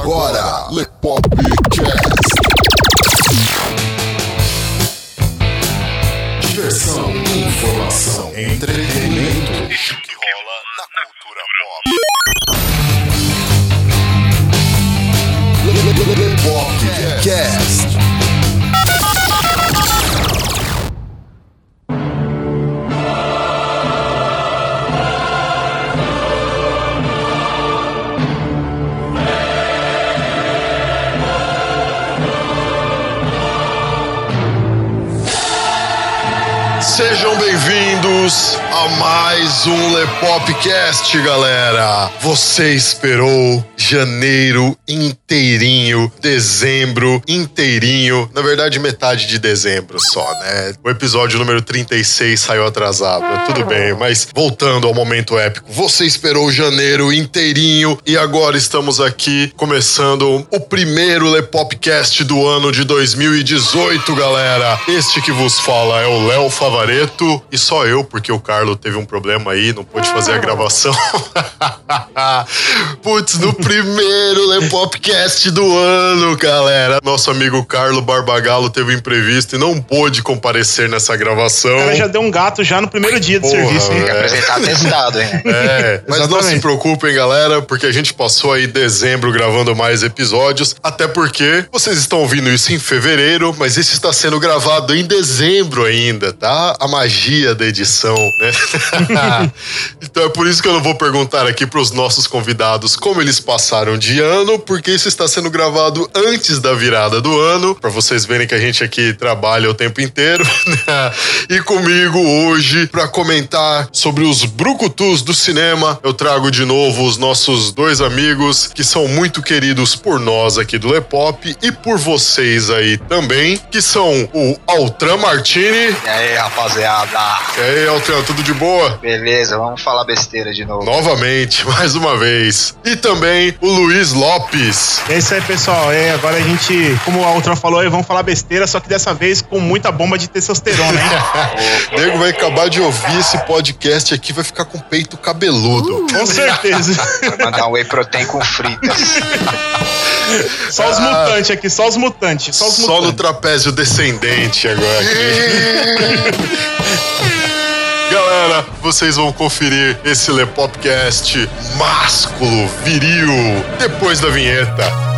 agora, Lepopcast. Lepopcast, galera. Você esperou janeiro inteirinho, dezembro inteirinho, na verdade metade de dezembro só, né? O episódio número 36 saiu atrasado, tudo bem, mas voltando ao momento épico, você esperou janeiro inteirinho e agora estamos aqui começando o primeiro Lepopcast do ano de 2018, galera. Este que vos fala é o Léo Favareto e só eu, porque o Carlo teve um problema aí, não pôde fazer a gravação. Putz, no primeiro Lepopcast do ano, galera. Nosso amigo Carlo Barbagalo teve um imprevisto e não pôde comparecer nessa gravação. O cara já deu um gato já no primeiro dia de Porra, serviço, hein? é. apresentar atestado, hein? É, mas não Exatamente. se preocupem, galera, porque a gente passou aí dezembro gravando mais episódios, até porque vocês estão ouvindo isso em fevereiro, mas esse está sendo gravado em dezembro ainda, tá? A magia da edição, né? então é por isso que eu não vou perguntar aqui pros nossos convidados como eles passaram de ano, porque isso está sendo gravado antes da virada do ano, para vocês verem que a gente aqui trabalha o tempo inteiro. né? e comigo hoje para comentar sobre os brucutus do cinema, eu trago de novo os nossos dois amigos que são muito queridos por nós aqui do Lepop e por vocês aí também, que são o Altran Martini. E aí, rapaziada? E aí, Altran, tudo de boa? Beleza, vamos falar besteira de novo. Novamente, mais uma vez. E também o Luiz Lopes. É isso aí, pessoal. É, agora a gente, como a outra falou, vamos falar besteira, só que dessa vez com muita bomba de testosterona, hein? O nego vai acabar de ouvir esse podcast aqui, vai ficar com o peito cabeludo. com certeza. Vai mandar um whey protein com fritas. Só os mutantes aqui, só os mutantes. Só os Só no mutantes. trapézio descendente agora. Galera, vocês vão conferir esse Lepopcast másculo, viril, depois da vinheta.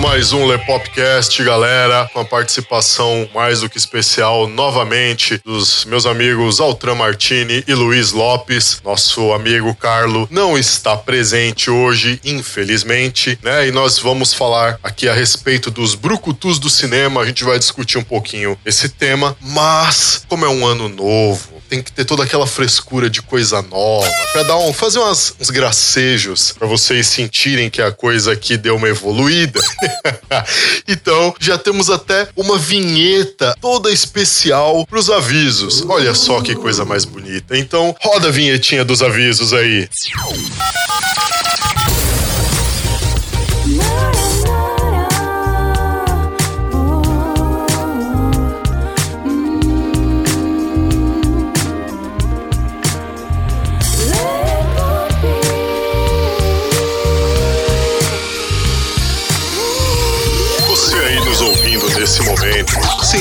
Mais um Lepopcast, galera, com a participação mais do que especial novamente dos meus amigos Altran Martini e Luiz Lopes. Nosso amigo Carlo não está presente hoje, infelizmente, né? E nós vamos falar aqui a respeito dos brucutus do cinema. A gente vai discutir um pouquinho esse tema, mas como é um ano novo, tem que ter toda aquela frescura de coisa nova, pra dar um, fazer umas, uns gracejos, pra vocês sentirem que a coisa aqui deu uma evoluída. então, já temos até uma vinheta toda especial pros avisos. Olha só que coisa mais bonita. Então, roda a vinhetinha dos avisos aí. Você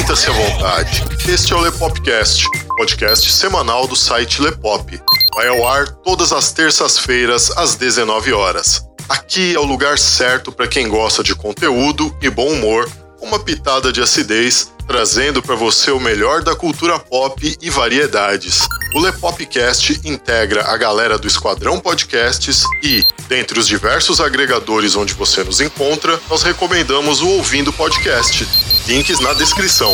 sinta-se à vontade. Este é o Lepopcast, podcast semanal do site Lepop. Vai ao ar todas as terças-feiras às 19 horas. Aqui é o lugar certo para quem gosta de conteúdo e bom humor, uma pitada de acidez trazendo para você o melhor da cultura pop e variedades. O Lepopcast integra a galera do Esquadrão Podcasts e, dentre os diversos agregadores onde você nos encontra, nós recomendamos o Ouvindo Podcast. Links na descrição.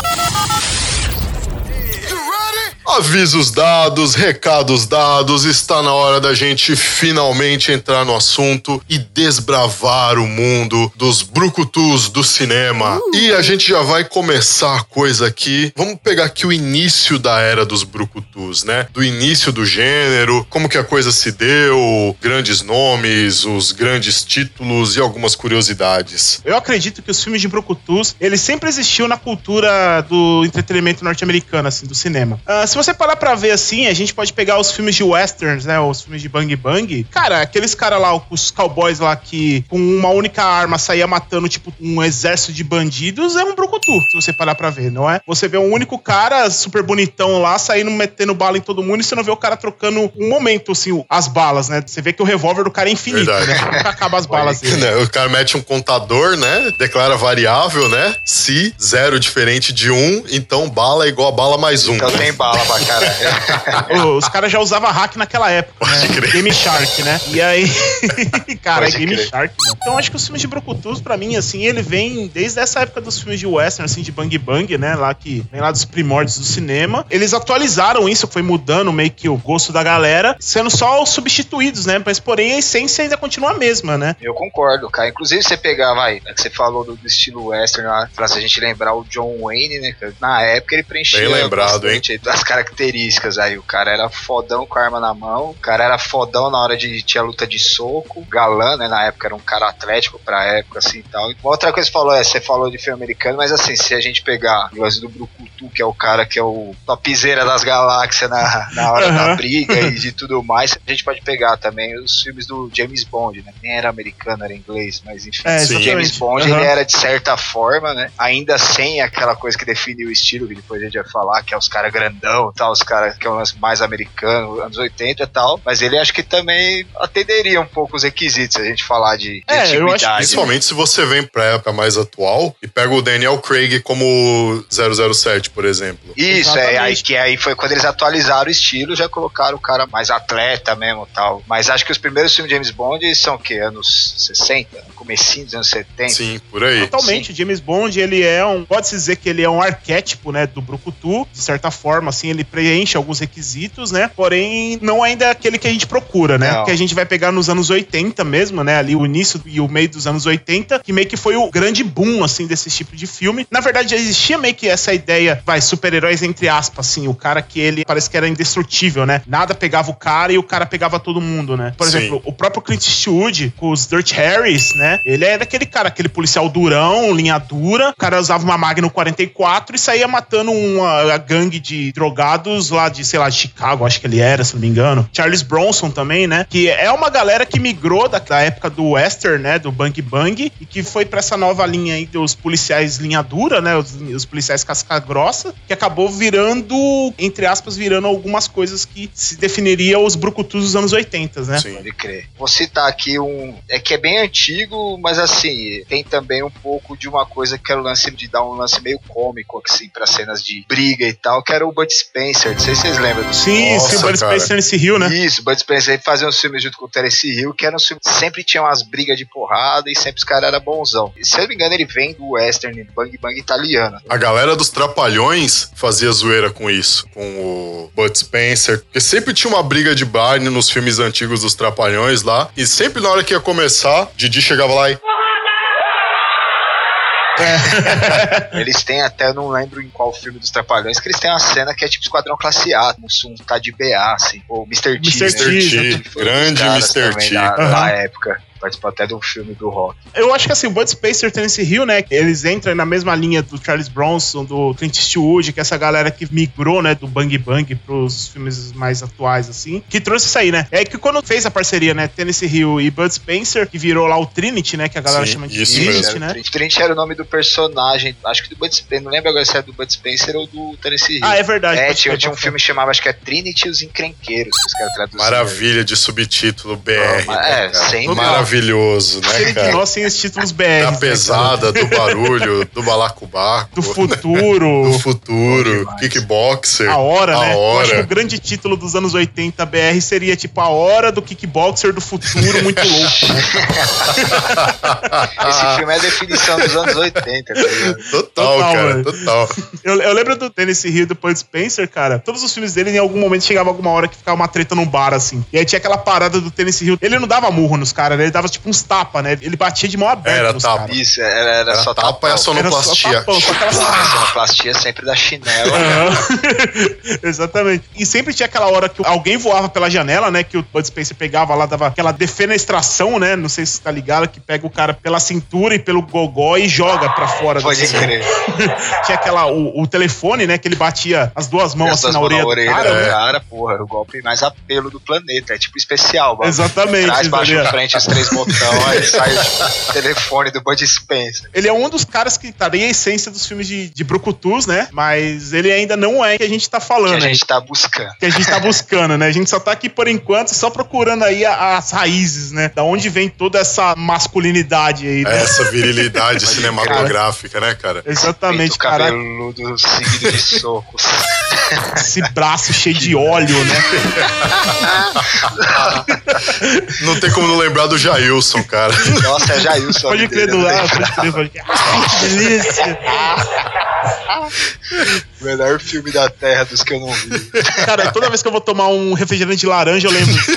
Avisos dados, recados dados, está na hora da gente finalmente entrar no assunto e desbravar o mundo dos brucutus do cinema. E a gente já vai começar a coisa aqui. Vamos pegar aqui o início da era dos brucutus, né? Do início do gênero, como que a coisa se deu, grandes nomes, os grandes títulos e algumas curiosidades. Eu acredito que os filmes de Brucutus, eles sempre existiu na cultura do entretenimento norte-americano, assim, do cinema. Ah, se você parar pra ver assim, a gente pode pegar os filmes de westerns, né? Os filmes de bang bang. Cara, aqueles caras lá, os cowboys lá que com uma única arma saía matando, tipo, um exército de bandidos, é um brucutu, se você parar pra ver, não é? Você vê um único cara super bonitão lá, saindo, metendo bala em todo mundo, e você não vê o cara trocando um momento, assim, as balas, né? Você vê que o revólver do cara é infinito, Verdade. né? Nunca acaba as balas dele. Né, O cara mete um contador, né? Declara variável, né? Se zero diferente de um, então bala é igual a bala mais um. Então tem bala pra caralho. Ô, Os caras já usavam hack naquela época, né? Game Shark, né? E aí. cara, é Pode Game crer. Shark, mano. Então acho que os filmes de Brucutus, pra mim, assim, ele vem desde essa época dos filmes de western, assim, de Bang Bang, né? Lá que vem lá dos primórdios do cinema. Eles atualizaram isso, foi mudando meio que o gosto da galera, sendo só os substituídos, né? Mas porém a essência ainda continua a mesma, né? Eu concordo, cara. Inclusive, você pegar, vai, né, que você falou do, do estilo western lá, pra se a gente lembrar o John Wayne, né? cara? Na época ele preenchia Bem lembrado, bastante das características aí. O cara era fodão com a arma na mão, o cara era fodão na hora de tinha luta de soco, galã, né? Na época era um cara atlético pra época, assim e tal. Uma outra coisa que você falou é, você falou de filme americano, mas assim, se a gente pegar o lance do Brucutu, que é o cara que é o topzera das galáxias na, na hora da Aham. briga e de tudo mais, a gente pode pegar também os filmes do James Bond, né? Nem era americano, era inglês, mas enfim. É. O James. Bond, Aham. ele era de certa forma, né? Ainda sem aquela coisa que define o estilo, que depois a gente vai falar, que é os caras grandão, tal, os caras que é um lance mais americano, anos 80 e tal. Mas ele acho que também atenderia um pouco os requisitos, se a gente falar de, de É, eu acho né? Principalmente se você vem pra época mais atual e pega o Daniel Craig como 007, por exemplo. Isso, é, aí, que aí foi quando eles atualizaram o estilo, já colocaram o cara mais atleta mesmo tal. Mas acho que os primeiros filmes de James Bond são o quê? Anos 60? Comecinho dos anos 70? Sim, por aí. Totalmente, o James Bond, ele é um. Pode-se dizer que ele é um arquétipo, né, do Brucutu, de certa forma, assim, ele preenche alguns requisitos, né? Porém, não ainda é aquele que a gente procura, né? Não. Que a gente vai pegar nos anos 80 mesmo, né? Ali o início e o meio dos anos 80, que meio que foi o grande boom, assim, desse tipo de filme. Na verdade, já existia meio que essa ideia, vai, super-heróis entre aspas, assim, o cara que ele parece que era indestrutível, né? Nada pegava o cara e o cara pegava todo mundo, né? Por Sim. exemplo, o próprio Clint Eastwood, com os Dirt Harris, né? Ele era aquele cara, aquele policial durão, linha dura. O cara usava uma Magnum 44 e saía matando uma gangue de drogados lá de, sei lá, de Chicago, acho que ele era, se não me engano. Charles Bronson também, né? Que é uma galera que migrou da, da época do western, né? Do Bang Bang e que foi pra essa nova linha aí dos policiais linha dura, né? Os, os policiais casca grossa, que acabou virando, entre aspas, virando algumas coisas que se definiria os brucutus dos anos 80, né? Sim. Pode crer. Vou citar aqui um. É que é bem antigo, mas assim, tem também um pouco de uma coisa que era o lance de dar um lance meio cômico, assim, pra cenas de briga e tal, que era o Bud Spencer. Não sei se vocês lembram do Sim, Nossa, sim, o Bud cara. Spencer nesse Rio, né? Isso, Bud Spencer fazia uns filmes junto com o Terence Hill, que eram uns filmes que sempre tinham umas brigas de porrada e sempre os caras eram bonzão. E, se eu não me engano, ele vem do western Bang Bang italiano. A galera dos Trapalhões fazia zoeira com isso, com o Bud Spencer. Porque sempre tinha uma briga de Barney nos filmes antigos dos Trapalhões lá. E sempre na hora que ia começar, Didi chegava lá e. Eles têm até, eu não lembro em qual filme dos Trapalhões, que eles têm uma cena que é tipo Esquadrão Classe A, o Mussum tá de BA, assim, ou Mr. T, Mr. né? T, um dos grande Mr. também T. Da, Aham. da época. Participou até de um filme do rock. Eu acho que assim, o Bud Spencer e Tennessee Hill, né? Eles entram na mesma linha do Charles Bronson, do Clint Eastwood, que é essa galera que migrou, né, do Bang Bang pros filmes mais atuais, assim, que trouxe isso aí, né? É que quando fez a parceria, né, Tennessee Hill e Bud Spencer, que virou lá o Trinity, né, que a galera Sim, chama de isso Trinity, mesmo. era né? o Trent. Trent era o nome do personagem, acho que do Bud Spencer, não lembro agora se é do Bud Spencer ou do Tennessee Hill. Ah, é verdade. É, tinha, tinha um filme que chamava, acho que é Trinity e os Encrenqueiros, que os caras traduziram. Maravilha de subtítulo BR. Ah, né, é, cara? sem Maravilhoso, né, de cara? nós sem os títulos BR. Da né, pesada, do barulho, do balacobaco, Do futuro. do futuro, kickboxer. A hora, a né? Eu acho que hora. o grande título dos anos 80 BR seria tipo a hora do kickboxer do futuro muito louco. né? Esse filme é a definição dos anos 80, tá ligado? Total, Total, cara, mano. total. Eu, eu lembro do Tennessee Hill e do Bud Spencer, cara. Todos os filmes dele, em algum momento, chegava alguma hora que ficava uma treta num bar, assim. E aí tinha aquela parada do Tennessee Hill. Ele não dava murro nos caras, né? Ele dava tipo uns tapa, né? Ele batia de mão aberta Era nos tapa. caras. Isso, era, era, Era só tapa e a tapão. Era só sonoplastia. tapão, só aquela A sonoplastia sempre da chinela. Aham. Exatamente. E sempre tinha aquela hora que alguém voava pela janela, né? Que o Bud Spencer pegava lá, dava aquela defenestração, né? Não sei se você tá ligado, que pega o cara pela cintura e pelo gogó e joga pra fora. Pode crer. Tinha aquela, o, o telefone, né? Que ele batia as duas mãos assim na mãos orelha, do cara, do né? cara, porra, o golpe mais apelo do planeta. É tipo especial, mano. Exatamente, Trás, baixo, frente, os três botões, aí sai o telefone do Bud Spencer. Ele é um dos caras que tá bem a essência dos filmes de, de Brucutus, né? Mas ele ainda não é o que a gente tá Que falando, a né? gente tá buscando. que a gente tá buscando, né? A gente só tá aqui por enquanto só procurando aí a- as raízes, né? Da onde vem toda essa masculinidade aí, né? Essa virilidade cinematográfica, né, cara? Exatamente, cara. cabeludo seguido de socos. Esse braço cheio de óleo, né? Não tem como não lembrar do Jailson, cara. Nossa, é Jailson. Pode crer do lado, pode crer, pode crer. Ai, que delícia! Melhor filme da Terra dos que eu não vi. Cara, toda vez que eu vou tomar um refrigerante de laranja, eu lembro disso,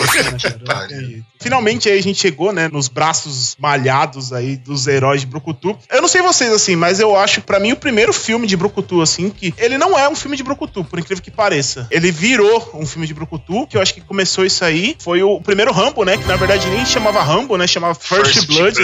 cara? Finalmente aí a gente chegou, né, nos braços malhados aí dos heróis de Brucutu. Eu não sei vocês assim, mas eu acho que pra mim o primeiro filme de Brucutu assim que ele não é um filme de Brucutu, por incrível que pareça. Ele virou um filme de Brucutu, que eu acho que começou isso aí, foi o primeiro Rambo, né, que na verdade nem chamava Rambo, né, chamava First, Blood.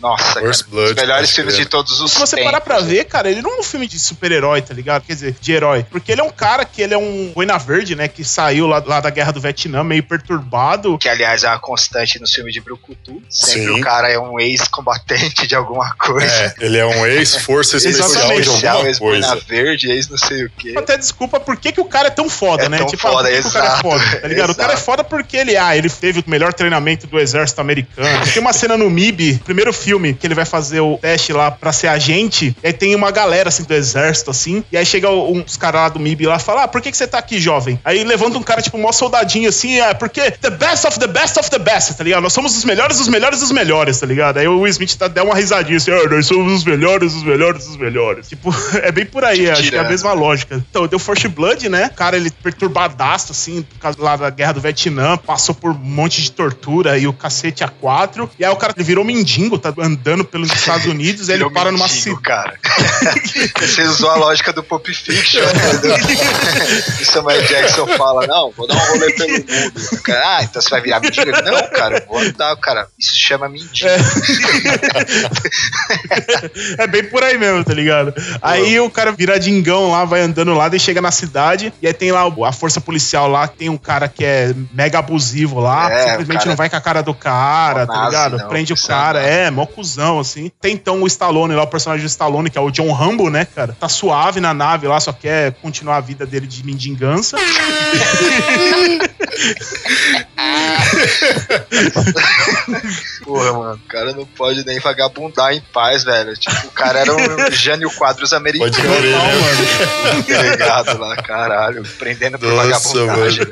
Nossa, First cara, Blood, os melhores filmes crer. de todos os Se você tempos. parar pra ver, cara, ele não é um filme de super-herói, tá ligado? Quer dizer, de herói. Porque ele é um cara que ele é um boina verde, né? Que saiu lá, lá da guerra do Vietnã, meio perturbado. Que, aliás, é uma constante no filme de Brucutu. Sempre Sim. o cara é um ex-combatente de alguma coisa. É, ele é um ex-força especial de alguma ex-boina coisa. verde, ex não sei o quê. Até desculpa por que, que o cara é tão foda, É né? tão tipo, ah, foda, por que, que o cara é exato. foda, tá ligado? O cara é Exato. foda porque ele, ah, ele teve o melhor treinamento do exército americano. Tem uma cena no MIB, primeiro filme, que ele vai fazer o teste lá pra ser agente, e aí tem uma galera, assim, do exército, assim, e aí chega uns caras lá do MIB lá e fala, ah, por que, que você tá aqui, jovem? Aí levanta um cara, tipo, mó soldadinho, assim, é, porque the best of the best of the best, tá ligado? Nós somos os melhores dos melhores dos melhores, tá ligado? Aí o Will Smith tá, deu uma risadinha, assim, ah, nós somos os melhores dos melhores dos melhores. Tipo, é bem por aí, acho que é a mesma lógica. Então, deu First Blood, né? O cara, ele perturbadaço, assim, por causa lá da guerra do Vietnã, passou por um monte de tortura e o cacete a quatro. E aí o cara ele virou mendigo, tá andando pelos Estados Unidos, aí ele para numa mendigo, cidade. cara. Você usou a lógica do Pulp Fiction, entendeu? o Samuel Jackson fala, não, vou dar um rolê pelo mundo. Cara, ah, então você vai virar mendigo? Ele, Não, cara, eu vou andar, cara. Isso chama mendigo. É bem por aí mesmo, tá ligado? Aí o cara vira dingão lá, vai andando lá, daí chega na cidade, e aí tem lá a força policial lá, tem um cara que é mega abusivo lá, É, simplesmente cara- não vai com a cara do cara, tá ligado? não, Prende o isso cara, não. é, mó cuzão, assim. Tem então o Stallone lá, o personagem do Stallone, que é o John Rambo, né, cara? Tá suave na nave lá, só quer continuar a vida dele de mendigança. Porra, mano, o cara não pode nem vagabundar em paz, velho. Tipo, o cara era um Jânio Quadros americano. Pode crer, né? mano. Delegado lá, caralho, prendendo por Nossa, vagabundagem.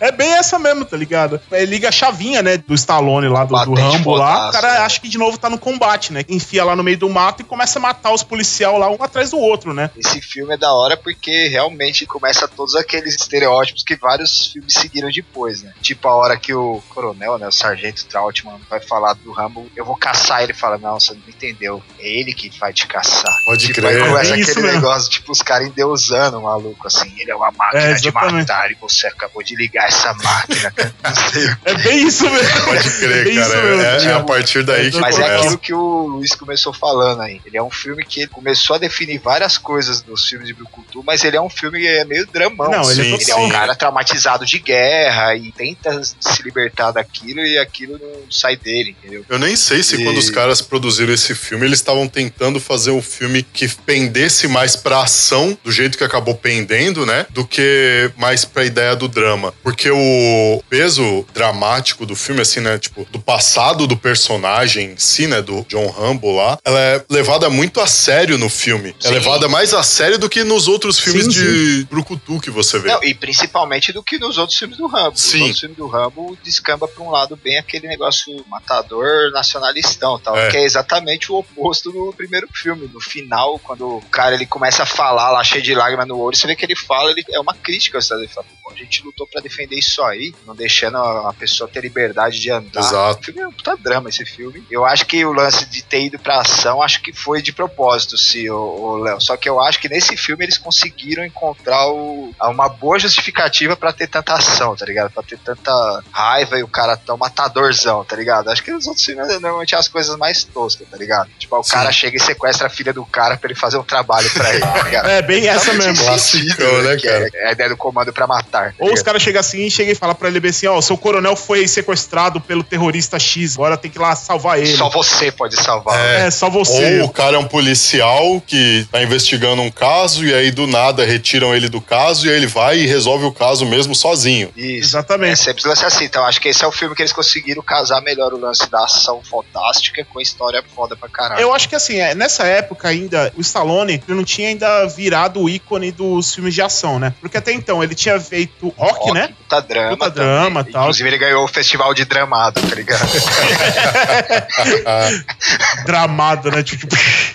É bem essa mesmo, tá ligado? Ele liga a chavinha, né, do Stallone lá, do, do Rambo lá. O cara né? acha que de novo tá no combate, né? Enfia lá no meio do mato e começa a matar os policial lá, um atrás do outro, né? Esse filme é da hora porque realmente começa todos aqueles estereótipos que vários filmes seguiram depois, né? Tipo a hora que o coronel, né, o sargento Trautmann vai falar do Rambo, eu vou caçar ele fala, não, você não entendeu. É ele que vai te caçar. Pode tipo, crer. Aí começa É isso aquele mesmo. negócio, tipo, os caras endeusando o maluco, assim. Ele é uma máquina É, de matar e você acabou de ligar essa máquina. É bem isso mesmo. Pode crer, É cara. mesmo. É, é a partir daí que Mas é começa. aquilo que o Luiz começou falando aí. Ele é um filme que ele começou a definir várias coisas dos filmes de Brucutu, mas ele é um filme que é meio dramão. Não, ele é Sim, Ele é um cara traumatizado de guerra e tenta se libertar daquilo e aquilo não sai dele, entendeu? Eu nem sei se E- quando os caras produziram esse filme, eles estavam tentando fazer um filme que pendesse mais pra ação, do jeito que acabou pendendo, né? Do que mais pra ideia do drama. Porque o peso dramático do filme, assim, né? Tipo, do passado do personagem em si, né? Do John Rambo lá, ela é levada muito a sério no filme. É Sim. levada mais a sério do que nos outros filmes Sim, de Brucutu que você vê. Não, e principalmente do que nos outros filmes do Rambo. Sim. Outros filmes do Rambo descamba pra um lado bem aquele negócio matador nacionalistão tal, É. que é exatamente o oposto do primeiro filme. No final, quando o cara ele começa a falar lá cheio de lágrimas no olho, você vê que ele fala, ele é uma crítica ao Estado. Ele fala, "Pô, a gente lutou pra defender isso aí, não deixando a a pessoa ter liberdade de andar. Exato. O filme é um puta drama esse filme. Eu acho que o lance de ter ido pra ação, acho que foi de propósito, se o Léo. Só que eu acho que nesse filme eles conseguiram encontrar o- uma boa justificativa pra ter tanta ação, tá ligado? Pra ter tanta raiva e o cara tão matadorzão, tá ligado? Acho que nos outros filmes normalmente é as coisas mais toscas, tá ligado? Tipo, o Sim. cara chega e sequestra a filha do cara pra ele fazer um trabalho pra ele, tá ligado? É bem essa Não mesmo. Classicão, né, que cara? É, é a ideia do comando pra matar. tá Ou os caras chegam assim e chegam e falam pra ele bem assim, ó, seu coronel foi sequestrado pelo terrorista X, agora tem que ir lá salvar ele. Só você pode salvar. É. É, só você. Ou o cara é um policial que tá investigando um caso e aí do nada retiram ele do caso e aí ele vai e resolve o caso mesmo sozinho. Isso. Exatamente. É sempre lance assim. Então acho que esse é o filme que eles conseguiram casar melhor o lance da ação fantástica com a história foda pra caralho. Eu acho que assim, é, nessa época ainda, o Stallone ele não tinha ainda virado o ícone dos filmes de ação, né? Porque até então ele tinha feito rock, Rock, né? Puta drama. Puta também. drama, tal. Inclusive ele ganhou o festival de dramado, tá ligado? Dramado, né? Tipo,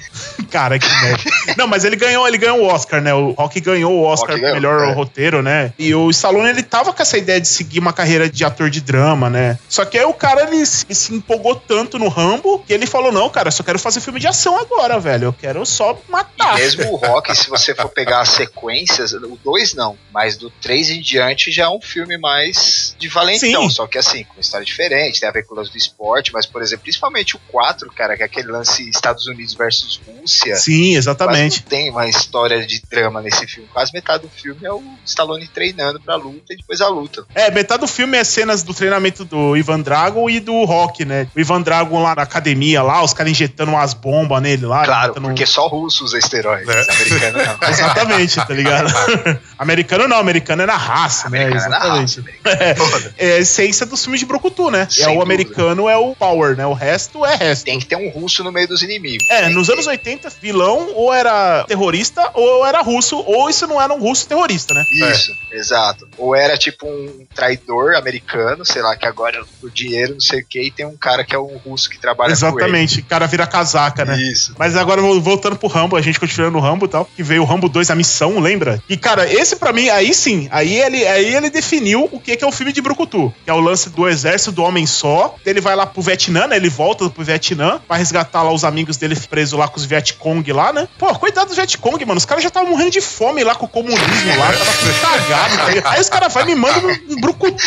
cara, que merda. Não, mas ele ganhou, ele ganhou o Oscar, né? O Rock ganhou o Oscar Rock ganhou, melhor é. roteiro, né? E o Stallone, ele tava com essa ideia de seguir uma carreira de ator de drama, né? Só que aí o cara, ele se, se empolgou tanto no Rambo que ele falou, não, cara, eu só quero fazer filme de ação agora, velho. Eu quero só E matar. mesmo o Rock, se você for pegar as sequências, o 2 não, mas do 3 em diante já é um filme mais de valentão, Sim. só que assim, com uma história diferente, tem a ver com o lance do esporte, mas por exemplo, principalmente o 4, cara, que é aquele lance Estados Unidos versus Rússia. Sim, exatamente. não tem uma história de drama nesse filme. Quase metade do filme é o Stallone treinando pra luta e depois a luta. É, metade do filme é cenas do treinamento do Ivan Drago e do Rock, né? O Ivan Drago lá na academia, lá, os caras injetando umas bombas nele lá. claro, injetando- porque só russo usa esteroides, É. americano não. Exatamente, tá ligado? americano não, americano é na raça, né? Americano é na Exatamente. raça, americano. Foda. É a essência dos filmes de Brocutu, né? Sem é o dúvida. americano é o power, né? O resto é resto. Tem que ter um russo no meio dos inimigos. É, Tem nos que anos ter. 80, vilão ou era terrorista ou era russo, ou isso não era um russo terrorista, né? Isso, exato. Ou era tipo um traidor americano, sei lá, que agora o dinheiro, não sei o que, e tem um cara que é um russo que trabalha Exatamente, o cara vira casaca, né? Isso. Mas agora vol- voltando pro Rambo, a gente continuando no Rambo e tal, que veio o Rambo 2, a missão, lembra? E cara, esse pra mim, aí sim, aí ele, aí ele definiu o que que é o filme de Brucutu, que é o lance do exército do homem só. Ele vai lá pro Vietnã, né? Ele volta pro Vietnã pra resgatar lá os amigos dele presos lá com os Vietcong lá, né? Pô, coitado dos Vietcong, mano, os caras já estavam morrendo de fome lá com o comunismo lá, tava cagado, tá? Aí os caras vai me mandam um, Brucutu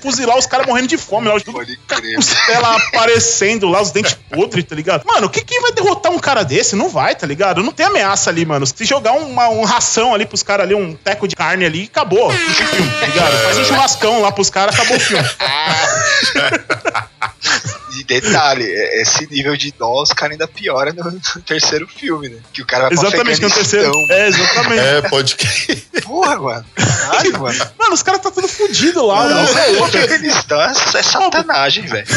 fuzilar os caras morrendo de fome lá, crer. costela aparecendo lá, os dentes podres, tá ligado? Mano, que, quem vai derrotar um cara desse? Não vai, tá ligado? Não tem ameaça ali, mano. Se jogar uma, um ração ali pros caras ali, um teco de carne ali, acabou. Não tem filme, tá ligado? Faz um churrascão lá pros caras, acabou o filme. E detalhe, é- esse nível de dó, os caras ainda piora no, no terceiro filme, né? Que o cara vai pra Exatamente, que é o terceiro. Afeganistão. É, exatamente. É, pode crer. Porra, mano. Caralho, mano. Mano, os caras tá tudo fudido lá, mano. Você é O louco. Afeganistão é, é satanagem, velho.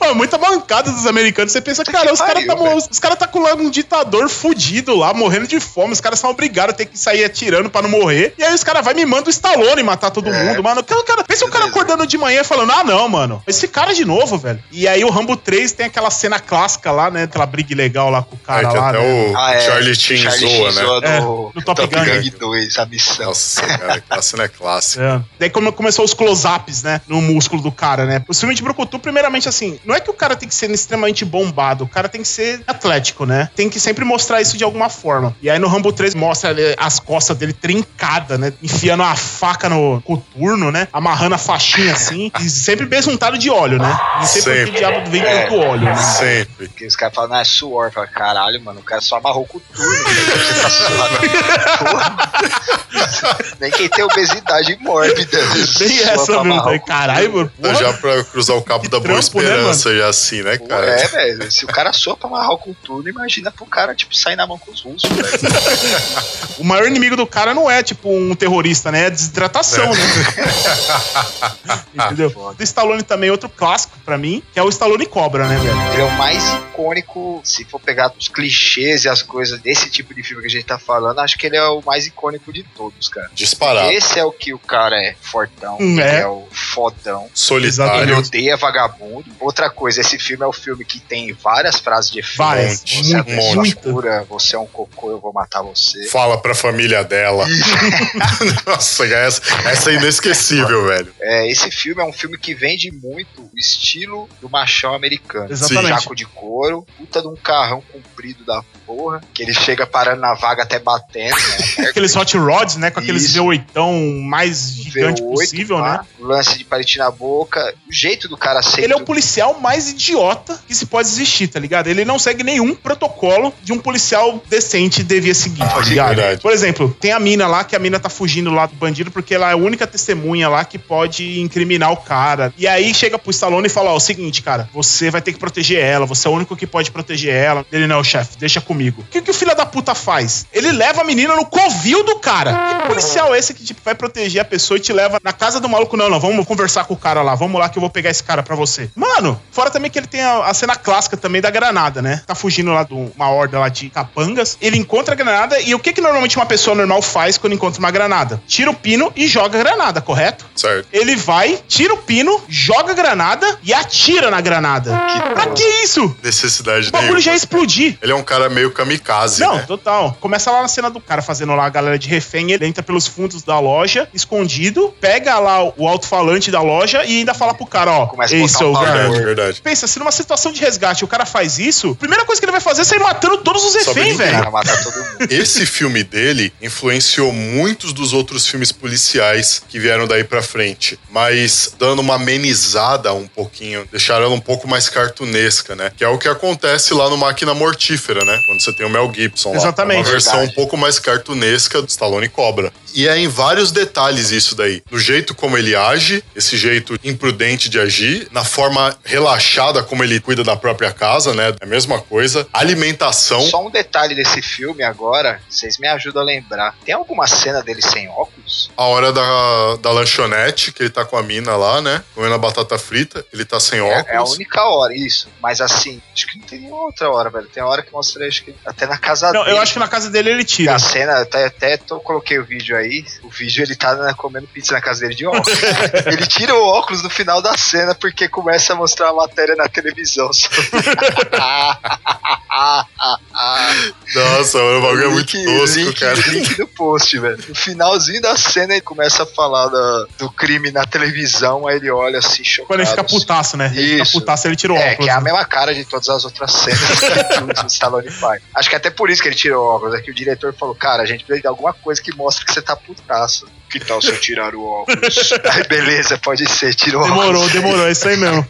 Ó, muita mancada dos americanos. Você pensa, cara, os caras tá, os cara tá com lá um ditador fudido lá, morrendo de fome. Os caras são obrigados a ter que sair atirando pra não morrer. E aí os caras vai me mandam o Stallone matar todo É. mundo, mano. Aquele cara, pensa o cara acordando de manhã e falando: ah, não, mano. esse cara de novo, velho. E aí o Rambo 3 tem aquela cena clássica lá, né? Aquela briga legal lá com o cara tem lá, né? o Ah, é. Charlie Chin Charlie zoa, né? zoa É, no, no Top Gun. Gun 2, a missão. Nossa, cara, aquela cena é clássica. É. Daí como começou os close-ups, né? No músculo do cara, né? O filme de Brucutu, primeiramente, assim, não é que o cara tem que ser extremamente bombado, o cara tem que ser atlético, né? Tem que sempre mostrar isso de alguma forma. E aí no Rambo 3 mostra ali as costas dele trincada, né? Enfiando a faca no coturno, né? Amarrando a faixinha assim. E sempre besuntado de óleo, né? Não sei por Sempre. que diabo vem É. tanto óleo, né? Sempre. Porque os caras falam, não, é suor. Fala, caralho, mano, o cara só amarrou com tudo. Porra. Nem quem tem obesidade mórbida. Bem sua essa o cu. Caralho, mano. Porra. já pra cruzar o cabo Que da boa trampo, né, esperança e assim, né, cara? É, velho. Se o cara soa pra amarrar com tudo, imagina pro cara, tipo, sair na mão com os russos, velho. O maior inimigo do cara não é, tipo, um terrorista, né? É desidratação, né? Entendeu? Foda. Do Stallone também, outro clássico pra mim, que é o Stallone Cobra, né, velho? Ele é o mais icônico, se for pegar os clichês e as coisas desse tipo de filme que a gente tá falando, acho que ele é o mais icônico de todos, cara. Disparado. Esse é o que o cara é fortão, Hum, ele é. é. o fodão. Ele Solitário. Exatamente. odeia vagabundo. Outra coisa, esse filme é o filme que tem várias frases de efeito. Várias. Você é Muito, uma muita. pura, você é um cocô, eu vou matar você. Fala pra família dela. Nossa, essa, essa é inesquecível, velho. É, esse filme é um filme que vende muito o estilo do machão americano. Exatamente. Jaco de couro, puta de um carrão comprido da porra, que ele chega parando na vaga até batendo, né? Aqueles hot rods, né? Com aqueles Isso. V8 mais gigante V8, possível, pá, né? O lance de palete na boca, o jeito do cara ser. Ele é o policial mais idiota que se pode existir, tá ligado? Ele não segue nenhum protocolo de um policial decente devia seguir, tá Sim, ligado? verdade. Por exemplo, tem a mina lá, que a mina tá fugindo lá do bandido porque ela é a única testemunha lá que pode incriminar o cara. E aí chega pro Stallone e fala, ó, o seguinte, cara, você vai ter que proteger ela, você é o único que pode proteger ela. Ele, não, chefe, deixa comigo. O que, que o filho da puta faz? Ele leva a menina no covil do cara. Que policial é esse que tipo, vai proteger a pessoa e te leva na casa do maluco? Não, não, vamos conversar com o cara lá, vamos lá que eu vou pegar esse cara pra você. Mano, fora também que ele tem a, a cena clássica também da granada, né? Tá fugindo lá de uma horda lá de capangas. Ele encontra a granada e o que que normalmente uma pessoa normal faz quando encontra uma granada? Tira o pino e joga a granada, correto? Certo. Ele vai, tira o pino, joga a granada e atira na granada. Pra que isso? Necessidade O bagulho nenhuma. já explodir. Ele é um cara meio kamikaze, Não, né? total. Começa lá na cena do cara fazendo lá a galera de refém. Ele entra pelos fundos da loja, escondido, pega lá o alto-falante da loja e ainda fala pro cara, ó. Começa a Ei, botar seu um pavor. velho. Verdade, verdade. Pensa, se numa situação de resgate o cara faz isso, a primeira coisa que ele vai fazer é sair matando todos os reféns, velho. Esse filme dele influenciou muitos dos outros filmes policiais que vieram daí pra frente, mas dando uma amenizada um pouquinho, deixaram ela um pouco mais cartunesca, né? Que é o que acontece lá no Máquina Mortífera, né? Quando você tem o Mel Gibson lá. Exatamente. É uma versão Verdade. um pouco mais cartunesca do Stallone Cobra. E é em vários detalhes isso daí. No jeito como ele age, esse jeito imprudente de agir, na forma relaxada como ele cuida da própria casa, né? É a mesma coisa. Alimentação. Só um detalhe desse filme agora, vocês me ajudam a lembrar. Tem alguma cena dele sem óculos? A hora da, da lanchonete, que ele tá com a mina lá, né? Comendo a batata frita, ele tá sem óculos. É, é a única hora, isso. Mas assim, acho que não tem nenhuma outra hora, velho. Tem hora que mostra, acho que até na casa Não, dele. eu acho que na casa dele ele tira. A cena, até, até tô, coloquei o vídeo aí. O vídeo ele tá né, comendo pizza na casa dele de óculos. ele tira o óculos no final da cena porque começa a mostrar a matéria na televisão. Nossa, mano, o bagulho é muito tosco, link, cara. Link do post, velho. No finalzinho da cena ele começa a falar da- do crime na televisão, aí ele olha assim, chocado. Quando ele fica putaço, né? Ele fica Isso. putaço, ele tira o É, óculos. que é a né? mesma cara de todas as outras cenas que o Stallone faz. Acho que até por isso que ele tirou o óculos. É que o diretor falou, cara, a gente precisa de alguma coisa que mostre que você tá putaço. Que tal se eu tirar o óculos? Aí, beleza, pode ser, tira o Demorou, óculos. demorou, é isso aí mesmo.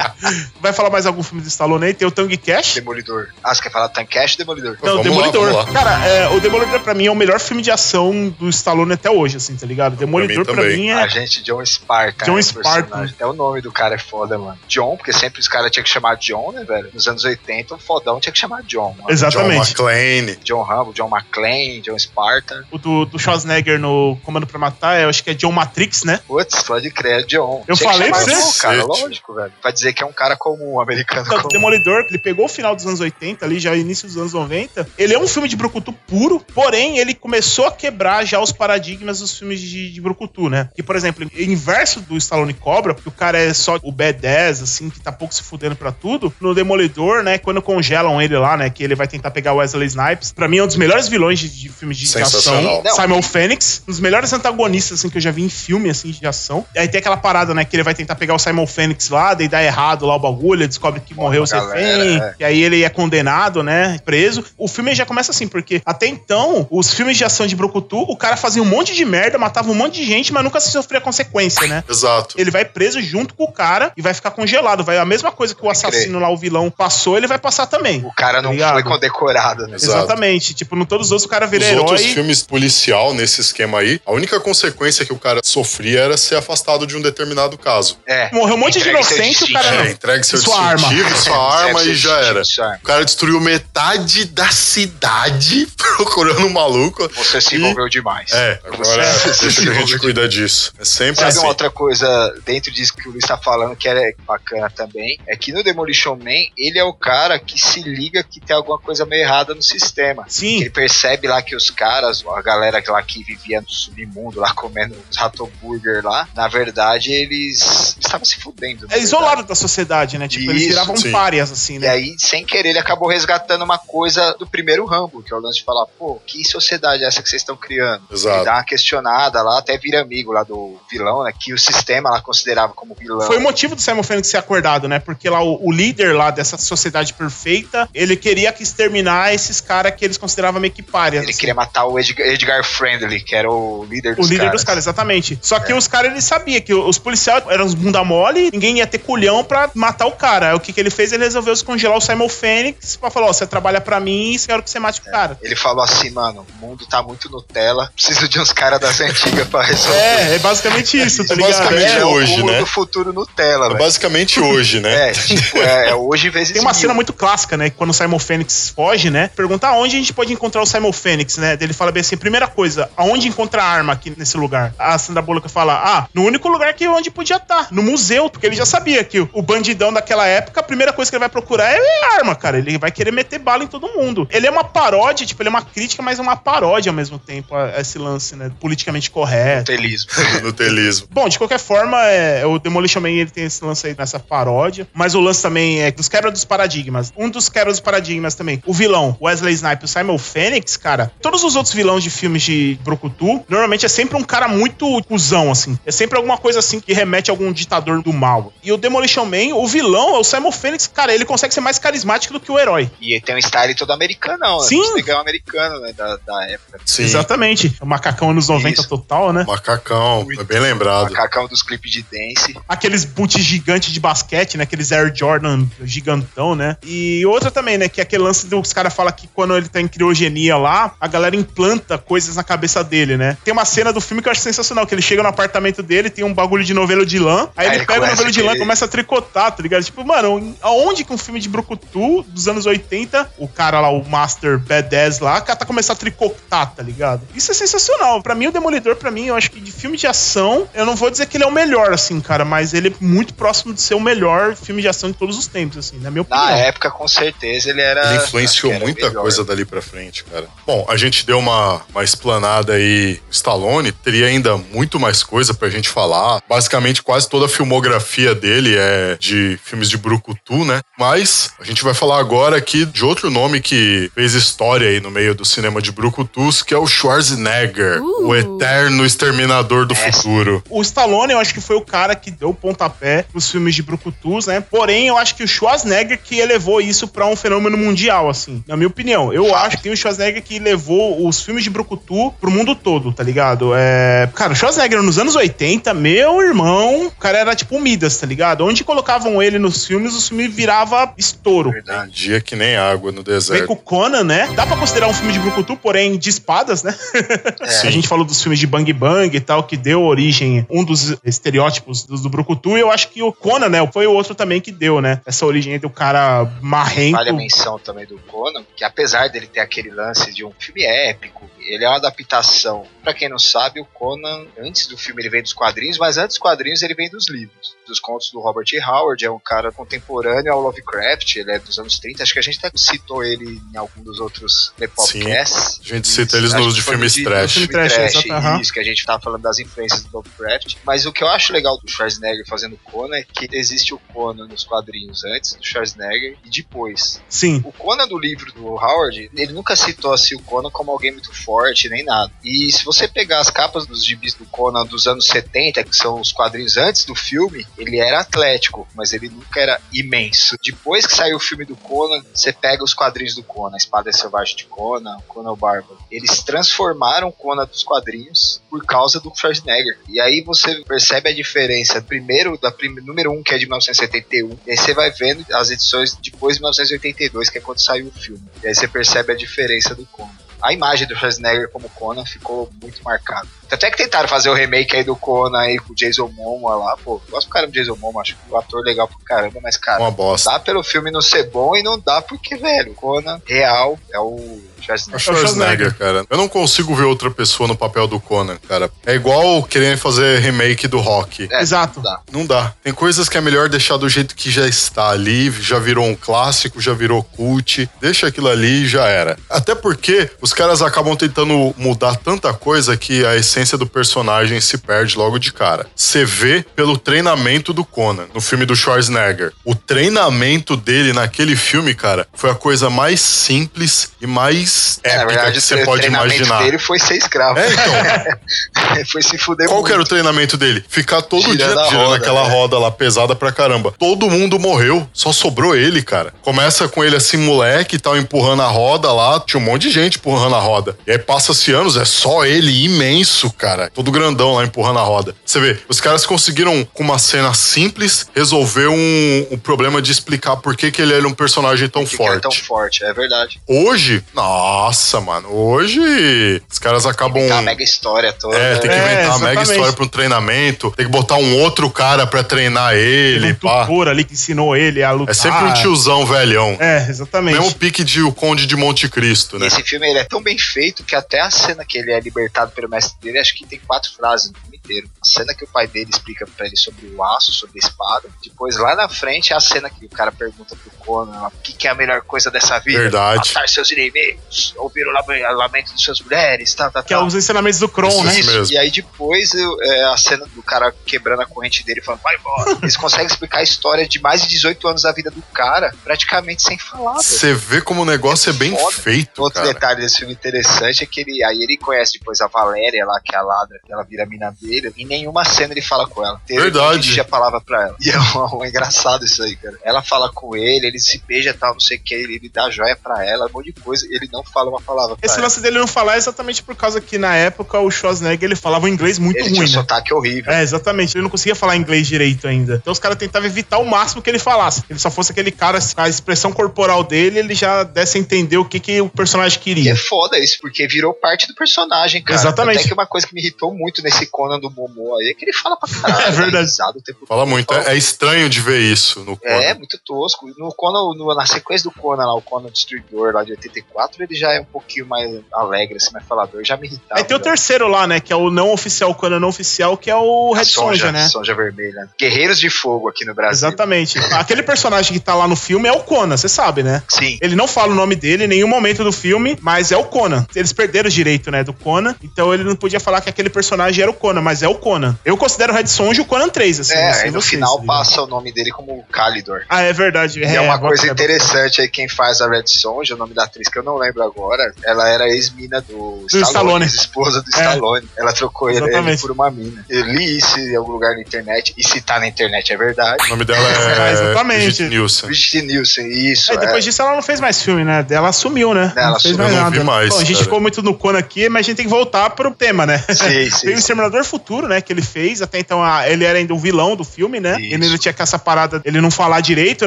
Vai falar mais algum filme do Stallone aí? Tem o Tango Cash? Demolidor. Ah, você quer falar Tancash Demolidor? Não, Vamos lá, Demolidor. vamos lá. Cara, é, o Demolidor pra mim é o melhor filme de ação do Stallone até hoje, assim, tá ligado? Demolidor pra mim, A é. gente, John Spartan. John né, o Spartan. personagem. Até o nome do cara é foda, mano. John, porque sempre os caras tinham que chamar John, né, velho? Nos anos 80, o fodão tinha que chamar John. mano. John Exatamente. McClane. John Rambo, John McClane, John Spartan. O do, do Schwarzenegger no Comando pra Matar, eu acho que é John Matrix, né? Putz, pode crer, é John. Eu Tinha falei pra você. cara, Cacete. lógico, velho. Vai dizer que é um cara comum, um americano Então, o comum. Demolidor, ele pegou o final dos anos 80, ali já início dos anos 90. Ele é um filme de brucutu puro, porém ele começou a quebrar já os paradigmas dos filmes de, de brucutu, né? Que, por exemplo, inverso do Stallone Cobra, que o cara é só o B10, assim, que tá pouco se fudendo pra tudo. No Demolidor, né, quando congelam ele lá, né, que ele vai tentar pegar o Wesley Snipes, pra mim é um dos melhores vilões de, de filmes de, ação. Simon Phoenix, um dos melhores antagonistas, assim, que eu já vi em filme, assim, de ação. E aí tem aquela parada, né, que ele vai tentar pegar o Simon Phoenix lá, daí dá errado lá o bagulho, ele descobre que morreu o refém, é. e aí ele é condenado, né, preso. O filme já começa assim, porque até então, os filmes de ação de Brucutu, o cara fazia um monte de merda, matava um monte de gente, mas nunca se sofria consequência, né? Exato. Ele vai preso junto com o cara e vai ficar congelado. Vai a mesma coisa que o assassino lá, o vilão, passou, ele vai passar também. O cara não Ligado? foi condecorado, né? Exato. Exatamente. Tipo, no todos os outros o cara vira Os herói. outros filmes policial nesse esquema aí, a única consequência que o cara sofria era ser afastado de um determinado caso. É. Morreu um monte de Entregue seu inocente, o cara. É, entregue seu sua arma. sua arma e já era. O cara destruiu metade da cidade procurando um maluco. Você se E- envolveu demais. É, agora deixa que a gente cuida disso. É sempre Sabe assim. uma outra coisa dentro disso que o Luiz tá falando que é bacana também? É que no Demolition Man, ele é o cara que se liga que tem alguma coisa meio errada no sistema. Sim. Ele percebe lá que os caras, a galera lá que vivia no submundo, lá comendo os ratoburger lá, na verdade eles estavam se fudendo. na É isolado da sociedade, né? Tipo, eles Isso, viravam sim. párias, assim, E né? aí, sem querer, ele acabou resgatando uma coisa do primeiro Rambo, que é o lance de falar, pô, que sociedade é essa que vocês estão criando? Exato. Ele dá uma questionada lá, até vira amigo lá do vilão, né? Que o sistema lá considerava como vilão. Foi o motivo do Simon Phoenix ser acordado, né? Porque lá o, o líder lá dessa sociedade perfeita, ele queria que exterminar esses caras que eles consideravam meio que párias. Ele assim. queria matar o Edgar, Edgar Friendly, que era o líder O dos líder caras. dos caras, exatamente. Só que os caras, ele sabia que os policiais eram uns bunda mole, ninguém ia ter culhão pra matar o cara. Aí o que, que ele fez? Ele resolveu descongelar o Simon Phoenix pra falar, ó, você trabalha pra mim e quero que você mate o cara. Ele falou assim, mano, o mundo tá muito Nutella, preciso de uns caras das antigas pra resolver. É, é basicamente isso, tá É ligado? basicamente É, é hoje, o né? do futuro Nutella, É basicamente hoje, né? É, tipo, é, é hoje vezes Tem uma mil. cena muito clássica, né? Quando o Simon Phoenix foge, né? Pergunta aonde a gente pode encontrar o Simon Phoenix, né? Ele fala bem assim: primeira coisa, aonde encontrar arma aqui nesse lugar? A Sandra Bullock fala: ah, no único lugar que onde podia estar, no museu, porque ele já sabia que o, bandidão daquela época, a primeira coisa que ele vai procurar é arma, cara. Ele vai querer meter bala em todo mundo. Ele é uma paródia, tipo, ele é uma crítica, mas é uma paródia ao mesmo tempo, a, a esse lance, né? Politicamente correto. Nutelismo. No telismo. Bom, de qualquer forma, é, o Demolition Man ele tem esse lance aí nessa paródia, mas o lance também é dos quebra dos paradigmas. Um dos quebra dos paradigmas também, o vilão, Wesley Snipes, o Simon Phoenix, cara, todos os outros vilões de filmes de Brucutu, normalmente é sempre um cara muito cuzão, assim. É sempre alguma coisa assim que remete a algum ditador do mal. E o Demolition Man, o vilão, é o Simon Phoenix, cara, ele consegue ser mais carismático do que o herói. E tem um style todo americano, Sim. Sim. Legal americano, né, da, da época. Sim. Exatamente. O macacão anos 90 Isso. total, né? Macacão, é bem lembrado. Macacão dos clipes de dance. aqueles boots gigantes de basquete, né? Aqueles Air Jordan gigantão, né? E outra também, né? Que é aquele lance dos caras falam que quando ele tá em criogenia lá, a galera implanta coisas na cabeça dele, né? Tem uma cena do filme que eu acho sensacional, que ele chega no apartamento dele, tem um bagulho de novelo de lã, aí Aí ele pega o novelo de lã e começa a tricotar, tá ligado? Tipo, mano, aonde que um filme de brucutu dos anos 80, o cara lá, o Master B10 lá, tá começando a tricotar, tá ligado? Isso é sensacional. Pra mim, o Demolidor, pra mim, eu acho que de filme de ação, eu não vou dizer que ele é o melhor, assim, cara, mas ele é muito próximo de ser o melhor filme de ação de todos os tempos, assim, na minha opinião. Na época, com certeza, ele era. Ele influenciou era muita melhor. coisa dali pra frente, cara. Bom, a gente deu uma, uma explanada aí. O Stallone teria ainda muito mais coisa pra gente falar. Basicamente, quase toda a filmografia dele é de filmes de brucutu, né? Mas a gente vai falar agora aqui de outro nome que fez história aí no meio do cinema de brucutus, que é o Schwarzenegger, Uh. o eterno exterminador do É. futuro. O Stallone, eu acho que foi o cara que deu o pontapé pros filmes de brucutus, né? Porém, eu acho que o Schwarzenegger que elevou isso pra um fenômeno mundial, assim, na minha opinião. Eu acho que o Schwarzenegger que levou os filmes de brucutu pro mundo todo, tá ligado? É... Cara, o Schwarzenegger nos anos 80, meu irmão, o cara era tipo um Midas, tá ligado? Onde colocavam ele nos filmes, o filme virava estouro. Verdade. Dia que nem água no Vem deserto. com o Conan, né? Dá pra considerar um filme de brucutu, porém de espadas, né? É. A gente falou dos filmes de Bang Bang e tal, que deu origem, um dos estereótipos do, do Brucutu, e eu acho que o Conan, né, foi o outro também que deu, né? Essa origem do cara marrento, Falha mental. atenção também do Conan, que apesar dele ter aquele lance de um filme épico, ele é uma adaptação. Pra quem não sabe, o Conan, antes do filme, ele vem dos quadrinhos, mas antes dos quadrinhos, ele vem dos livros. Dos contos do Robert E. Howard, é um cara contemporâneo ao Lovecraft, ele é dos anos 30. Acho que a gente até citou ele em algum dos outros Podcasts. A gente cita eles nos de filmes trash. Filme trash, exato, aham. Isso, que a gente tava falando das influências do Lovecraft. Mas o que eu acho legal do Schwarzenegger fazendo Conan é que existe o Conan nos quadrinhos antes do Schwarzenegger e depois. Sim. O Conan do livro do Howard, ele nunca citou assim o Conan como alguém muito forte, nem nada. E se você pegar as capas dos gibis do Conan dos anos 70, que são os quadrinhos antes do filme, ele era atlético, mas ele nunca era imenso. Depois que saiu o filme do Conan, você pega os quadrinhos do Conan, Espada Selvagem de Conan, Conan o. Eles transformaram o Conan dos quadrinhos por causa do Schwarzenegger. E aí você percebe a diferença, primeiro, da número 1, um, que é de 1971, e aí você vai vendo as edições depois de 1982, que é quando saiu o filme. E aí você percebe a diferença do Conan. A imagem do Schwarzenegger como Conan ficou muito marcada. Até que tentaram fazer o remake aí do Conan aí com o Jason Momoa lá, pô. Eu gosto do caramba do Jason Momoa, acho que o ator legal pro caramba, mas cara, Uma bosta. dá pelo filme não ser bom e não dá porque, velho, Conan real é o É o Schwarzenegger. Schwarzenegger, cara. Eu não consigo ver outra pessoa no papel do Conan, cara. É igual querendo fazer remake do Rock. É, Exato. Dá. Não dá. Tem coisas que é melhor deixar do jeito que já está ali, já virou um clássico, já virou cult. Deixa aquilo ali e já era. Até porque os caras acabam tentando mudar tanta coisa que a essência do personagem se perde logo de cara. Você vê pelo treinamento do Conan no filme do Schwarzenegger. O treinamento dele naquele filme, cara, foi a coisa mais simples e mais É, na épica verdade, que o você pode treinamento imaginar. dele foi ser escravo. É, então. foi se fuder Qual muito. que era o treinamento dele? Ficar todo Girando dia girando roda, aquela né? roda lá pesada pra caramba. Todo mundo morreu, só sobrou ele, cara. Começa com ele assim, moleque e tal, empurrando a roda lá. Tinha um monte de gente empurrando a roda. E aí passa-se anos, é só ele imenso, cara. Todo grandão lá empurrando a roda. Você vê, os caras conseguiram, com uma cena simples, resolver um, um problema de explicar por que, que ele era um personagem tão Que que era forte. tão forte, é verdade. Hoje, nossa, mano, hoje os caras acabam. Tá a mega história toda. É, tem que É, inventar uma mega exatamente. história pra um treinamento, tem que botar um outro cara pra treinar ele, Ele um pá. tutor ali que ensinou ele a lutar. É sempre um tiozão velhão. É, exatamente. Mesmo pique de O Conde de Monte Cristo, né? esse filme ele é tão bem feito que até a cena que ele é libertado pelo mestre dele, acho que tem quatro frases no filme inteiro. A cena que o pai dele explica pra ele sobre o aço, sobre a espada. Depois, lá na frente, é a cena que o cara pergunta pro Conan o que, que é a melhor coisa dessa vida. Verdade. Matar seus inimigos, ouvir o lame- lamento de suas mulheres, tá, tá, Que é tá. os ensinamentos do Kron, Isso, né? isso. mesmo. E aí depois eu- é, a cena do cara quebrando a corrente dele e falando, vai embora. Eles conseguem explicar a história de mais de 18 anos da vida do cara, praticamente sem falar. Você vê como o negócio é bem Foda. feito, Outro cara. detalhe desse filme interessante é que ele, aí ele conhece depois a Valéria lá, que é a ladra, que ela vira a mina dele. Em nenhuma cena ele fala com ela. Ele Verdade. a palavra pra ela. E é um, um engraçado isso aí, cara. Ela fala com ele, ele se beija e tal, não sei o que, ele, ele dá joia pra ela, um monte de coisa, e ele não fala uma palavra pra Esse ela. lance dele não falar é exatamente por causa que na época o Schwarzenegger ele falava um inglês muito Ele tinha um ruim, né? sotaque horrível. É, exatamente. Ele não conseguia falar inglês direito ainda. Então os caras tentavam evitar o máximo que ele falasse. Ele só fosse aquele cara, a expressão corporal dele, ele já desse a entender o que, que o personagem E é queria. foda isso, porque virou parte do personagem, cara. Exatamente. Até que uma coisa que me irritou muito nesse Conan do Momo aí é que ele fala pra caralho. É verdade. tempo Fala todo. muito. É, é estranho de ver isso no É, Conan. muito tosco. No Conan, no- na sequência do Conan lá, o Conan Destruidor lá de 84, ele já é um pouquinho mais alegre, assim, mais falador. Já me irritava. Aí tem o terceiro lá, né? Que é o não oficial, o Conan não oficial, que é o Red Sonja, né? Sonja vermelha. Guerreiros de Fogo aqui no Brasil. Exatamente. Aquele personagem que tá lá no filme é o Conan, você sabe, né? Sim. Ele não fala o nome dele em nenhum momento do filme, mas é o Conan. Eles perderam o direito, né, do Conan, então ele não podia falar que aquele personagem era o Conan, mas é o Conan. Eu considero o Red Sonja o Conan 3, assim. É, aí no vocês, final tá ligado? passa o nome dele como Calidor. Ah, é verdade. E é, uma bota- coisa é, interessante aí, quem faz a Red Sonja, o nome da atriz que eu não lembro agora, ela era ex-mina do, Stallone. esposa do É. Stallone. Ela trocou ele, ele por uma mina. Eu li isso em algum lugar na internet, e se tá na internet é verdade. O nome dela É, é exatamente. Brigitte Nielsen. Brigitte Nielsen, isso. Aí depois é. disso ela não fez mais filme, né? Ela sumiu, né? Ela não fez sumiu, mais nada, né? demais. Bom, a gente ficou muito no Conan aqui, mas a gente tem que voltar pro tema, né? Sim, sim, Tem o. Exterminador Futuro, né? Que ele fez. Até então, a- ele era ainda o vilão do filme, né? Isso. Ele ainda tinha com essa parada, ele não falar direito,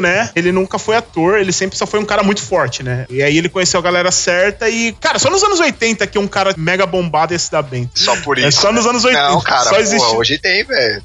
né? Ele nunca foi ator, ele sempre só foi um cara muito forte, né? E aí ele conheceu a galera certa e, cara, só nos anos 80 que um cara mega bombado ia se dar bem. Só por É isso. só nos anos 80. Não, cara, só pô, existe. hoje tem, velho.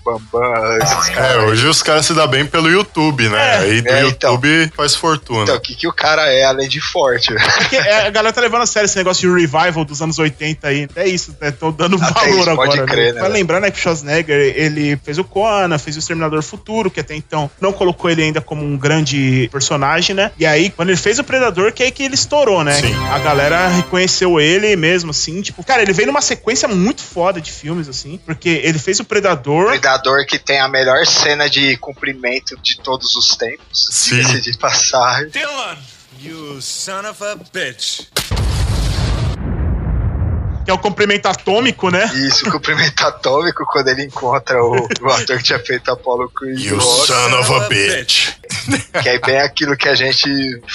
É, hoje os caras se dão bem pelo YouTube, né? É, Aí do é, então. YouTube faz fortuna. Então, o que, que o cara é além de forte, velho? Porque é, a galera tá levando a sério esse negócio de revival dos anos 80 aí. É isso, né? Tô dando Até valor isso, pode agora. crer, né? né, Vai lembrar, né, que o Schwarzenegger, ele fez o Conan, fez o Exterminador Futuro, que até então não colocou ele ainda como um grande personagem, né? E aí, quando ele fez o Predador, que é aí que ele estourou, né? Sim. A galera reconheceu ele mesmo, assim, tipo... Cara, ele veio numa sequência muito foda de filmes, assim, porque ele fez o Predador... Predador que tem a melhor cena de cumprimento de todos os tempos. Sim. De passagem. Dylan, you son of a bitch. Que é o comprimento atômico, né? Isso, o cumprimento atômico quando ele encontra o, o ator que tinha feito Apollo Creed. You Rock, son of a bitch. Que é bem aquilo que a gente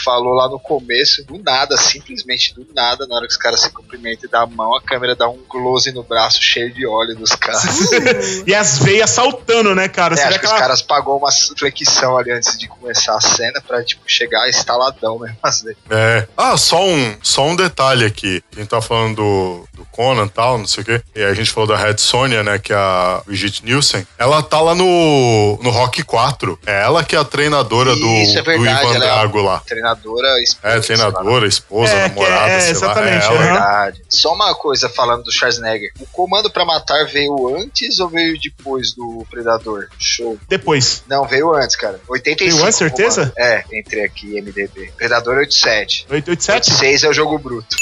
falou lá no começo, do nada, simplesmente do nada, na hora que os caras se cumprimentam e dá a mão, a câmera dá um close no braço cheio de óleo dos caras. e as veias saltando, né, cara? É, Você acho que os aquela- caras pagou uma flexão ali antes de começar a cena pra, tipo, chegar estaladão mesmo. Assim. É. Ah, só um, só um detalhe aqui. A gente tá falando do, do Conan e tal, não sei o quê. E a gente falou da Red Sonja, né? Que é a Brigitte Nielsen. Ela tá lá no, no Rock 4. É ela que é a treinadora do, Isso é do verdade, Ivan ela é Drago lá. Treinadora, esposa, É, treinadora, esposa, É, é- namorada, é, sei exatamente, lá. É. Verdade. Só uma coisa falando do Schwarzenegger. O Comando pra Matar veio antes ou veio depois do Predador? Show. Depois. Não, veio antes, cara. 85. Veio antes, certeza? É, entrei aqui, MDB. Predador 87. 887? 86 é o jogo bruto.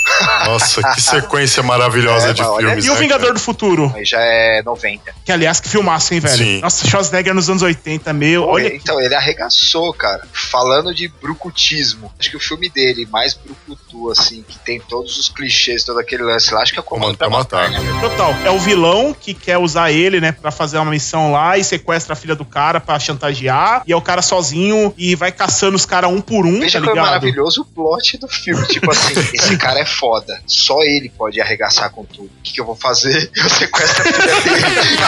Nossa, que sequência maravilhosa É, de mas filmes. E o né, Vingador cara? do Futuro? Aí já é 90. Que aliás, que filmaço, hein, velho? Sim. Nossa, Schwarzenegger nos anos 80, meu. Pô, Olha. Então, ele arregaçou, cara. Falando de brucutismo. Acho que o filme dele, mais brucutu, assim, que tem todos os clichês, todo aquele lance lá, acho que é o Comando, pra Matar, Matar. né? Total. É o vilão que quer usar ele, né, pra fazer uma missão lá e sequestra a filha do cara pra chantagear. E é o cara sozinho e vai caçando os caras um por um, Veja tá é ligado? maravilhoso o plot do filme. Tipo assim, esse cara é foda. Só ele pode arregaçar com tudo. O que, que eu vou fazer? Eu sequestro a filha dele.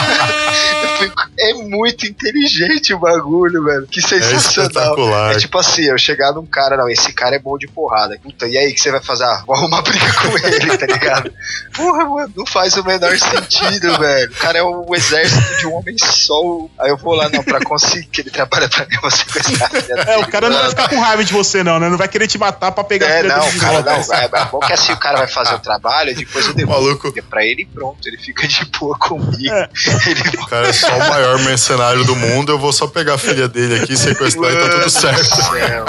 É muito inteligente o bagulho, velho. Que sensacional. espetacular. É tipo assim, eu chegar num cara, não, esse cara é bom de porrada. Puta, e aí, o que você vai fazer? Ah, vou arrumar briga com ele, tá ligado? Porra, mano, não faz o menor sentido, velho. O cara é o exército de um homem só. Aí eu vou lá, não, pra conseguir que ele trabalha pra mim, eu vou sequestrar a filha É, dele. o cara não vai ficar com raiva de você, não, né? Não vai querer te matar pra pegar a É, filha não, dele de cara, não. É, é bom que assim o cara vai fazer o trabalho e depois eu devolvo Maluco. pra ele e pronto. Ele fica de boa comigo. É. Ele O cara é só o maior mercenário do mundo. Eu vou só pegar a filha dele aqui, sequestrar e tá tudo certo. do céu,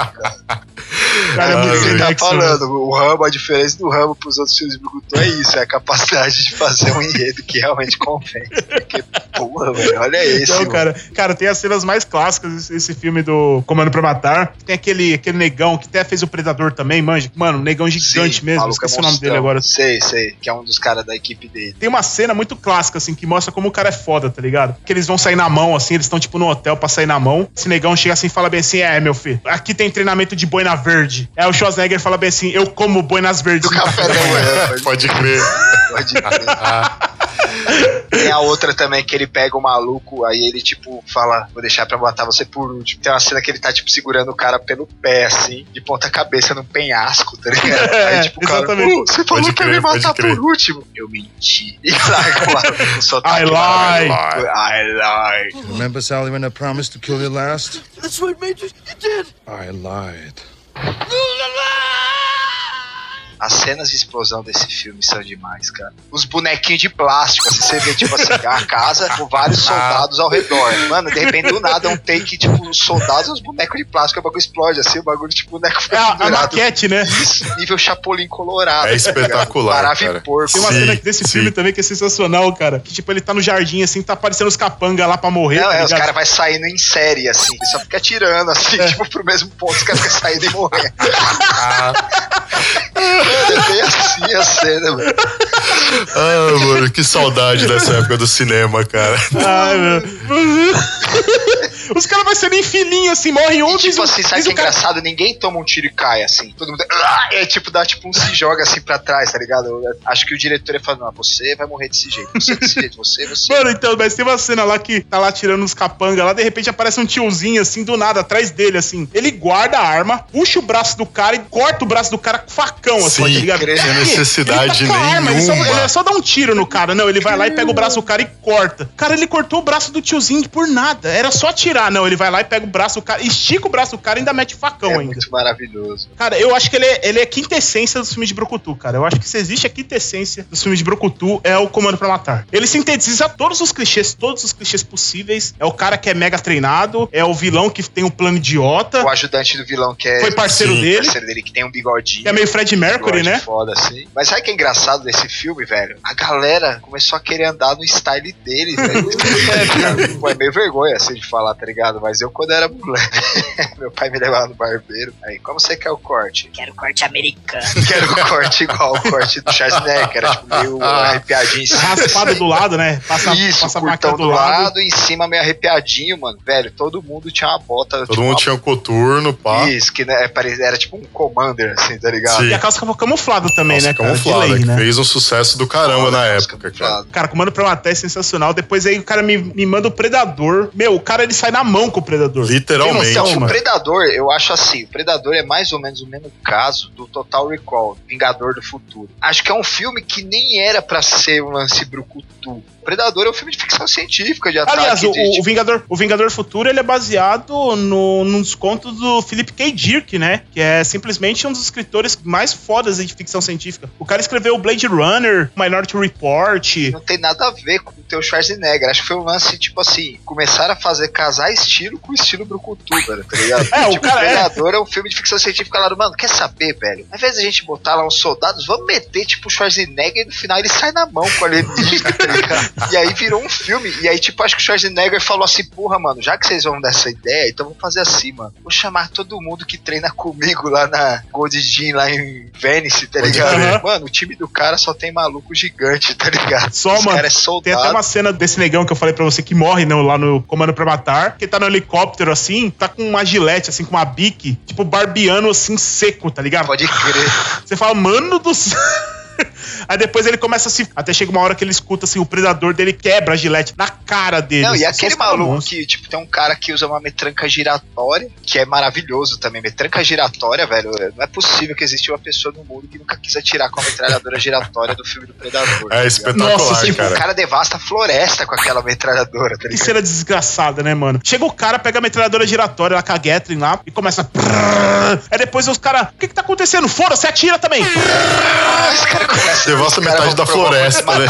cara. Ah. Ele tá né? falando, o Rambo, a diferença do Rambo pros outros filmes de Brucutu é isso, é a capacidade de fazer um enredo que realmente convence. Porque, porra, velho, olha esse. Não, mano. cara, cara, tem as cenas mais clássicas desse, esse filme do Comando pra Matar. Tem aquele, aquele negão que até fez o Predador também, manja. Mano, um negão gigante Sim, mesmo. Esqueci é o nome dele agora. Sei, sei, que é um dos caras da equipe dele. Tem uma cena muito clássica, assim, que mostra como o cara é foda, tá ligado? Que eles vão sair na mão, assim, eles estão, tipo, no hotel pra sair na mão. Esse negão chega assim e fala bem assim: É, meu filho, aqui tem treinamento de boina verde. Aí o Schwarzenegger fala bem assim: Eu como boinas verdes. Do café da manhã, pode, Pode crer. pode crer. Tem a outra também que ele pega o maluco, aí ele, tipo, fala, vou deixar pra matar você por último. Tem uma cena que ele tá, tipo, segurando o cara pelo pé, assim, de ponta cabeça num penhasco, tá ligado? Aí, tipo, o cara, exatamente. "Uh, você falou Pode pra me crer, pode matar por último. Eu menti. E larga lá com o sotaque I lie. I lie. Remember, Sally, when I promised to kill you last? That's what Major you did. I lied. 不能啊 As cenas de explosão desse filme são demais, cara. Os bonequinhos de plástico, assim, você vê, tipo assim, a casa com vários soldados ao redor. Mano, de repente, do nada, é um take, tipo, os soldados e os bonecos de plástico, o bagulho explode, assim, o bagulho, tipo, o boneco fica É a, a pendurado. maquete, né? Isso, nível Chapolin Colorado. É tá espetacular, Parava cara. e porco. Tem uma Sim, cena desse sim. filme também que é sensacional, cara. Que, tipo, ele tá no jardim, assim, tá aparecendo os capanga lá pra morrer. Não, tá é, os caras vão saindo em série, assim. Ele só fica atirando, assim, É. tipo, pro mesmo ponto, os caras ficam saindo e morrendo. Mano, é bem assim a cena, velho. Ah, mano, que saudade dessa época do cinema, cara. Ai, meu. Os caras vão sendo em filinho, assim, morre um, E, diz tipo o- assim, sabe diz que é cara- engraçado? Ninguém toma um tiro e cai, assim. Todo mundo. É tipo, dá tipo um se joga assim pra trás, tá ligado? Eu acho que o diretor ia falar, não, você vai morrer desse jeito, você desse jeito, você, você. Mano, então, mas tem uma cena lá que tá lá tirando uns capanga lá, de repente aparece um tiozinho assim, do nada, atrás dele, assim. Ele guarda a arma, puxa o braço do cara e corta o braço do cara com facão, assim, Sim, tá ligado? sem quê? necessidade ele tá arma, ele só, ele é só dá um tiro no cara. Não, ele vai lá e pega o braço do cara e corta. Cara, ele cortou o braço do tiozinho por nada. Era só tirar. Não, ele vai lá e pega o braço do cara, estica o braço do cara e ainda mete facão é ainda. muito maravilhoso. Cara, eu acho que ele é, ele é quintessência dos filmes de Brocutu, cara. Eu acho que se existe a quintessência dos filmes de Brocutu, é o Comando pra Matar. Ele sintetiza todos os clichês, todos os clichês possíveis. É o cara que é mega treinado, é o vilão que tem um plano idiota, O ajudante do vilão que é. foi parceiro Sim, dele, parceiro dele que tem um bigodinho. que é meio Fred Mercury, né? Foda, assim. Mas sabe o que é engraçado desse filme, velho? A galera começou a querer andar no style deles, velho. é, Pô, é meio vergonha assim de falar, tá ligado? Mas eu, quando era moleque, meu pai me levava no barbeiro. Aí, como você quer o corte? Quero corte americano. Quero o corte igual o corte do Schwarzenegger, que era tipo meio arrepiadinho em cima. Raspado do lado, né? Passa, Isso, passa a curtão máquina do lado, em cima meio arrepiadinho, mano. Velho, todo mundo tinha uma bota. Todo tipo, mundo uma- tinha um coturno, pá. Isso, que né, era tipo um commander, assim, tá ligado? Sim. E a calça camuflada também, Nossa, né, camuflada, lei, que né? fez um sucesso do caramba na época, cara. Cara, Comando pra Matar é sensacional. Depois aí o cara me, me manda o Predador. Meu, o cara ele sai na mão com o Predador. Literalmente, Então, o? Predador, eu acho assim, o Predador é mais ou menos o mesmo caso do Total Recall, Vingador do Futuro. Acho que é um filme que nem era pra ser um lance brucutu. O Predador é um filme de ficção científica, de ataque Aliás, o, de, o tipo, Vingador, o Vingador Futuro ele é baseado no, nos contos do Philip K. Dick, né? Que é simplesmente um dos escritores mais fodas de ficção científica. O cara escreveu Blade Runner, Minority Report. não tem nada a ver com o teu Schwarzenegger. Acho que foi um lance, tipo assim, começaram a fazer casar estilo com estilo brucutu, velho, tá ligado? É, o tipo, cara é- Predador é... um filme de ficção científica. Falaram, mano, quer saber, velho? Ao invés de a gente botar lá uns soldados, vamos meter, tipo, o Schwarzenegger e no final ele sai na mão com o alienígena, tá ligado? E aí virou um filme. E aí, tipo, acho que o Schwarzenegger falou assim, porra, mano, já que vocês vão dessa ideia, então vamos fazer assim, mano. Vou chamar todo mundo que treina comigo lá na Gold Gym, lá em Venice, tá ligado? crer. Mano, o time do cara só tem maluco gigante, tá ligado? Só, Os mano. cara é Tem soldado. até uma cena desse negão que eu falei pra você que morre no- lá no Comando pra Matar, que tá no helicóptero assim, tá com uma gilete, assim, com uma bique, tipo barbiano assim, seco, tá ligado? Pode crer. Você fala, mano do céu. Aí depois ele começa a se. Até chega uma hora que ele escuta assim, o predador dele quebra a gilete na cara dele. Não, e aquele maluco que, tipo, tem um cara que usa uma metranca giratória, que é maravilhoso também. Metranca giratória, velho, não é possível que exista uma pessoa no mundo que nunca quis atirar com a metralhadora giratória do filme do Predador. tá É ligado? espetacular, Nossa, Tipo, cara. o cara devasta a floresta com aquela metralhadora, tá Que cena desgraçada, né, mano? Chega o cara, pega a metralhadora giratória lá com a Gatling lá e começa. a- Aí depois os caras. O que que tá acontecendo? Fora, você atira também! Caras começam. Devasta metade da floresta, né?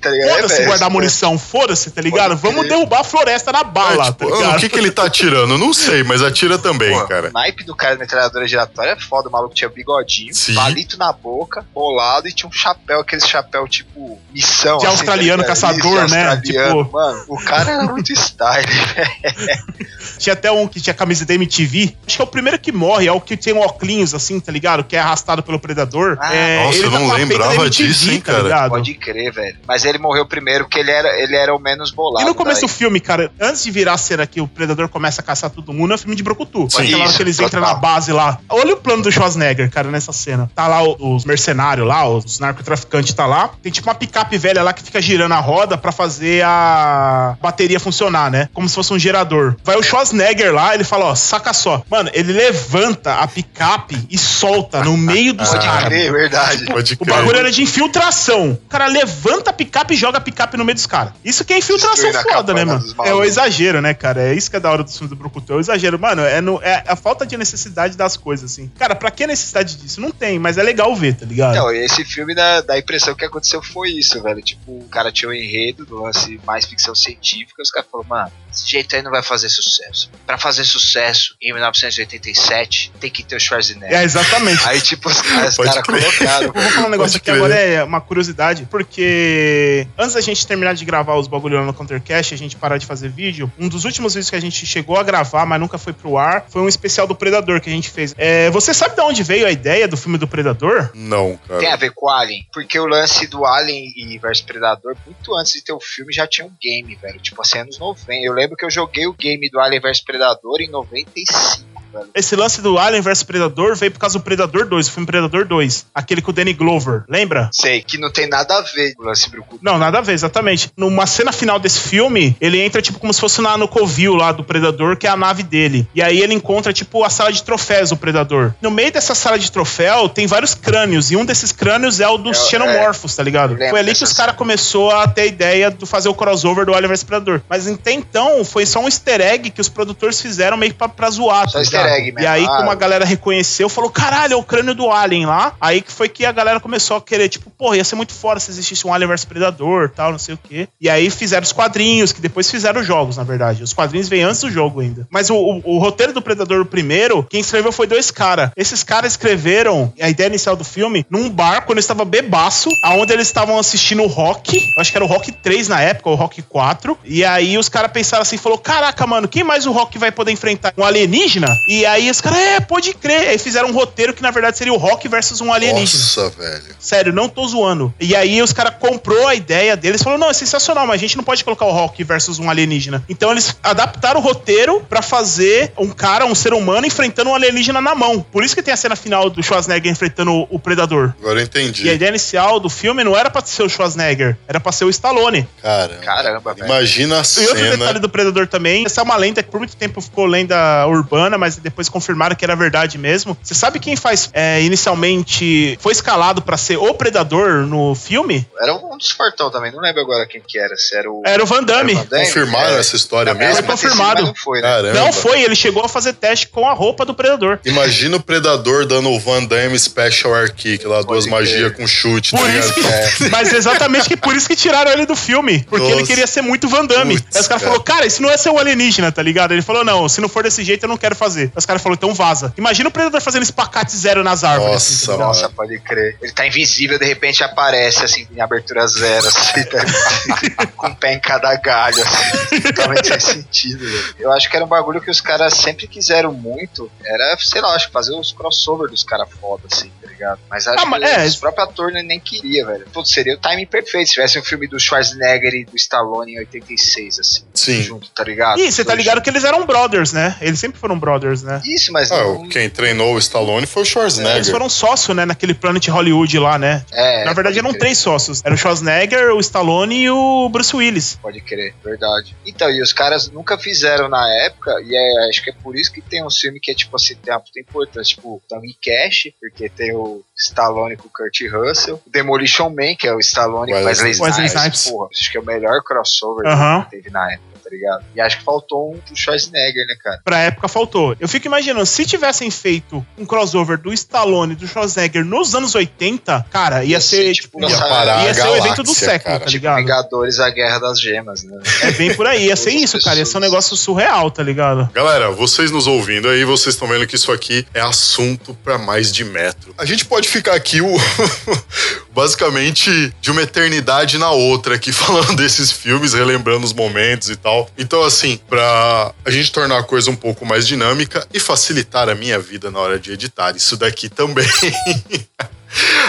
Tá ligado? Foda-se velho? guardar munição, foda-se, tá ligado? Pode Vamos crer. derrubar a floresta na bala, É, tipo, tá ligado? o que, que ele tá atirando? Não sei, mas atira também, Pô, cara. O naipe do cara da metralhadora giratória é foda. O maluco tinha bigodinho, Sim. palito na boca, bolado e tinha um chapéu, aquele chapéu tipo missão. De assim, australiano tá caçador, Isso, né? australiano. Tipo- Mano, o cara era muito style. Tinha até um que tinha camisa da MTV. Acho que é o primeiro que morre, é o que tem um óculos assim, tá ligado? Que é arrastado pelo predador. Ah, é, nossa, eu tá não peita lembrava disso, hein, tá cara? ligado? Pode crer, velho. Mas ele morreu primeiro porque ele era, ele era o menos bolado. E no começo do daí. filme, cara, antes de virar a cena que o Predador começa a caçar todo mundo, é um filme de Brocutu. Sim, Aquela hora isso, que eles entram na base lá. Olha o plano do Schwarzenegger, cara, nessa cena. Tá lá o- os mercenários lá, os narcotraficantes tá lá. Tem tipo uma picape velha lá que fica girando a roda pra fazer a bateria funcionar, né? Como se fosse um gerador. Vai o Schwarzenegger lá, ele fala, ó, saca só. Mano, ele levanta a picape e solta no meio dos Pode caras. crer, verdade. Pode O crer. Bagulho era de infiltração. O cara levanta a picape e joga a picape no meio dos caras. Isso que é infiltração foda, né, mano? É o exagero, né, cara? É isso que é da hora do filme do Brucutu. É o exagero. Mano, é, no- é a falta de necessidade das coisas, assim. Cara, pra que necessidade disso? Não tem, mas é legal ver, tá ligado? Então, esse filme dá, dá a impressão que aconteceu foi isso, velho. Tipo, o cara tinha um enredo do lance mais ficção científica, os caras falaram, mano, esse jeito aí não vai fazer sucesso. Pra fazer sucesso em 1987, tem que ter o Schwarzenegger. É, exatamente. Aí, tipo, os caras, crer. colocaram. Eu vou falar um negócio que agora é uma curiosidade, porque antes da gente terminar de gravar os bagulho lá no Countercast, a gente parar de fazer vídeo, um dos últimos vídeos que a gente chegou a gravar, mas nunca foi pro ar, foi um especial do Predador que a gente fez. É, você sabe de onde veio a ideia do filme do Predador? Não, cara. Tem a ver com o Alien, porque o lance do Alien e versus Predador, muito antes de ter o filme, já tinha um game, velho. Tipo assim, anos 90. Eu lembro que eu joguei o game do Alien vs Predador em 95, velho. Esse lance do Alien vs Predador veio por causa do Predador 2, o filme Predador 2, aquele com o Danny Glover, lembra? Sei, que não tem nada a ver com o lance brucutu. Não, nada a ver, exatamente. Numa cena final desse filme, ele entra, tipo, como se fosse na, no covil lá do Predador, que é a nave dele. E aí ele encontra, tipo, a sala de troféus do Predador. No meio dessa sala de troféu, tem vários crânios, e um desses crânios é o dos É, Xenomorphos, tá ligado? Foi ali que os caras começou a ter a ideia de fazer o crossover do Alien vs Predador. Mas até então, foi só um easter egg que os produtores fizeram meio pra, pra zoar, Só tá easter egg. E aí, como a galera reconheceu, falou: caralho, é o crânio do Alien lá. Aí que foi que a galera começou a querer, tipo, porra, ia ser muito fora se existisse um Alien vs Predador tal, não sei o quê. E aí fizeram os quadrinhos, que depois fizeram os jogos, na verdade. Os quadrinhos vêm antes do jogo ainda. Mas o, o- o roteiro do Predador, primeiro, quem escreveu foi dois caras. Esses caras escreveram a ideia inicial do filme num bar quando eles estavam bebaço, aonde eles estavam assistindo o Rock. Eu acho que era o Rock 3 na época, ou o Rock 4. E aí os caras pensaram assim, falou: caraca, mano, quem mais o Rock vai poder enfrentar? Um alienígena? E aí os caras, é, pode crer. Aí fizeram um roteiro que na verdade seria o Rock versus um alienígena. Nossa, velho. Sério, não tô zoando. E aí os caras comprou a ideia deles, falou: "Não, é sensacional, mas a gente não pode colocar o Rock versus um alienígena". Então eles adaptaram o roteiro pra fazer um cara, um ser humano enfrentando um alienígena na mão. Por isso que tem a cena final do Schwarzenegger enfrentando o, predador. Agora eu entendi. E a ideia inicial do filme não era pra ser o Schwarzenegger, era pra ser o Stallone. Caramba. Caramba, velho. Imagina a E outro detalhe cena. do Predador também, essa é uma lenda que por muito tempo ficou lenda urbana, mas depois confirmaram que era verdade mesmo. Você sabe quem faz, é, inicialmente, foi escalado pra ser o Predador no filme? Era um dos fortão também, não lembro agora quem que era. Se era o. Era o Van Damme. Era o Van Damme? Confirmaram É. essa história mesmo? ter sido, confirmado. não foi, né? Não foi, ele chegou a fazer teste com a roupa do Predador. Imagina o Predador dando o Van Damme Special Air Kick, lá duas crer. magias com chute. Por tá isso que, Mas exatamente que por isso que tiraram ele do filme. Porque Nossa. ele queria ser muito Van Damme. Putz, Aí os caras cara. falaram, cara, isso não é ser o alienígena, tá ligado? Ele falou, não, se não for desse jeito, eu não quero fazer. Os caras falaram, então vaza. Imagina o Predador fazendo espacate zero nas árvores. Nossa, assim, tá? Nossa, pode crer. Ele tá invisível, de repente aparece, assim, em abertura zero, assim, tá- com o pé em cada galho, assim, totalmente sem sentido, velho. Eu acho que era um bagulho que os caras sempre quiseram muito, era, sei lá, acho que fazer os crossover dos caras foda, assim, tá ligado? Mas acho Ah, mas que é. os próprios atores nem queria, velho. Putz, seria o timing perfeito se tivesse um filme do Schwarzenegger e do Stallone em 86, assim, Sim. junto, tá ligado? Ih, você tá ligado que eles eram brothers, né? Eles sempre foram brothers, né? Isso, mas Ah, não... quem treinou o Stallone foi o Schwarzenegger. Eles foram sócio, né, naquele Planet Hollywood lá, né? É, Na verdade, eram crer. três sócios. Era o Schwarzenegger, o Stallone e o Bruce Willis. Pode crer, verdade. Então, e os caras nunca fizeram na época, e é- acho que é por isso que tem um filme que é tipo assim, tem uma puta importância, tipo, Tanguy Cash, porque tem o Stallone com o Kurt Russell, o Demolition Man, que é o Stallone com Wesley Wesley Snipes, porra, acho que é o melhor crossover Aham. que teve na época, tá ligado? E acho que faltou um do Schwarzenegger, né, cara? Pra época faltou. Eu fico imaginando, se tivessem feito um crossover do Stallone e do Schwarzenegger nos anos 80, cara, ia, Ia ser, ser, tipo, tipo, Ia Ia parar ia a ser o evento do galáxia, século, cara. tá ligado? Vingadores, a Guerra das Gemas, né? É bem por aí, ia ser isso, cara. Ia ser um negócio surreal, tá ligado? Galera, vocês nos ouvindo aí, vocês estão vendo que isso aqui é assunto pra mais de metro. A gente pode ficar aqui o basicamente de uma eternidade na outra aqui falando desses filmes, relembrando os momentos e tal. Então assim, pra a gente tornar a coisa um pouco mais dinâmica e facilitar a minha vida na hora de editar isso daqui também.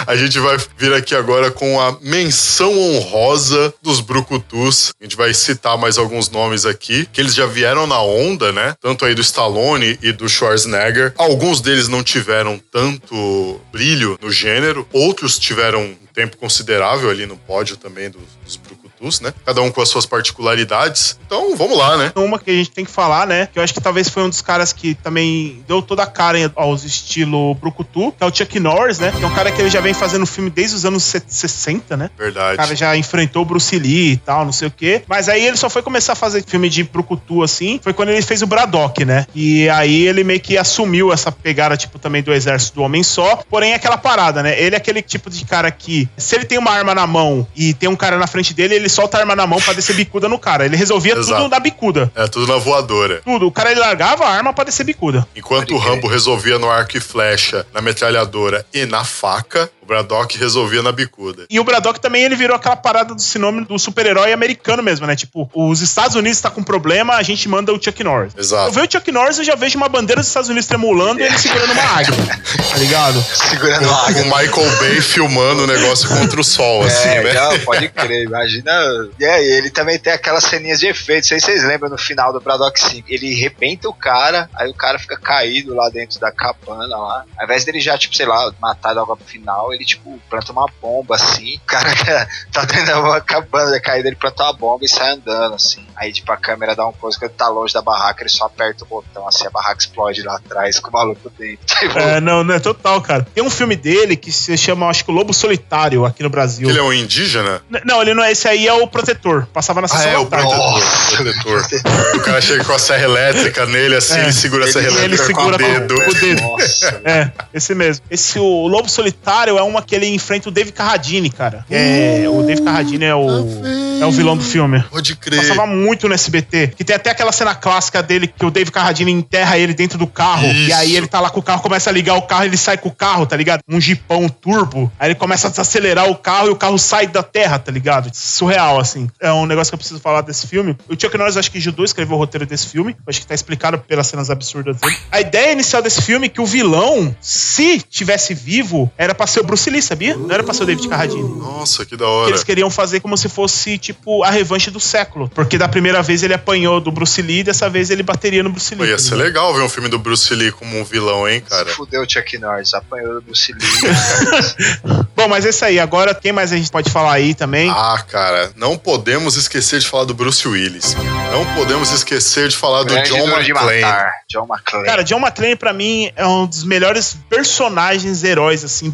A gente vai vir aqui agora com a menção honrosa dos Brucutus. A gente vai citar mais alguns nomes aqui, que eles já vieram na onda, né? Tanto aí do Stallone e do Schwarzenegger. Alguns deles não tiveram tanto brilho no gênero, outros tiveram um tempo considerável ali no pódio também dos, dos Brucutus, né? Cada um com as suas particularidades. Então, vamos lá, né? Uma que a gente tem que falar, né? Que eu acho que talvez foi um dos caras que também deu toda a cara aos estilo Brucutu, que é o Chuck Norris, né? Que é um cara que ele já vem fazendo filme desde os anos 60, né? O Verdade. cara já enfrentou o Bruce Lee e tal, não sei o quê. Mas aí ele só foi começar a fazer filme de Brucutu, assim, foi quando ele fez o Braddock, né? E aí ele meio que assumiu essa pegada, tipo, também do exército do homem só. Porém, é aquela parada, né? Ele é aquele tipo de cara que, se ele tem uma arma na mão e tem um cara na frente dele, ele solta a arma na mão pra descer bicuda no cara. Ele resolvia Exato. tudo na bicuda. É tudo na voadora. Tudo. O cara ele largava a arma pra descer bicuda. Enquanto Pode o. Rambo resolvia no arco e flecha, na metralhadora e na faca, Braddock resolvia na bicuda. E o Braddock também ele virou aquela parada do sinônimo do super-herói americano mesmo, né? Tipo, os Estados Unidos tá com problema, a gente manda o Chuck Norris. Eu Exato. vejo o Chuck Norris, eu já vejo uma bandeira dos Estados Unidos tremulando e ele segurando uma águia. Tá ligado? Segurando a água. O Michael Bay filmando o negócio contra o sol, assim, É, né? não, pode crer, imagina. E aí, ele também tem aquelas ceninhas de efeito. Não sei se vocês lembram no final do Braddock 5. Ele arrebenta o cara, aí o cara fica caído lá dentro da cabana lá. Ao invés dele já, tipo, sei lá, matar logo pro final, ele, tipo, planta uma bomba assim. O cara tá dentro da uma cabana, já caído, ele planta uma bomba e sai andando, assim. Aí, tipo, a câmera dá um coisa quando ele tá longe da barraca, ele só aperta o botão, assim, a barraca explode lá atrás com o maluco dentro. Tipo, É, não, não é total, cara. Tem um filme dele que se chama, acho que o Lobo Solitário aqui no Brasil. Ele é um indígena? N- Não, ele não é. Esse aí é o Protetor. Passava na Ah, sessão é, o da tarde. protetor. protetor. o cara chega com a serra elétrica nele, assim, É. ele segura a serra Ele- ele elétrica segura com o dedo. com o dedo. Nossa, É, esse mesmo. Esse o Lobo Solitário é uma que ele enfrenta o Dave Carradine, cara. É, o Dave Carradine é o é o vilão do filme. Pode crer. Passava muito no SBT. Que tem até aquela cena clássica dele que o Dave Carradine enterra ele dentro do carro. Isso. E aí ele tá lá com o carro, começa a ligar o carro, ele sai com o carro, tá ligado? Um jipão turbo. Aí ele começa a desacelerar o carro e o carro sai da terra, tá ligado? Surreal, assim. É um negócio que eu preciso falar desse filme. O Chuck Norris, acho que ajudou a escrever o roteiro desse filme. Acho que tá explicado pelas cenas absurdas dele. A ideia inicial desse filme é que o vilão, se tivesse vivo, era pra ser o Bruce Lee, sabia? Não era pra ser o David Carradine. Nossa, que da hora. eles queriam fazer como se fosse, tipo, a revanche do século. Porque da primeira vez ele apanhou do Bruce Lee, dessa vez ele bateria no Bruce Pô, Lee. ia ser legal ver um filme do Bruce Lee como um vilão, hein, cara? Fudeu o Chuck Norris, apanhou do Bruce Lee. Bom, mas é isso aí. Agora, quem mais a gente pode falar aí também? Ah, cara, não podemos esquecer de falar do Bruce Willis. Não podemos esquecer de falar do John McClane. John McClane. Cara, John McClane, pra mim, é um dos melhores personagens heróis, assim,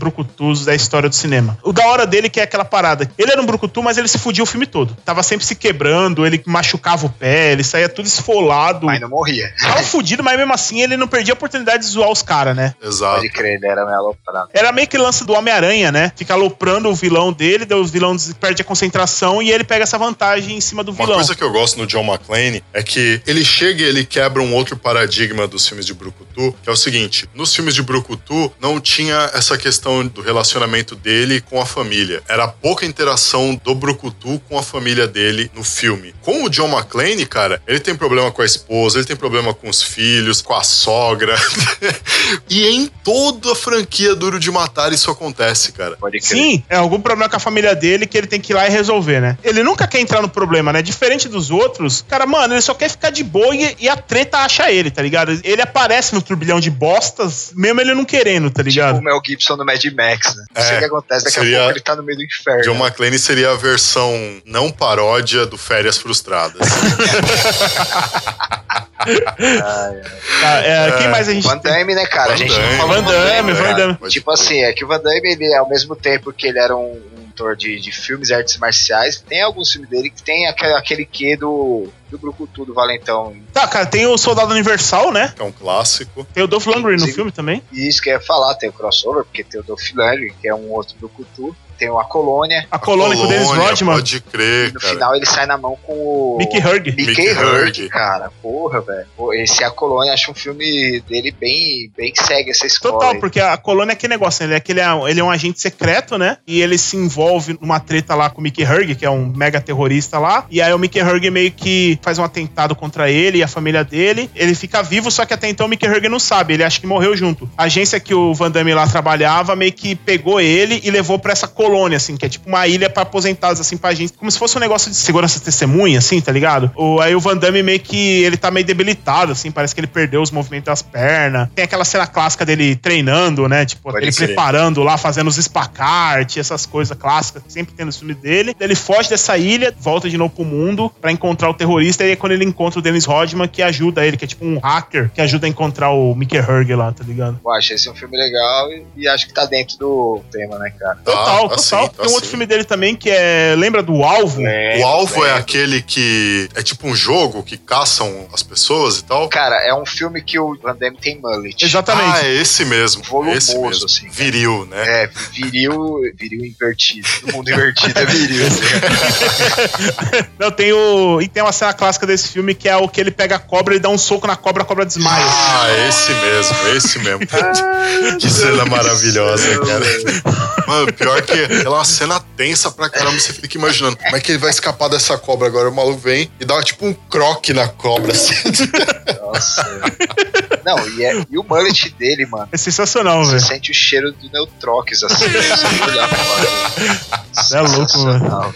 da história do cinema. O da hora dele que é aquela parada. Ele era um brucutu, mas ele se fudia o filme todo. Tava sempre se quebrando, ele machucava o pé, ele saía tudo esfolado. Mas não morria. Tava fudido, mas mesmo assim ele não perdia a oportunidade de zoar os caras, né? Exato. Pode crer, ele era meio aloprado. Era meio que lance do Homem-Aranha, né? Fica aloprando o vilão dele, o vilão perde a concentração e ele pega essa vantagem em cima do Uma vilão. coisa que eu gosto no John McClane é que ele chega e ele quebra um outro paradigma dos filmes de Brucutu, que é o seguinte: nos filmes de Brucutu não tinha essa questão do relacionamento dele com a família. Era pouca interação do Brucutu com a família dele no filme. Com o John McClane, cara, ele tem problema com a esposa, ele tem problema com os filhos, com a sogra. e em toda a franquia Duro de Matar isso acontece, cara. Pode crer. Sim, é algum problema com a família dele que ele tem que ir lá e resolver, né? Ele nunca quer entrar no problema, né? Diferente dos outros, cara, mano, ele só quer ficar de boa e, e a treta acha ele, tá ligado? Ele aparece no turbilhão de bostas, mesmo ele não querendo, tá ligado? Tipo o Mel Gibson no Mad Max, né? Não sei É, o que acontece, daqui seria- a pouco ele tá no meio do inferno. John McClane seria a versão não paródia do Férias Frustradas. Tá, é, quem mais a gente Van Damme, né, cara? Van a gente Damme. não falou Van do Damme, Van. Damme. Tipo assim, é que o Van Damme, ele, ao mesmo tempo que ele era um, ator de, de filmes e artes marciais, tem alguns filmes dele que tem aquele, aquele quê do, do Brucutu, do Valentão. Tá, cara, tem o Soldado Universal, né? que é um clássico. Tem o Dolph Lundgren no filme também. E isso que eu ia falar, tem o crossover, porque tem o Dolph Lundgren, que é um outro Brucutu. Tem A Colônia. A colônia com o Dennis Rodman. Pode crer, no cara. final ele sai na mão com o... Mickey Hurg. Mickey Mickey Hurg, Hurg. cara. Porra, velho. Esse A Colônia, acho um filme dele bem, bem que segue essa escola. Total, aí. porque a colônia é aquele negócio, né? ele é, aquele, ele é um agente secreto, né? E ele se envolve numa treta lá com o Mickey Hurg, que é um mega terrorista lá. E aí o Mickey Hurg meio que faz um atentado contra ele e a família dele. Ele fica vivo, só que até então o Mickey Hurg não sabe, ele acha que morreu junto. A agência que o Van Damme lá trabalhava meio que pegou ele e levou pra essa colônia, assim, que é tipo uma ilha pra aposentados, assim, pra gente. Como se fosse um negócio de segurança testemunha, assim, tá ligado? O, aí o Van Damme meio que ele tá meio debilitado, assim, parece que ele perdeu os movimentos das pernas. Tem aquela cena clássica dele treinando, né? Tipo, Pode ele crer. preparando lá, fazendo os espacarte, essas coisas clássicas que sempre tem nos filmes dele. Ele foge dessa ilha, volta de novo pro mundo pra encontrar o terrorista. E aí, quando ele encontra o Dennis Rodman, que ajuda ele, que é tipo um hacker, que ajuda a encontrar o Mickey Hurg lá, tá ligado? Eu acho esse um filme legal e, e acho que tá dentro do tema, né, cara? Total, Total. tá Tem um outro filme dele também que é. Lembra do Alvo? É, O alvo é é. aquele que é tipo um jogo que caçam as pessoas e tal. Cara, é um filme que o Van Damme tem mullet. Exatamente. Ah, é esse mesmo. Volumoso, esse mesmo. assim. Viril, né? É, viril, viril invertido. No mundo invertido é viril. Não, tem o. E tem uma cena clássica desse filme que é o que ele pega a cobra e dá um soco na cobra, a cobra desmaia. Ah, esse mesmo, esse mesmo. que cena maravilhosa, cara. Mano, pior que é uma cena tensa pra caramba. Você fica imaginando como é que ele vai escapar dessa cobra agora. O maluco vem e dá tipo um croque na cobra. Assim. Nossa. Não, e, é- e o mullet dele, mano. É sensacional, Você velho. sente o cheiro do Neutrox, assim. Você olhar pra lá. Você é louco, mano. Sensacional.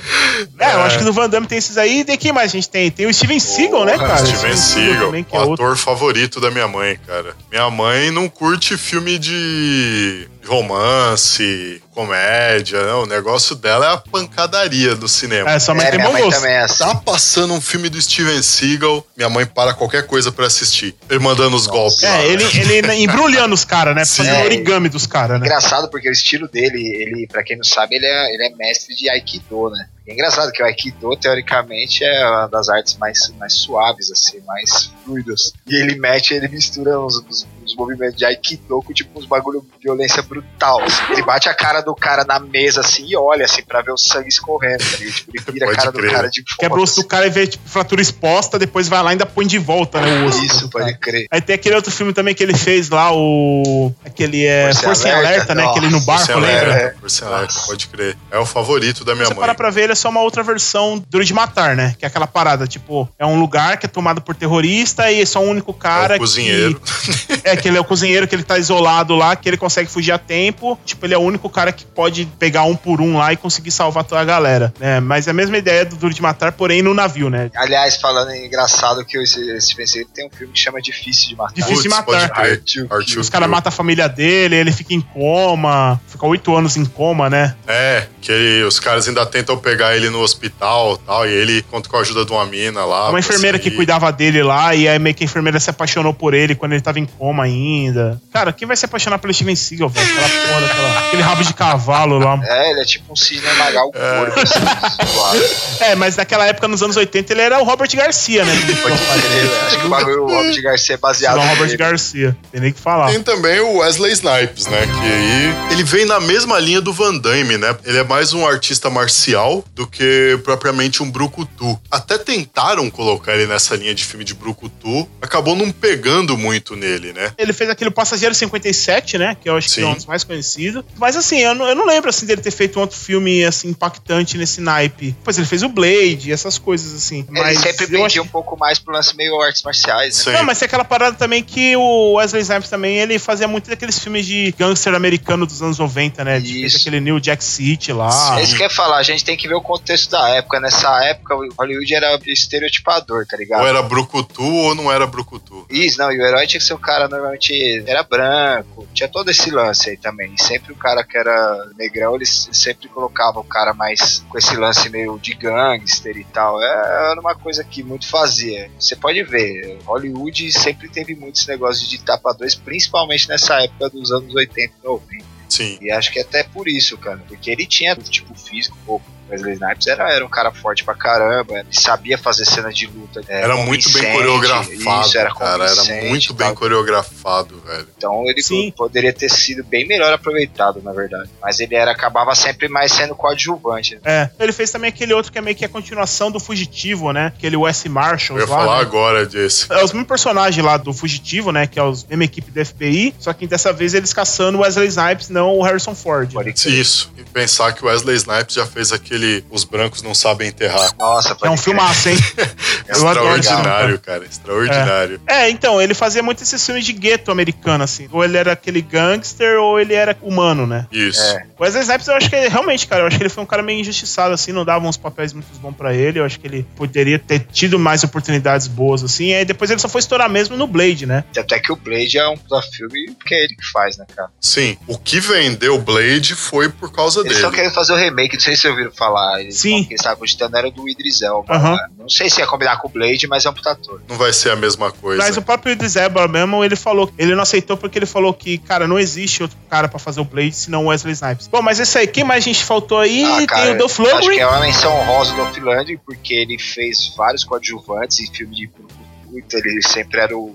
É, eu acho que no Van Damme tem esses aí. E de quem mais a gente tem? Tem o Steven Seagal, né, cara? Steven Seagal, também, que o é outro. ator favorito da minha mãe, cara. Minha mãe não curte filme de romance, comédia, não. O negócio dela é a pancadaria do cinema. É, sua mãe É, tem minha bom mãe gosto. também é assim. Tá passando um filme do Steven Seagal, minha mãe para qualquer coisa pra assistir. Ele mandando os golpes lá. É, ele, ele embrulhando os caras, né? Sim. Fazendo É, origami dos caras, né? Engraçado porque o estilo dele, ele, pra quem não sabe, ele é, ele é mestre de Aikido, né? É engraçado que o Aikido, teoricamente, é uma das artes mais, mais suaves, assim, mais fluidas. E ele mete, ele mistura os, os- os movimentos de Aikido com, tipo, uns bagulho de violência brutal. assim. Ele bate a cara do cara na mesa, assim, e olha, assim, pra ver o sangue escorrendo. tá ligado? Tipo, ele vira a cara crer. do cara de fora. Quebra o osso do cara e vê, tipo, fratura exposta, depois vai lá e ainda põe de volta, né? O osso. Isso, pode crer. Aí tem aquele outro filme também que ele fez lá, o. Aquele é. Força Força Alerta, Alerta, né? nossa, Aquele no barco, ser lembra? alerta, por ser alerta, pode crer. É o favorito da minha você mãe. parar pra ver, ele é só uma outra versão Duro de Matar, né? Que é aquela parada, tipo, é um lugar que é tomado por terrorista e é só um único cara. É o cozinheiro. Que, é, que ele é o cozinheiro, que ele tá isolado lá, que ele consegue fugir a tempo. Tipo, ele é o único cara que pode pegar um por um lá e conseguir salvar toda a galera. né? Mas é a mesma ideia do Duro de Matar, porém no navio, né? Aliás, falando em engraçado que esse, esse tem um filme que chama Difícil de Matar. Difícil de matar. to Os caras matam a família dele, ele fica em coma, fica oito anos em coma, né? É, que ele- os caras ainda tentam pegar ele no hospital e tal, e ele conta com a ajuda de uma mina lá. Uma enfermeira que cuidava dele lá, e aí meio que a enfermeira se apaixonou por ele quando ele tava em coma ainda. Cara, quem vai se apaixonar pelo Steven Seagal, velho? Aquela porra daquela. Aquele rabo de cavalo lá. É, ele é tipo um cisne magal gordo, assim. É, mas naquela época, nos anos 80, ele era o Robert Garcia, né? Pode crer, Acho que o bagulho o Robert Garcia é baseado Não, Robert nele. Garcia. Tem nem que falar. Tem também o Wesley Snipes, né? Que aí ele vem na mesma linha do Van Damme, né? Ele é mais um artista marcial do que propriamente um brucutu. Até tentaram colocar ele nessa linha de filme de brucutu, acabou não pegando muito nele, né? Ele fez aquele Passageiro 57, né? Que eu acho que é Sim. um dos mais conhecidos. Mas assim, eu não, eu não lembro assim dele ter feito um outro filme assim impactante nesse naipe. Pois ele fez o Blade, essas coisas assim. Ele Mas sempre eu pendia acho um pouco mais pro lance meio artes marciais, né? Sim. Não, mas tem aquela parada também que o Wesley Snipes também, ele fazia muito daqueles filmes de gangster americano dos anos 90, né? Ele fez Isso. aquele New Jack City lá. É isso que eu ia falar, a gente tem que ver o contexto da época. Nessa época, o Hollywood era estereotipador, tá ligado? Ou era brucutu ou não era brucutu. Isso, não, e o herói tinha que ser o cara normalmente era branco, tinha todo esse lance aí também. E sempre o cara que era negrão, eles sempre colocavam o cara mais com esse lance meio de gangster e tal. É, era uma coisa que muito fazia. Você pode ver, Hollywood sempre teve muitos negócios de tapadores, principalmente nessa época dos anos 80 e 90. Sim. E acho que até por isso, cara, porque ele tinha tipo físico, pô, Wesley Snipes era, era um cara forte pra caramba, ele sabia fazer cenas de luta. é, Era muito bem coreografado, isso, era cara. Era muito bem coreografado, velho. Então ele Sim. poderia ter sido bem melhor aproveitado, na verdade. Mas ele era acabava sempre mais sendo coadjuvante. né? É, ele fez também aquele outro que é meio que a continuação do Fugitivo, né? Aquele Wes Marshall Eu ia lá, falar né? agora desse. É os mesmos personagens lá do Fugitivo, né? Que é os mesma equipe do FBI, só que dessa vez eles caçando o Wesley Snipes, não o Harrison Ford. Crer. Isso. E pensar que o Wesley Snipes já fez aquele Os Brancos Não Sabem Enterrar. Nossa, É um crer. filmaço, hein? Eu filme, Extraordinário, cara. Extraordinário. É, então, ele fazia muito esses filmes de gueto americano, assim. Ou ele era aquele gangster, ou ele era humano, né? Isso. É. O Wesley Snipes, eu acho que ele, realmente, cara, eu acho que ele foi um cara meio injustiçado, assim, não dava uns papéis muito bons pra ele. Eu acho que ele poderia ter tido mais oportunidades boas, assim. E aí depois ele só foi estourar mesmo no Blade, né? Até que o Blade é um filme porque é ele que faz, né, cara? Sim. O que vendeu Blade foi por causa Eles dele. só querem fazer o remake, não sei se vocês ouviram falar. Falar. Eles Sim. falam que eles estavam cogitando era do Idris Elba. Né? Não sei se ia combinar com o Blade, mas é um puta ator. Não vai ser a mesma coisa. Mas o próprio Idris Elba mesmo, ele falou, ele não aceitou porque ele falou que, cara, não existe outro cara pra fazer o Blade senão o Wesley Snipes. Bom, mas isso aí, quem mais a gente faltou aí? Ah, Tem cara, o Dolph acho que Lundgren. é uma menção honrosa do Offland, porque ele fez vários coadjuvantes em filme de Brucutu, ele sempre era o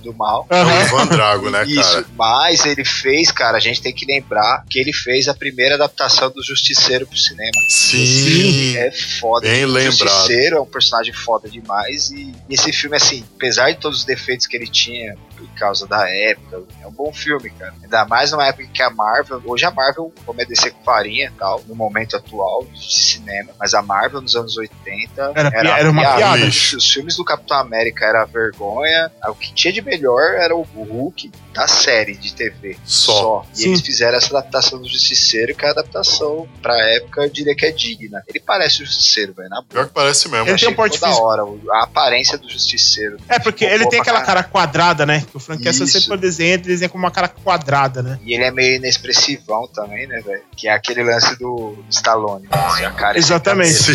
Do mal. É o Aham. Ivan Drago, né, Isso, cara? mas ele fez, cara, a gente tem que lembrar que ele fez a primeira adaptação do Justiceiro pro cinema. Sim. É foda. Bem o lembrado. Justiceiro é um personagem foda demais e esse filme, assim, apesar de todos os defeitos que ele tinha por causa da época, é um bom filme, cara. Ainda mais numa época que a Marvel, hoje a Marvel come a descer com farinha e tal, no momento atual de cinema, mas a Marvel nos anos 80 Era pi- era uma piada. Lixo. Os filmes do Capitão América era vergonha, o que tinha de melhor era o Hulk da série de TV. Só. E Sim. eles fizeram essa adaptação do Justiceiro, que é a adaptação pra época, eu diria que é digna. Ele parece o Justiceiro, velho, na. Pior que parece mesmo. Ele tem um porte físico. hora, a aparência do Justiceiro. É, porque ele tem aquela caralho. cara quadrada, né? Que o Frank Castle sempre desenha, ele desenha com uma cara quadrada, né? E ele é meio inexpressivão também, né, velho? Que é aquele lance do Stallone. Né? Assim, a cara Exatamente. Sim.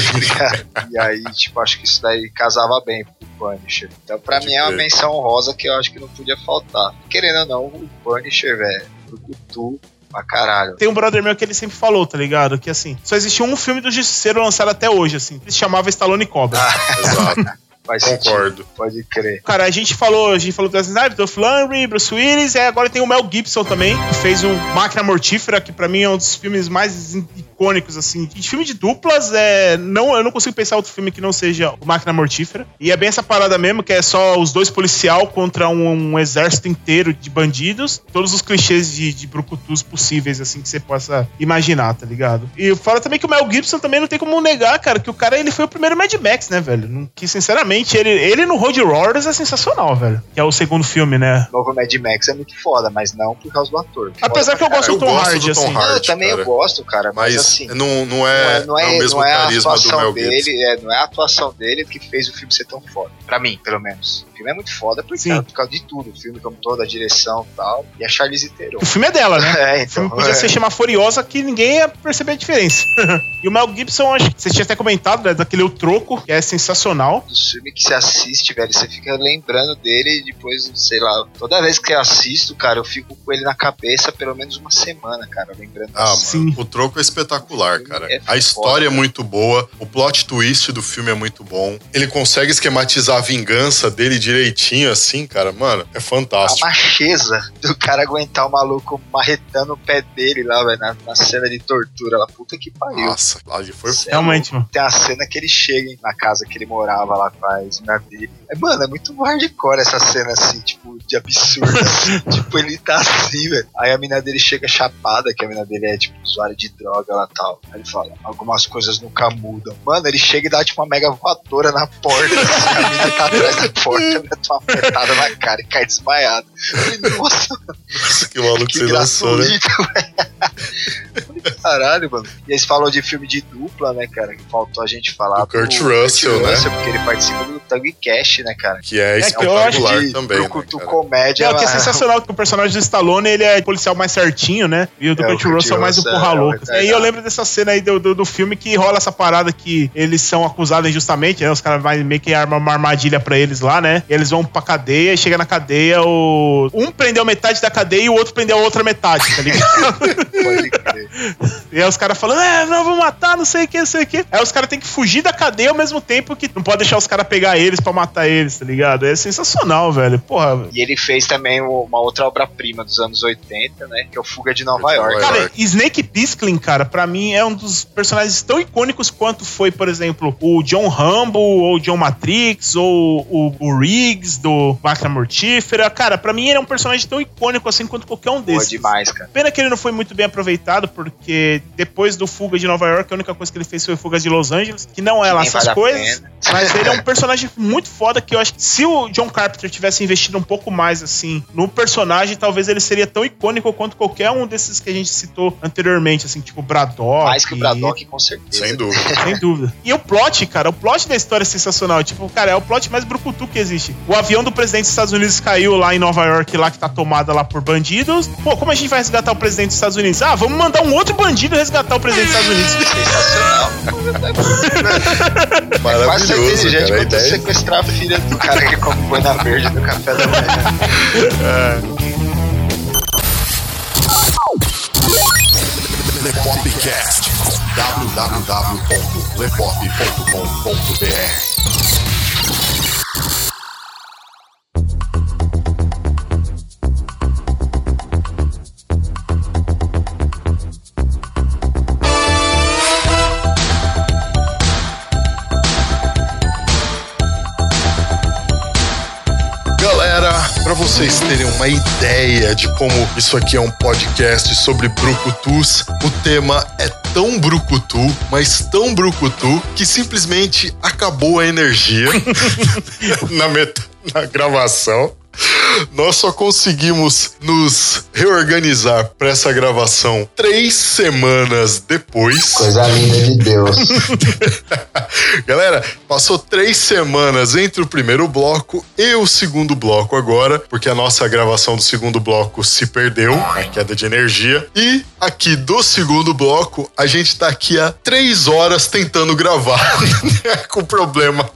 e aí, tipo, acho que isso daí casava bem com o Punisher. Então, pra Pode mim, é uma menção honrosa que eu acho que não podia faltar. Querendo ou não, o Punisher, velho, pro Kutu pra caralho. Tem um brother meu que ele sempre falou, tá ligado? Que assim, só existiu um filme do Justiceiro lançado até hoje, assim. Ele se chamava Stallone Cobra. Exato. Faz sentido, Concordo. pode crer. Cara, a gente falou, a gente falou do Wesley Snipes, do Flannery, Bruce Willis, e agora tem o Mel Gibson também, que fez o Máquina Mortífera, que pra mim é um dos filmes mais icônicos, assim. De filme de duplas, é, não, eu não consigo pensar outro filme que não seja o Máquina Mortífera. E é bem essa parada mesmo, que é só os dois policial contra um, um exército inteiro de bandidos. Todos os clichês de, de brucutus possíveis, assim, que você possa imaginar, tá ligado? E fora também que o Mel Gibson também não tem como negar, cara, que o cara, ele foi o primeiro Mad Max, né, velho? Não- Que, sinceramente, ele, ele no Road Warriors é sensacional, velho. Que é o segundo filme, né? O novo Mad Max é muito foda, mas não por causa do ator. Apesar que eu gosto Eu do Tom Hardy, assim. Hardy. Não, eu também cara. eu gosto, cara, mas, Mas assim. não, não, é, não é o mesmo a carisma do atuação Mel Gibson. dele, é, não é a atuação dele que fez o filme ser tão foda. Pra mim, pelo menos. O filme é muito foda por, causa, por causa de tudo. O filme como todo, a direção e tal. E a Charlize Theron. O filme é dela, né? É, O filme então. podia é. ser chamar Furiosa que ninguém ia perceber a diferença. e o Mel Gibson, acho que você tinha até comentado, né? Daquele O Troco, que é sensacional. Dos filmes que você assiste, velho, você fica lembrando dele e depois, sei lá, toda vez que eu assisto, cara, eu fico com ele na cabeça pelo menos uma semana, cara, lembrando Ah, assim. mano, o troco é espetacular, cara. É a história é foda. muito boa, o plot twist do filme é muito bom. Ele consegue esquematizar a vingança dele direitinho, assim, cara. Mano, é A fantástico. macheza do cara aguentar o maluco marretando o pé dele lá, velho, na, na cena de tortura lá. Puta que pariu. Nossa, ali foi Cê é Realmente, mano. Tem a cena que ele chega na casa que ele morava lá com a ex-mulher dele. É, mano, é muito hardcore essa cena assim, tipo, de absurdo. assim. tipo, ele tá assim, velho. Aí a mina dele chega chapada, que a mina dele é, tipo, usuária de droga lá e tal. Aí ele fala, algumas coisas nunca mudam. Mano, ele chega e dá, tipo, uma mega voadora na porta, assim. A mina tá atrás da porta, mete uma apertada na cara e cai desmaiado. Eu falei, Nossa, Nossa, que maluco que você lançou, né? Caralho, mano. E você falou de filme de dupla, né, cara? Que faltou a gente falar Do Kurt Russell, né? Porque ele participa do E Cash, né, cara? Que é, É que eu acho espetacular de também, né, brucutu cara? comédia. É, o que é mas- sensacional que o personagem do Stallone, ele é policial mais certinho, né? E o do É, o Kurt Kurt Russell é mais o porra é o louca. E eu lembro dessa cena aí do, do, do filme que rola essa parada que eles são acusados injustamente, né? Os caras vai meio que armam uma armadilha pra eles lá, né? E eles vão pra cadeia e chega na cadeia, o... um prendeu metade da cadeia e o outro prendeu a outra metade, tá ligado? Pode crer. E aí os caras falando, é, não, vou matar, não sei o que, não sei o que. Aí os caras têm que fugir da cadeia ao mesmo tempo que não pode deixar os caras pegar eles pra matar eles, tá ligado? É sensacional, velho. Porra. E ele fez também uma outra obra-prima dos anos 80, né? Que é o Fuga de Nova York. Nova Cara, York. Snake Plissken, cara, pra mim é um dos personagens tão icônicos quanto foi, por exemplo, o John Rambo, ou o John Matrix, ou o, o Riggs do Máquina Mortífera. Cara, pra mim ele é um personagem tão icônico assim quanto qualquer um Boa desses. demais, cara. Pena que ele não foi muito bem aproveitado, porque depois do Fuga de Nova York, a única coisa que ele fez foi Fuga de Los Angeles, que não é lá Nem essas vale coisas. Mas ele é um personagem muito foda que eu acho que se o John Carpenter tivesse investido um pouco mais, assim, no personagem, talvez ele seria tão icônico quanto qualquer um desses que a gente citou anteriormente, assim, tipo Braddock. Mais que o Braddock, com certeza. Sem dúvida. Sem dúvida. E o plot, cara, o plot da história é sensacional. Tipo, cara, é o plot mais brucutu que existe. O avião do presidente dos Estados Unidos caiu lá em Nova York, lá que tá tomada lá por bandidos. Pô, como a gente vai resgatar o presidente dos Estados Unidos? Ah, vamos mandar um outro bandido resgatar o presidente dos Estados Unidos. Sensacional. É Maravilhoso, cara. A ideia. Sequestrar a filha do cara que come boina verde no café da manhã. Lepopcast. www.lepop.com.br vocês terem uma ideia de como isso aqui é um podcast sobre brucutus, o tema é tão brucutu, mas tão brucutu, que simplesmente acabou a energia na, met- na gravação. Nós só conseguimos nos reorganizar para essa gravação três semanas depois. Coisa linda de Deus. Galera, passou três semanas entre o primeiro bloco e o segundo bloco agora, porque a nossa gravação do segundo bloco se perdeu, a queda de energia. E aqui do segundo bloco, a gente tá aqui há três horas tentando gravar com problema.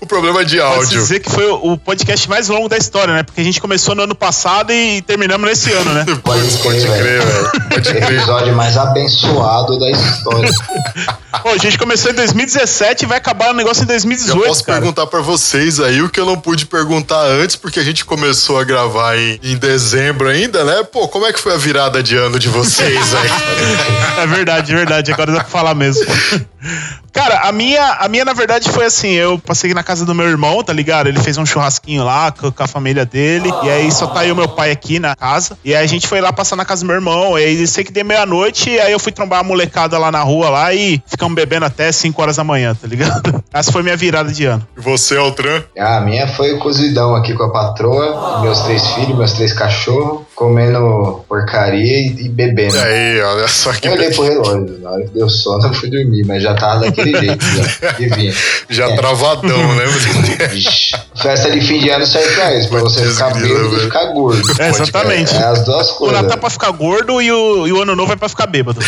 O problema de Pode áudio. dizer que foi o podcast mais longo da história, né? Porque a gente começou no ano passado e terminamos nesse ano, né? Pode, Pode pode crer, crer, velho. Pode crer. Episódio mais abençoado da história. Pô, a gente começou em 2017 e vai acabar o negócio em Já 2018, posso cara. perguntar pra vocês aí o que eu não pude perguntar antes, porque a gente começou a gravar em, em dezembro ainda, né? Pô, como é que foi a virada de ano de vocês aí? É verdade, é verdade. Agora dá pra falar mesmo. Cara, a minha, a minha, na verdade, foi assim: eu passei na casa do meu irmão, tá ligado? Ele fez um churrasquinho lá com, com a família dele. E aí só tá eu e meu pai aqui na casa. E aí a gente foi lá passar na casa do meu irmão. E aí sei que dei meia-noite. E aí eu fui trombar a molecada lá na rua lá e ficamos bebendo até 5 horas da manhã, tá ligado? Essa foi minha virada de ano. E você, Altran? A minha foi cozidão aqui com a patroa, meus três filhos, meus três cachorros, comendo porcaria e, e bebendo. Aí, olha só que Eu olhei pro relógio, na hora que deu sono eu fui dormir, mas já tava daquele jeito já. E vinha. já É. travadão, né? Festa de fim de ano serve pra isso, pra você ficar bêbado e ficar gordo. É, exatamente. É as duas O coisas. Natal é pra ficar gordo e o, e o Ano Novo é pra ficar bêbado.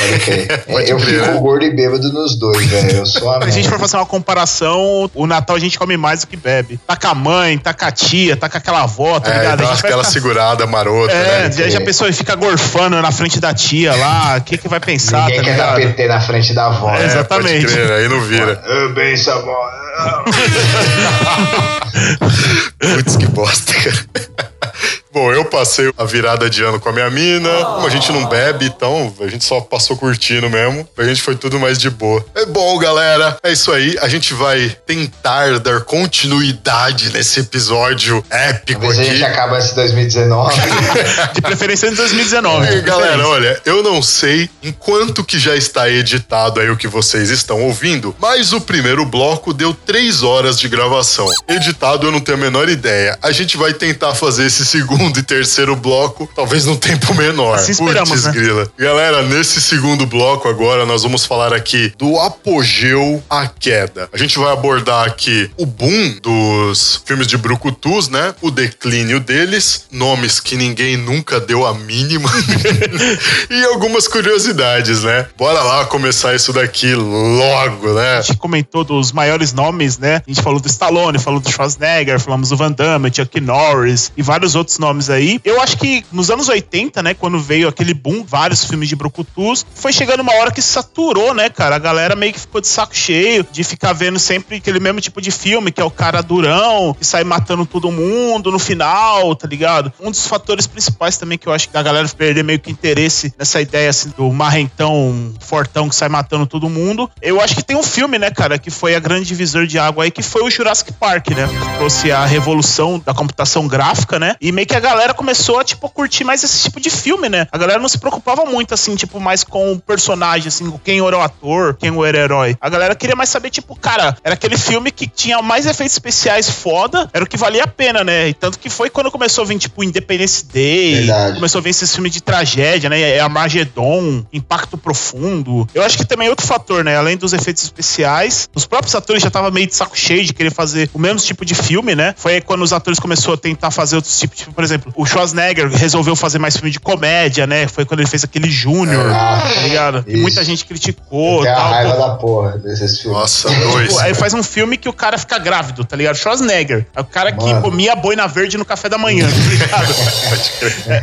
Pode eu crer, fico né? gordo e bêbado nos dois, velho. Eu sou a Se a gente for fazer uma comparação, o Natal a gente come mais do que bebe. Tá com a mãe, tá com a tia, tá com aquela avó, tá É, ligado? dá aquela ficar- segurada marota, É, já, já a pessoa fica gorfando na frente da tia lá, o que que vai pensar, Ninguém tá quer dar? PT na frente da avó. É, né? exatamente. Pode crer, aí não vira. Ah, bem, Samuel. Putz, que bosta, cara. Bom, eu passei a virada de ano com a minha mina. Como a gente não bebe, então a gente só passou curtindo mesmo. A gente foi tudo mais de boa. É bom, galera. É isso aí. A gente vai tentar dar continuidade nesse episódio épico Talvez a gente aqui. acaba esse 2019. De preferência em 2019. E, galera, olha, eu não sei em quanto que já está editado aí o que vocês estão ouvindo, mas o primeiro bloco deu três horas de gravação. Editado eu não tenho a menor ideia. A gente vai tentar fazer esse segundo e terceiro bloco, talvez num tempo menor. Assim esperamos, né? grila. Galera, nesse segundo bloco agora nós vamos falar aqui do apogeu à queda. A gente vai abordar aqui o boom dos filmes de brucutus, né? O declínio deles, nomes que ninguém nunca deu a mínima e algumas curiosidades, né? Bora lá começar isso daqui logo, né? A gente comentou dos maiores nomes, né? A gente falou do Stallone, falou do Schwarzenegger, falamos do Van Damme, Chuck Norris e vários outros nomes aí. Eu acho que nos anos 80, né, quando veio aquele boom, vários filmes de brucutus, foi chegando uma hora que saturou, né, cara? A galera meio que ficou de saco cheio de ficar vendo sempre aquele mesmo tipo de filme, que é o cara durão, que sai matando todo mundo no final, tá ligado? Um dos fatores principais também que eu acho que a galera perder meio que interesse nessa ideia assim do marrentão fortão que sai matando todo mundo. Eu acho que tem um filme, né, cara, que foi a grande divisor de água aí, que foi o Jurassic Park, né? Que trouxe a revolução da computação gráfica, né? E meio que a galera começou a, tipo, curtir mais esse tipo de filme, né? A galera não se preocupava muito, assim, tipo, mais com o personagem, assim, quem era o ator, quem era o herói. A galera queria mais saber, tipo, cara, era aquele filme que tinha mais efeitos especiais foda, era o que valia a pena, né? E tanto que foi quando começou a vir, tipo, Independence Day, Verdade. começou a vir esses filmes de tragédia, né? É Armagedon, Impacto Profundo. Eu acho que também é outro fator, né? Além dos efeitos especiais, os próprios atores já estavam meio de saco cheio de querer fazer o mesmo tipo de filme, né? Foi aí quando os atores começaram a tentar fazer outros tipos, tipo, por exemplo, o Schwarzenegger resolveu fazer mais filme de comédia, né? Foi quando ele fez aquele Júnior, Ah, tá ligado? E isso. muita gente criticou, Tem a tal. raiva pô. da porra desses filmes. Nossa, dois. Tipo, aí faz um filme que o cara fica grávido, tá ligado? Schwarzenegger. É o cara que Mano. comia boina verde no café da manhã, tá ligado?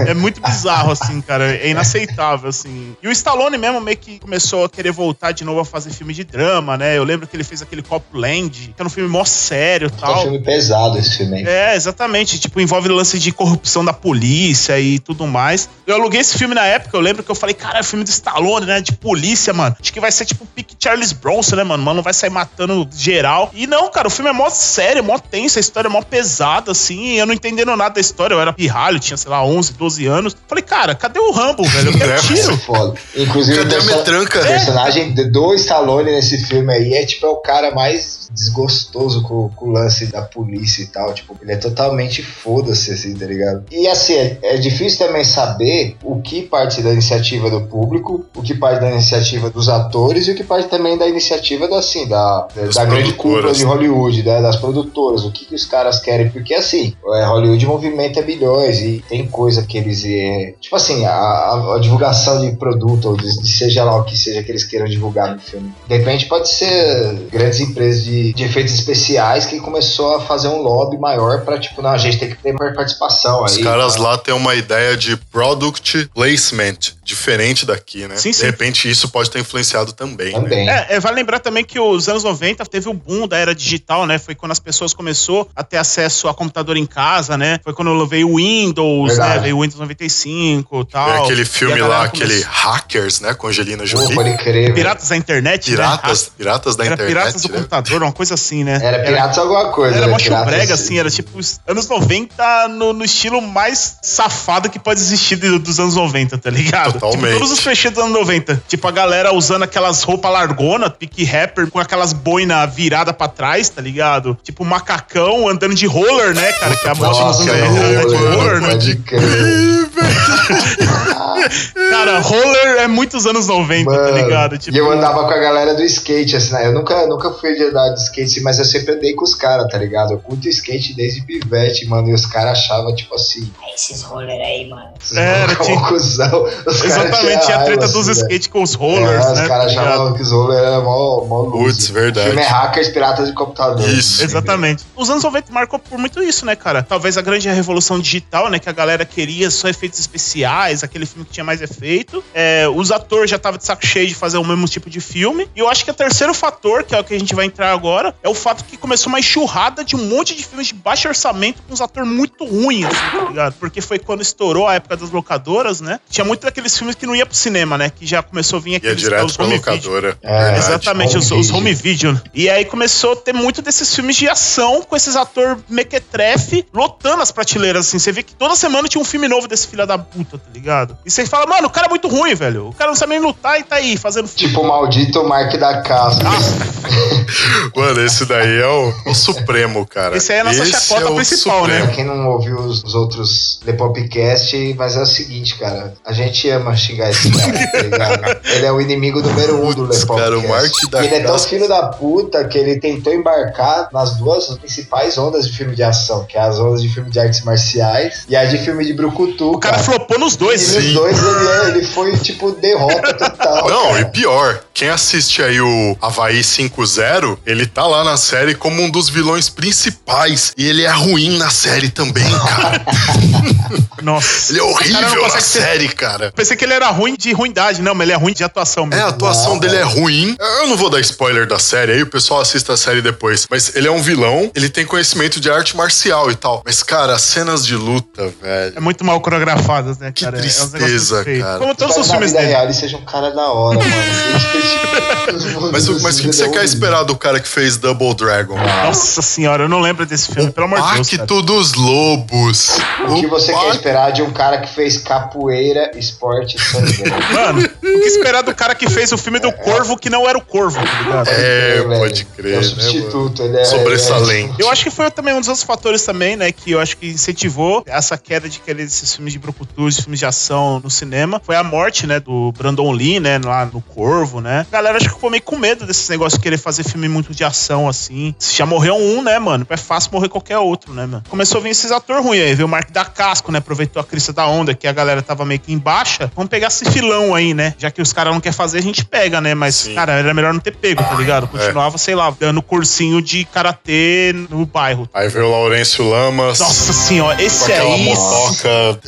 é, é muito bizarro, assim, cara. É inaceitável, assim. E o Stallone mesmo meio que começou a querer voltar de novo a fazer filme de drama, né? Eu lembro que ele fez aquele Copland, que era um filme mó sério e É um tal. filme pesado esse filme aí. É, exatamente. Tipo, envolve lance de corrupção da polícia e tudo mais. Eu aluguei esse filme na época, eu lembro que eu falei, cara, é filme do Stallone, né? De polícia, mano. Acho que vai ser tipo o pique Charles Bronson, né, mano? Mano, vai sair matando geral. E não, cara, o filme é mó sério, mó tenso, a história é mó pesada, assim. E eu não entendendo nada da história. Eu era pirralho, tinha, sei lá, 11, 12 anos. Falei, cara, cadê o Rambo, velho? Eu quero É, tiro. Foda. Inclusive, Cadê o perso- personagem de- do Stallone nesse filme aí é tipo é o cara mais desgostoso com, com o lance da polícia e tal. Tipo, ele é totalmente foda-se, assim, tá ligado? E assim, é, é difícil também saber o que parte da iniciativa do público, o que parte da iniciativa dos atores e o que parte também da iniciativa da, assim, da, da, Das da grande cúpula de Hollywood, né, das produtoras, o que, que os caras querem, porque assim, é, Hollywood movimenta bilhões e tem coisa que eles. É, tipo assim, a, a- divulgação de produto, ou de, de seja lá o que seja que eles queiram divulgar no filme. De repente pode ser grandes empresas de, de efeitos especiais que começou a fazer um lobby maior pra, tipo, não, a gente tem que ter mais participação Os aí. caras tá? lá têm uma ideia de product placement diferente daqui, né? Sim, De sim. repente isso pode ter influenciado também, né? Também. É, é, vale lembrar também que os anos 90 teve o boom da era digital, né? Foi quando as pessoas começou a ter acesso a computador em casa, né? Foi quando veio o Windows, Verdade. né? Veio o Windows 95 e tal. Aquele filme lá, aquele começou- Hackers, né? Com Angelina Pô, Jolie. pode crer. velho. Piratas da internet, Piratas, né? piratas da Era internet. Piratas do né? computador, uma coisa assim, né? Era Piratas alguma coisa. Era né? mó Piratas- brega, assim, era tipo os anos 90 no, no estilo mais safado que pode existir do- dos anos 90, tá ligado? Totalmente. Tipo, todos os clichês dos anos 90. Tipo, a galera usando aquelas roupas largona, pique rapper, com aquelas boina virada pra trás, tá ligado? Tipo, macacão andando de roller, né, cara? Que é a moda nos anos é 90 andar de roller, né? pode crer. Cara, roller é muitos anos 90, tá Mano, ligado? Tipo, E eu andava com a galera do skate, assim, né? Eu nunca, nunca fui de andar de skate, mas eu sempre andei com os caras, tá ligado? Eu curto skate desde pivete, mano, e os caras achavam, tipo assim, Esses roller aí, mano. esses Era, malucos tinha- cuzão. Os caras Exatamente, tinha a treta dos assim, né? skate com os rollers, É, né? Os caras tá ligado? achavam que os rollers eram mó, mó. Putz, verdade. O filme é Hackers Piratas de Computador. Isso. Exatamente. Os anos 90 marcou por muito isso, né, cara? Talvez a grande revolução digital, né? Que a galera queria só efeitos especiais, aquele filme que tinha mais efeito. É, os atores já estavam de saco cheio de fazer o mesmo tipo de filme. E eu acho que o terceiro fator, que é o que a gente vai entrar agora, é o fato que começou uma enxurrada de um monte de filmes de baixo orçamento com uns atores muito ruins, assim? Porque foi quando estourou a época das locadoras, né? Tinha muito daqueles filmes que não ia pro cinema, né? Que já começou a vir Ia aqueles direto os pra home video. locadora. É, Verdade. Exatamente, os, home os video. home video. E aí começou a ter muito desses filmes de ação com esses atores mequetrefe lotando as prateleiras, assim. Você vê que toda semana tinha um filme novo desse filho da puta, tá ligado? E você fala, mano, o cara é muito ruim, velho. O cara não sabe nem lutar e tá aí fazendo filme. Tipo o maldito Mark da Casca. Mano, esse daí é o, o supremo, cara. Esse aí é a nossa Esse chacota o principal, né? supremo. Pra quem não ouviu os, os outros The Popcast, mas é o seguinte, cara. A gente ama xingar esse cara, tá ligado? Ele é o inimigo número um do The cara, o Popcast. Mark da ele é tão filho da puta que ele tentou embarcar nas duas principais ondas de filme de ação, que é as ondas de filme de artes marciais e a de filme de brucutu, O cara flopou nos E dois. nos dois ele, é- ele foi, tipo, derrota total. Não, cara. e pior, quem assiste aí o Havaí 5-0, ele tá lá na série como um dos vilões principais. E ele é ruim na série também, cara. Nossa. Ele é O horrível na ser- série, cara. Pensei que ele era ruim de ruindade, não, mas ele é ruim de atuação É, mesmo. a atuação dele é velho. ruim. Eu não vou dar spoiler da série aí, o pessoal assista a série depois. Mas ele é um vilão, ele tem conhecimento de arte marcial e tal. Mas, cara, as cenas de luta, velho. É muito mal coreografadas, né, Que cara? É uns negócios tristeza, muito feios. cara. Como todos os filmes dele. real ele seja um cara da hora, mano. Mas, o- mas o que você quer esperar do cara que fez Double Dragon? Nossa senhora, eu não lembro desse filme, pelo amor de Deus. Pacto dos Lobos. O que você quer esperar de um cara que fez capoeira, esporte e sangrento? Mano, o que esperar do cara que fez o filme do Corvo que não era o Corvo, tá ligado? É, velho. pode crer, É o né, substituto, mano? ele é. Sobressalente. Eu acho que foi também um dos outros fatores também, né, que eu acho que incentivou essa queda de querer esses filmes de brucutus, filmes de ação no cinema, foi a morte, né, do Brandon Lee, né, lá no Corvo, né. A galera acho que ficou meio com medo desses negócios de querer fazer filme muito de ação, assim. Se já morreu um, né, mano, é fácil morrer qualquer outro, né, mano. Começou a vir esses atores ruins aí, veio o Mark da Casco, né, aproveitou a crista da onda, que a galera tava meio que em baixa. Vamos pegar esse filão aí, né, já que os caras não querem fazer, a gente pega, né, mas, Sim. cara, era melhor não ter pego, tá ligado? Continuava, sei lá, dando cursinho de karatê no bairro. Aí veio o Laurêncio Lamas. Nossa senhora, esse aquela aí. motoca.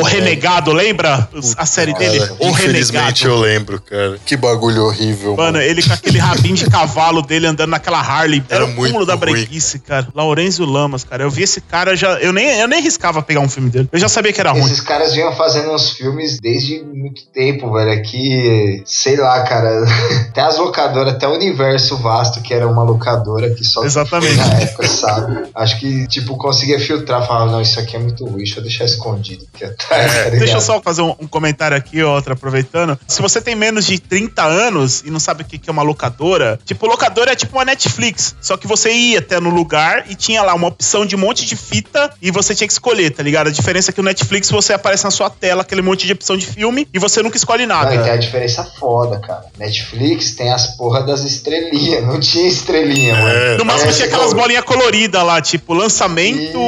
o Renegado, lembra? A série dele? O infelizmente Renegado. eu lembro, cara. Que bagulho horrível, Mano, mano. ele com aquele rabinho de cavalo dele andando naquela Harley. Era, Era o muito cúmulo da breguice, cara. Laurenzio Lamas, cara. Eu vi esse cara já. Eu nem, eu nem riscava pegar um filme dele. Eu já sabia que era ruim. Esses caras vinham fazendo uns filmes desde muito tempo, velho. Aqui, sei lá, cara. Até as locadoras, até o universo vasto, que era uma locadora que só Exatamente. na época, sabe? Acho que, tipo, conseguia filtrar, falava, não, isso aqui é muito ruim, deixa eu deixar escondido aqui atrás, tá ligado? Deixa eu só fazer um, um comentário aqui, outra, aproveitando. Se você tem menos de 30 anos e não sabe o que que é uma locadora, tipo, locadora é tipo uma Netflix. Só que você ia até no lugar e tinha lá uma opção de um monte de fita e você tinha que escolher, tá ligado? A diferença é que o Netflix você aparece na sua tela aquele monte de opção de filme e você nunca escolhe nada. e tem a diferença foda, cara. Netflix tem as porra das estrelinhas. Não tinha estrelinha, mano. É, No máximo É, tinha tipo, aquelas bolinhas coloridas lá, tipo, lançamento,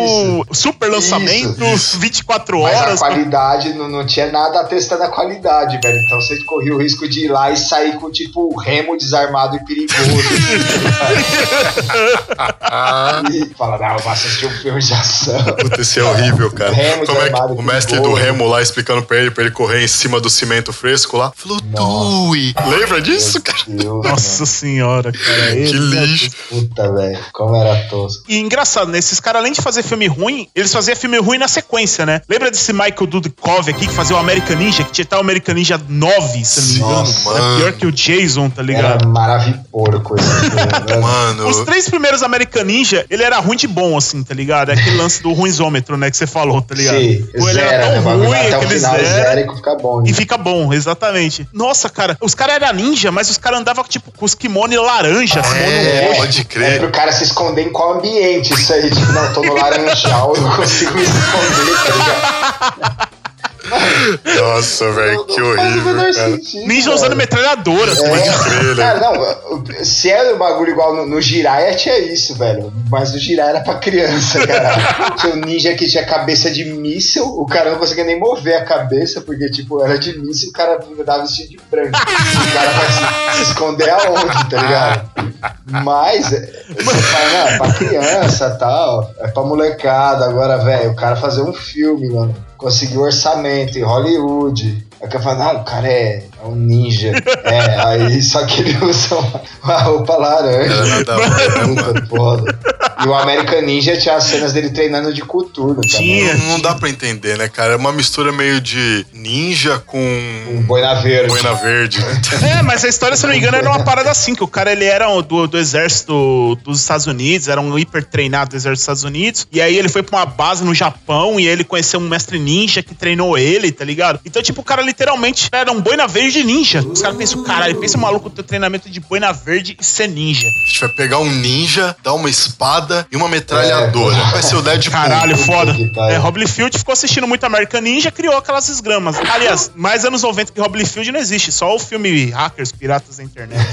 super lançamento, Isso, 24 Mas a horas. qualidade não, não tinha nada atestando a qualidade, velho. Então você corria o risco de ir lá e sair com, tipo, o remo desarmado e perigoso. e fala, não, eu vou assistir um filme de ação. Esse é horrível, cara. Remo Como é que o mestre do remo lá explicando pra ele, pra ele correr em cima do cimento fresco lá? Flutue. Lembra disso, cara? Deus, Nossa senhora, cara. Que lixo. Puta, velho. Como era tosco. E engraçado, né? Esses caras, além de fazer filme ruim, eles faziam filme ruim na sequência, né? Lembra desse Michael Dudikoff aqui que fazia o American Ninja, que tinha até o American Ninja 9, se eu não me engano. Nossa, Era mano. pior que o Jason, tá Era ligado? maravilhoso esse filme, né? Mano, Os três primeiros American Ninja, ele era ruim de bom, assim, tá ligado? É aquele lance do ruimzômetro, né, que você falou, tá ligado? Sim, Pô, ele zera, era né? tão O bagulho ruim, até final, zera. zera e fica bom. E né? fica bom, exatamente. Nossa, cara, os caras eram ninja, mas os caras andavam, tipo, com os kimono laranja, kimono é, roxo. pode É crer. pro cara se esconder em qual ambiente isso aí. Tipo, não, tô no laranjal, não consigo me esconder, tá ligado? Nossa, velho, que horrível, sentido, Ninja usando metralhadora. tá ligado? É, crer, né? cara, não, se era um bagulho igual no, no Jiraiya, tinha isso, velho. Mas o Jiraiya era pra criança, cara. tinha um ninja que tinha cabeça de míssil, o cara não conseguia nem mover a cabeça, porque, tipo, era de míssil, o cara dava vestido de branco. o cara vai se, se esconder aonde, tá ligado? Mas, é, você fala, não, é pra criança e tal, é pra molecada. Agora, velho, o cara fazer um filme, mano, conseguiu orçamento em Hollywood. Aí o cara fala, não, o cara é, é um ninja. É, aí só que ele usa uma, uma roupa laranja. Era nada a ver, Puta foda. E o American Ninja tinha as cenas dele treinando de também. Tinha. Não, não dá pra entender, né, cara? É uma mistura meio de ninja com Um boina verde. boina verde, né? É, mas a história, se eu não me engano, era uma parada assim, que o cara, ele era do, do exército dos Estados Unidos, era um hiper treinado do exército dos Estados Unidos, e aí ele foi pra uma base no Japão, e ele conheceu um mestre ninja que treinou ele, tá ligado? Então, tipo, o cara literalmente era um boina verde ninja. Os caras pensam, caralho, pensa um maluco ter treinamento de boina verde e ser ninja. A gente vai pegar um ninja, dar uma espada e uma metralhadora. É. Vai ser o Deadpool. Caralho, foda. É, Rob Liefeld ficou assistindo muito American Ninja criou aquelas esgramas. Aliás, mais anos 90 que Rob Liefeld não existe, só o filme Hackers, Piratas da Internet.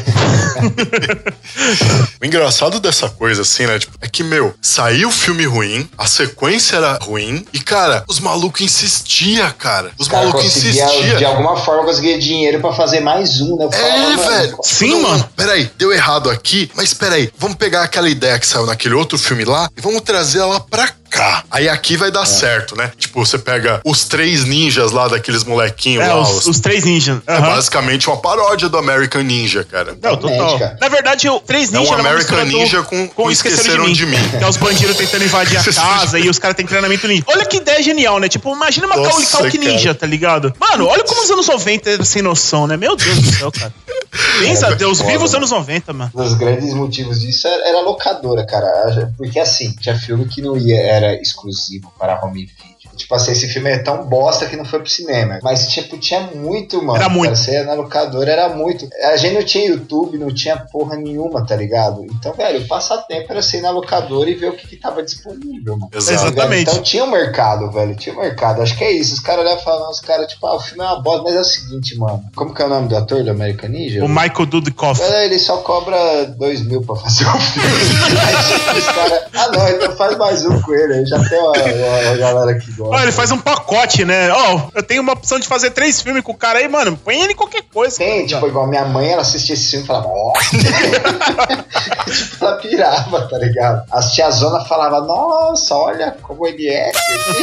O engraçado dessa coisa, assim, né? Tipo, é que, meu, saiu o filme ruim, a sequência era ruim, e, cara, os malucos insistiam, cara. Os O malucos conseguia, de alguma forma, conseguia dinheiro pra fazer mais um, né? Eu É, falava, mano, velho. Sim, Não, mano. Peraí, deu errado aqui, mas peraí, vamos pegar aquela ideia que saiu naquele outro filme lá e vamos trazer ela pra cá. Aí aqui vai É. dar certo, né? Tipo, você pega os três ninjas lá daqueles molequinhos É, lá, os, os- os três ninjas. É Aham. basicamente uma paródia do American Ninja, cara. Não, total. cara. Na verdade, o Três É um American do- Ninja com- com Esqueceram de Mim. Que é os bandidos tentando invadir a de casa e os caras têm treinamento ninja. Olha que ideia genial, né? Tipo, imagina uma Nossa, cara. ninja, tá ligado? Mano, olha como os anos 90 eram sem noção, né? Meu Deus do céu, cara. Pensa, É, Deus viva os anos 90, mano. Um dos grandes motivos disso era, locadora, cara. Porque assim, tinha filme que não ia, era exclusivo para home video. Tipo assim, esse filme é tão bosta que não foi pro cinema. Mas, tipo, tinha muito, mano. Era muito. Você na locadora, era muito. A gente não tinha YouTube, não tinha porra nenhuma, tá ligado? Então, velho, o passatempo era ir na locadora e ver o que, que tava disponível, mano. Tá? Exatamente. Então tinha um mercado, velho. Tinha um mercado. Acho que é isso. Os caras olham e falam, os caras, tipo, ah, o filme é uma bosta, mas é o seguinte, mano. Como que é o nome do ator do American Ninja? O Michael Dudikoff. Ele só cobra dois mil pra fazer um filme. Aí os caras, ah não, então faz mais um com ele. Já tem uma, uma- uma galera que gosta. Ele faz um pacote, né? Ó, eu tenho uma opção de fazer três filmes com o cara aí, mano. Põe ele em qualquer coisa. Tem, tipo, igual minha mãe, ela assistia esse filme e falava, ó. tipo, ela pirava, tá ligado? As tiazona falavam, nossa, olha como ele é.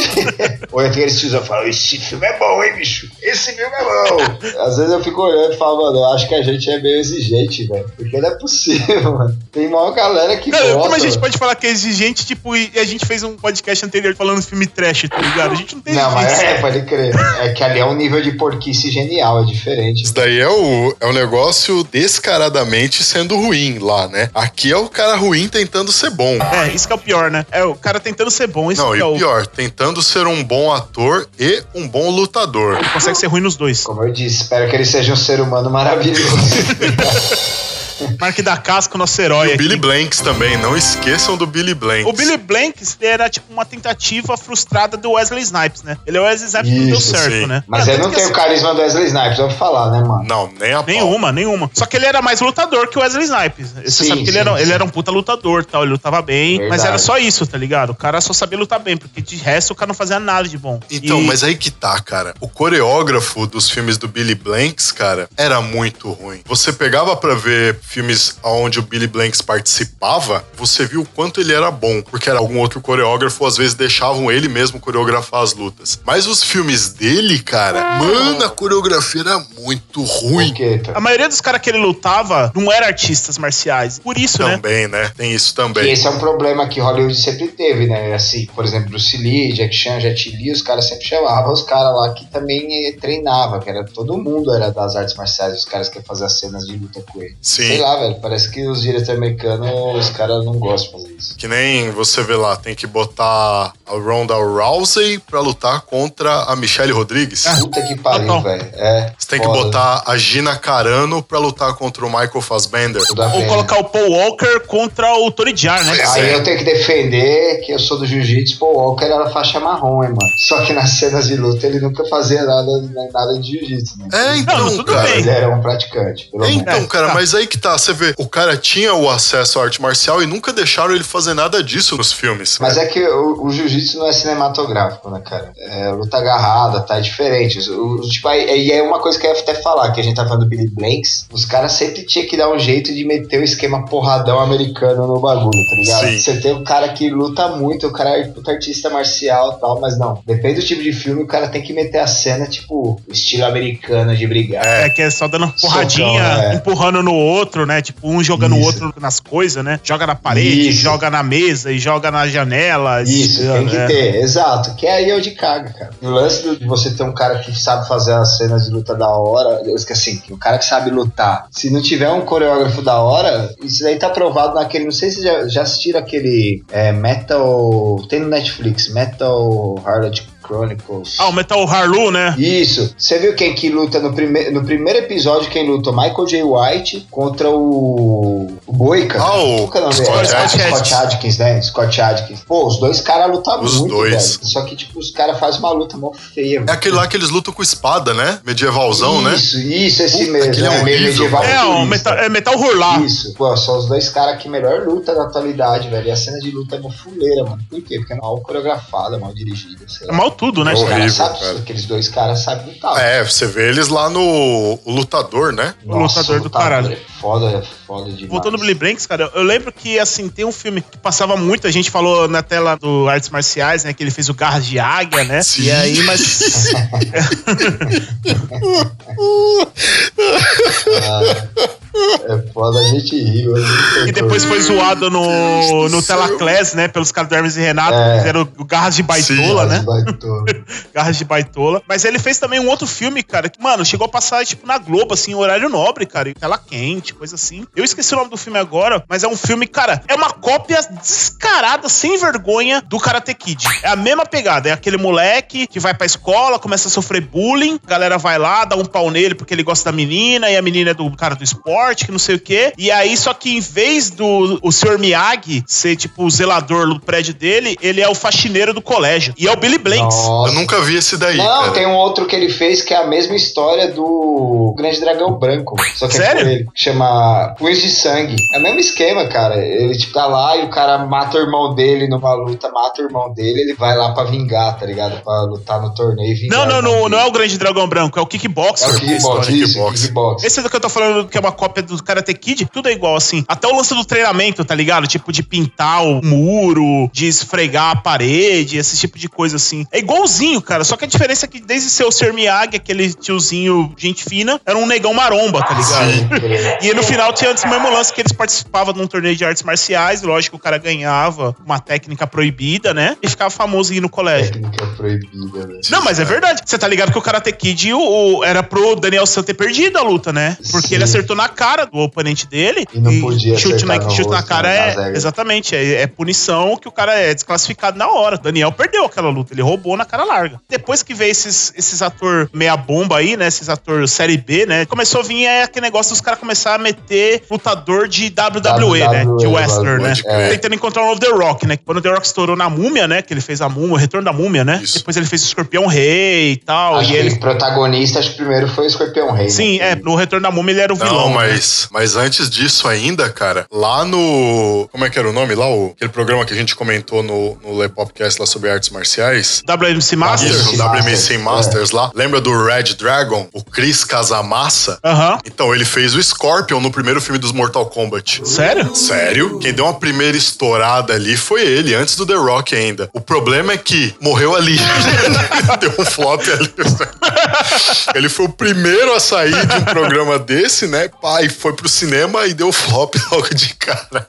Ou eu tenho aqueles tiozão falam, esse filme é bom, hein, bicho? Esse filme é bom. Às vezes eu fico olhando e falo, mano, eu acho que a gente é meio exigente, velho. Porque não é possível, mano. Tem uma galera que Cara, gosta. como a gente velho. pode falar que é exigente, tipo, e a gente fez um podcast anterior falando de filme trash, tá ligado? A gente não tem Não, mas exigência. é, pode crer. É que ali é um nível de porquice genial, é diferente. Isso daí é o, é o negócio descaradamente sendo ruim lá, né? Aqui é o cara ruim tentando ser bom. É, isso que é o pior, né? É o cara tentando ser bom, isso Não, que e é o. pior, tentando ser um bom ator e um bom lutador. Ele consegue ser ruim nos dois. Como eu disse, espero que ele seja um ser humano maravilhoso. Mark da Casca, o nosso herói E o aqui. Billy Blanks também, não esqueçam do Billy Blanks. O Billy Blanks era tipo uma tentativa frustrada do Wesley Snipes, né? Ele é o Wesley Snipes que não deu Isso, certo, sim. né? Mas É, ele não tem o carisma do Wesley Snipes, vamos falar, né, mano? Não, nem a pau. Nenhuma, nenhuma. Só que ele era mais lutador que o Wesley Snipes. Você Sim, sabe que ele era, ele era um puta lutador tal, ele lutava bem, mas Verdade. era só isso, tá ligado? O cara só sabia lutar bem, porque de resto o cara não fazia nada de bom. Então, E- mas aí que tá, cara. O coreógrafo dos filmes do Billy Blanks, cara, era muito ruim. Você pegava pra ver filmes onde o Billy Blanks participava, você viu o quanto ele era bom, porque era algum outro coreógrafo, às vezes deixavam ele mesmo coreografar as lutas. Mas os filmes dele, cara, mano, a coreografia era muito ruim. Tá? A maioria dos caras que ele lutava não eram artistas marciais. Por isso, né? Também, né? Tem isso Que também. esse é um problema que Hollywood sempre teve, né? Assim, por exemplo, Bruce Lee, Jack Chan, Jet Li, os caras sempre chamavam os caras lá que também eh, treinava, que era todo mundo era das artes marciais, os caras que iam fazer as cenas de luta com ele. Sim. Sei lá, velho, parece que os diretores americanos, os caras não gostam de fazer isso. Que nem você vê lá, tem que botar a Ronda Rousey pra lutar contra a Michelle Rodrigues. Puta que pariu, Total. velho. É. Você tem que botar a Gina Carano pra lutar contra o Michael Fassbender. Ou colocar o Paul Walker contra o Tony Jaa, né? Aí é. eu tenho que defender que eu sou do jiu-jitsu, Paul Walker era faixa marrom, hein, mano. Só que nas cenas de luta ele nunca fazia nada, nada de jiu-jitsu, né? É, então, Não, tudo cara. bem. Ele era um praticante, pelo É, menos. então, É, cara, tá. mas aí que tá, você vê, o cara tinha o acesso à arte marcial e nunca deixaram ele fazer nada disso nos filmes. Mas é que o, o jiu-jitsu não é cinematográfico, né, cara? É luta agarrada, tá? É diferente. O, o- tipo, aí- e é uma coisa que eu ia até falar, que a gente tá falando do Billy Blanks. Os caras sempre tinham que dar um jeito de meter o esquema porradão americano no bagulho, tá ligado? Sim. Você tem um cara que luta muito, o cara é puta artista marcial e tal, mas não. Depende do tipo de filme, o cara tem que meter a cena, tipo, estilo americano de brigar. É, que é só dando porradinha, Socão, é. empurrando no outro, né? Tipo, um jogando o outro nas coisas, né? Joga na parede, Isso. joga na mesa e joga na janela. Isso, É, tem que é. ter, exato. Que aí é onde caga, cara. E o lance de você ter um cara que sabe fazer as cenas de luta da hora, eu esqueci, assim, que o cara que sabe lutar, se não tiver um coreógrafo da hora, isso daí tá provado naquele. Não sei se já, já assistiram aquele é, Metal. Tem no Netflix, Metal Harlot Chronicles. Ah, o Metal Harlu, né? Isso. Você viu quem que luta no, prime no primeiro episódio? Quem luta? Michael J. White contra o. O Boica. Ah, o Qual que é o nome Scott? Adkins. Scott Adkins, né? Scott Adkins. Pô, os dois caras lutam Os muito, dois. velho. Só que, tipo, os caras fazem uma luta mó feia, É aquele lá que eles lutam com espada, né? Medievalzão, né? Isso, isso, esse Puta, mesmo. aquele é né? meio medieval. É, o futurista. Metal, é Metal Hurlar. Isso, pô, são os dois caras que melhor luta da atualidade, velho. E a cena de luta é uma fuleira, mano. Por quê? Porque é mal coreografada, mal dirigida, sei É lá. mal tudo, né? É horrível, cara. aqueles dois caras sabem lutar. É, você vê eles lá no o Lutador, né? O lutador do caralho. É foda, é foda demais. Voltando ao Billy Blanks, cara, eu lembro que, assim, tem um filme que passava muito, a gente falou na tela do Artes Marciais, né, que ele fez o Garras de Águia, né? Sim. E aí, mas... É foda a gente mano. E depois foi zoado no, no Telaclass, né? Pelos caras do Hermes e Renato, É. que fizeram o Garras de Baitola, né? Baitola. Garras de Baitola. Mas ele fez também um outro filme, cara, que, mano, chegou a passar, tipo, na Globo, assim, horário nobre, cara. e Tela quente, coisa assim. Eu esqueci o nome do filme agora, mas é um filme, cara, é uma cópia descarada, sem vergonha, do Karate Kid. É a mesma pegada. É aquele moleque que vai pra escola, começa a sofrer bullying, a galera vai lá, dá um pau nele porque ele gosta da menina, e a menina é do cara do esporte, que não sei o quê. E aí, só que em vez do o Sr. Miyagi ser, tipo, o zelador do prédio dele, ele é o faxineiro do colégio. E é o Billy Blanks. Eu nunca vi esse daí, Não, cara. tem um outro que ele fez que é a mesma história do Grande Dragão Branco. Só que Sério? é com ele. Chama Punhos de Sangue. É o mesmo esquema, cara. Ele tipo tá lá e o cara mata o irmão dele numa luta, mata o irmão dele, ele vai lá pra vingar, tá ligado? Pra lutar no torneio e vingar. Não, não, não, não é o Grande Dragão Branco, é o Kickboxer. É o a kickbox, história. isso, Kickbox. kickbox. Esse do que eu tô falando, que é uma cópia do Karate Kid, tudo é igual, assim. Até o lance do treinamento, tá ligado? Tipo, de pintar o muro, de esfregar a parede, esse tipo de coisa, assim. É igualzinho, cara. Só que a diferença é que desde ser o Sr. Miyagi, aquele tiozinho gente fina, era um negão maromba, tá ligado? Sim, beleza. E no final tinha esse mesmo lance que eles participavam de um torneio de artes marciais, lógico, o cara ganhava uma técnica proibida, né? E ficava famoso no colégio. Técnica proibida, né? Não, mas é verdade. Você tá ligado que o Karate Kid o, o- era pro Daniel San ter perdido a luta, né? Porque Sim. ele acertou na cara do oponente dele. E não podia chute na, chute na rosto, cara né, é. Exatamente. É, é punição que o cara é desclassificado na hora. Daniel perdeu aquela luta. Ele roubou na cara larga. Depois que veio esses, esses ator meia bomba aí, né? Esses ator série B, né? Começou a vir é, aquele negócio dos caras começar a meter lutador de WWE, né? De WWE, wrestler, né? crer. Tentando encontrar um novo The Rock, né? Quando o The Rock estourou na múmia, né? Que ele fez a múmia, o retorno da múmia, né? Isso. Depois ele fez o Escorpião Rei e tal. Acho e que ele. o protagonista, acho que primeiro foi o Escorpião Rei. Sim, né? é, no Retorno da Múmia ele era o Não, vilão. né? mas, mas antes disso ainda, cara, lá no. Como é que era o nome? Lá, o, aquele programa que a gente comentou no, no Le Popcast lá sobre artes marciais. WMC Master? Isso, o WMC Masters, Masters lá. Lembra do Red Dragon? O Chris Casamassa? Aham. Então, ele fez o Scorpion no primeiro filme dos Mortal Kombat. Sério? Sério? Quem deu uma primeira estourada ali foi ele, antes do The Rock ainda. O problema é que morreu ali. deu um flop ali. ele foi o primeiro a sair de um programa desse, né? Pai, foi pro cinema e deu flop logo de cara.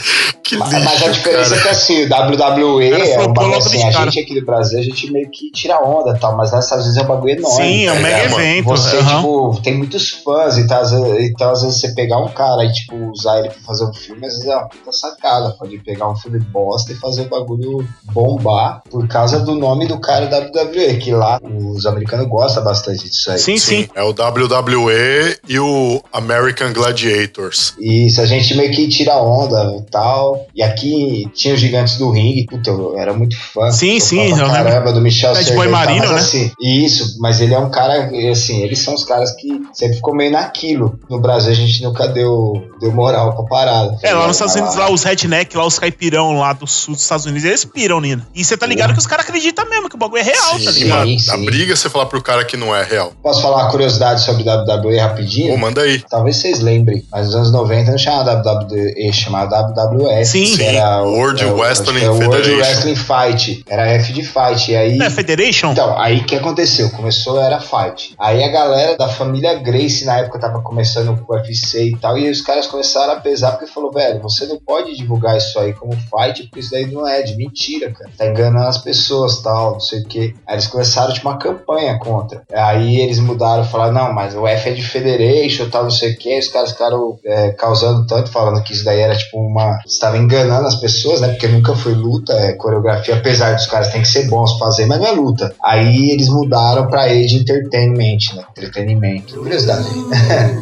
Que Mas, lixo, mas a diferença é cara. que assim, o WWE Cara, é um bagulho assim, a cara. gente aqui do Brasil, a gente meio que tira onda e tal, mas nessas vezes é um bagulho enorme. Sim, é um É, mega evento. Você, aham. tipo, tem muitos fãs, então às, vezes, então às vezes você pegar um cara e, tipo, usar ele pra fazer um filme, às vezes é uma puta sacada. Pode pegar um filme bosta e fazer o bagulho bombar por causa do nome do cara WWE, que lá os americanos gostam bastante disso aí. Sim, sim. É o WWE e o American Gladiators. Isso, a gente meio que tira onda e tal. E aqui tinha os gigantes do ringue. Puta, eu era muito fã. Sim, Eu sim, pra Caramba, do Michel Bad Servet Boy e tal, Marino, mas né? Assim, isso, mas ele é um cara, assim, eles são os caras que sempre ficou meio naquilo. No Brasil a gente nunca deu, deu moral pra parada. É, lá nos Estados Unidos, lá os redneck, lá os caipirão lá do sul dos Estados Unidos, eles piram, Nina. E você tá ligado que os caras acreditam mesmo, que o bagulho é real, tá Sim, ligado? mano. Sim, sim. briga você falar pro cara que não é real. Posso falar uma curiosidade sobre WWE rapidinho? Pô, manda aí. Talvez vocês lembrem, mas nos anos 90 não chamava WWE, chamava WWF. Sim. que era o- World é o- Wrestling é o World Federation. Wrestling Fight. Era F de Fight. E aí. Não é Federation? Então, aí o que aconteceu? Começou, era fight. Aí a galera da família Grace, na época, tava começando com o UFC e tal, e os caras começaram a pesar porque falou, velho, você não pode divulgar isso aí como fight, porque isso daí não é de mentira, cara. Tá enganando as pessoas tal, não sei o quê. Aí eles começaram, tipo, uma campanha contra. Aí eles mudaram, falaram, não, mas o F é de Federation tal, não sei o quê. Os caras ficaram é, causando tanto, falando que isso daí era, tipo, uma... Estava enganando as pessoas, né? Porque nunca foi luta, é coreografia, apesar dos caras tem que ser bons fazer, mas não é luta. Aí eles mudaram pra Age Entertainment, né? Entretenimento. Curiosidade.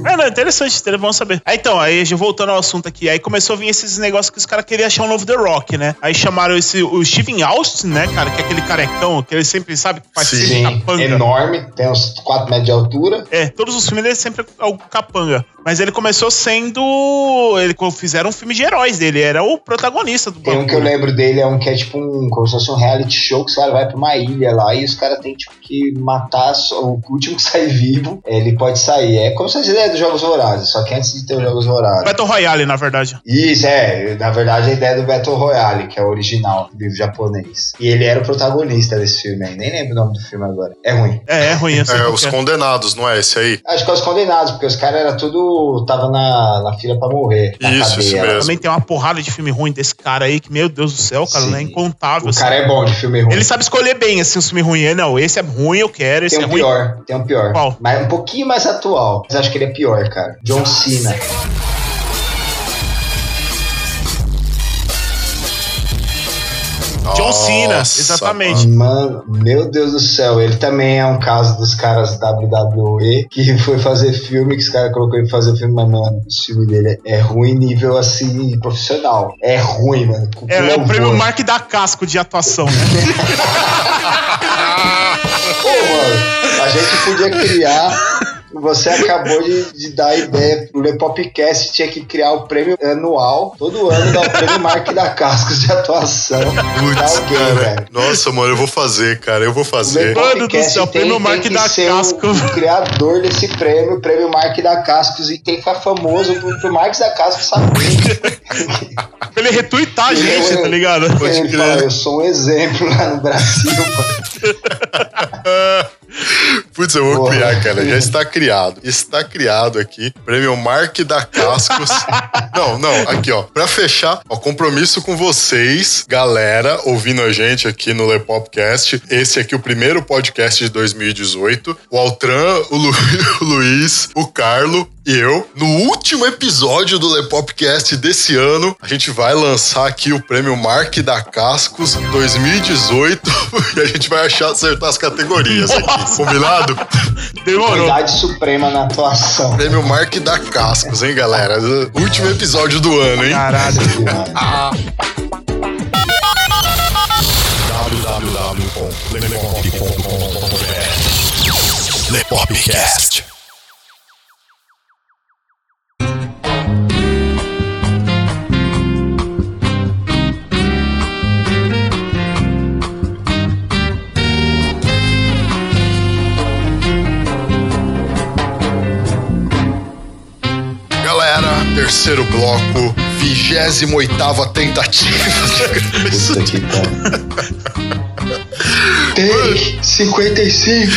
É, não, interessante, é bom saber. Aí então, aí já voltando ao assunto aqui, aí começou a vir esses negócios que os caras queriam achar um novo The Rock, né? Aí chamaram esse, o Steven Austin, né, cara, que é aquele carecão, que ele sempre sabe que faz Sim, capanga. enorme, tem uns 4 metros de altura. É, todos os filmes dele sempre é o capanga. Mas ele começou sendo. Ele fizeram um filme de heróis dele, era o protagonista do Tem um que eu lembro dele, é um que é tipo um, como se fosse um reality show que os caras vão pra uma ilha lá e os caras têm tipo que matar só- o último que sair vivo, ele pode sair. É como se fosse ideia dos Jogos Vorazes, só que antes de ter os Jogos Vorazes. Battle Royale, na verdade. Isso, é. Na verdade, a ideia do Battle Royale, que é o original do livro japonês. E ele era o protagonista desse filme aí. Nem lembro o nome do filme agora. É ruim. É, é ruim assim. É, os condenados, não é esse aí? Acho que é os condenados, porque os caras eram tudo quando tava na, na fila pra morrer. Na Isso, cadeia. isso mesmo. Também tem uma porrada de filme ruim desse cara aí, que, meu Deus do céu, cara, Sim. não é incontável. O assim. cara é bom de filme ruim. Ele sabe escolher bem, assim, os filmes ruins. É, Não, esse é ruim, eu quero, esse Tem é um ruim. pior, tem um pior. Qual? Mas um pouquinho mais atual. Mas acho que ele é pior, cara. John Cena. John Cena, exatamente. Mano, meu Deus do céu, ele também é um caso dos caras WWE que foi fazer filme, que os caras colocou ele pra fazer filme, mas, mano, o filme dele é ruim nível assim, profissional. É ruim, mano. É, é o prêmio Mark da Casco de atuação, né? Pô, mano, a gente podia criar. Você acabou de, de dar a ideia pro Le Popcast, tinha que criar o prêmio anual, todo ano dar o prêmio Mark da Cascos de atuação. Putz, alguém, cara. velho. Nossa, mano, eu vou fazer, cara. Eu vou O fazer. Mano do Lepopcast céu, tem, prêmio tem Mark da ser Casco. O, o criador desse prêmio, o prêmio Mark da Cascos, e tem que ficar famoso pro, pro Mark da Cascos saber. pra ele retweetar a gente, é- tá ligado? Ele fala, eu sou um exemplo lá no Brasil. mano. Putz, eu vou Porra. criar, cara. Já está criado. Está criado aqui. Prêmio Mark da Cascos. não, não, aqui, ó. Pra fechar, ó, compromisso com vocês, galera, ouvindo a gente aqui no Lepopcast. Esse aqui é o primeiro podcast de 2018. O Altran, o, Lu- o Luiz, o Carlo eu. No último episódio do Lepopcast desse ano, a gente vai lançar aqui o prêmio Mark da Cascos 2018 e a gente vai achar acertar as categorias aqui. Nossa. Combinado? Demorou. Unidade suprema na atuação. Prêmio Mark da Cascos, hein, galera? Último episódio do ano, hein? Caralho. Lepopcast. Terceiro bloco, 28 tentativa. Puta que pariu. Tem 55.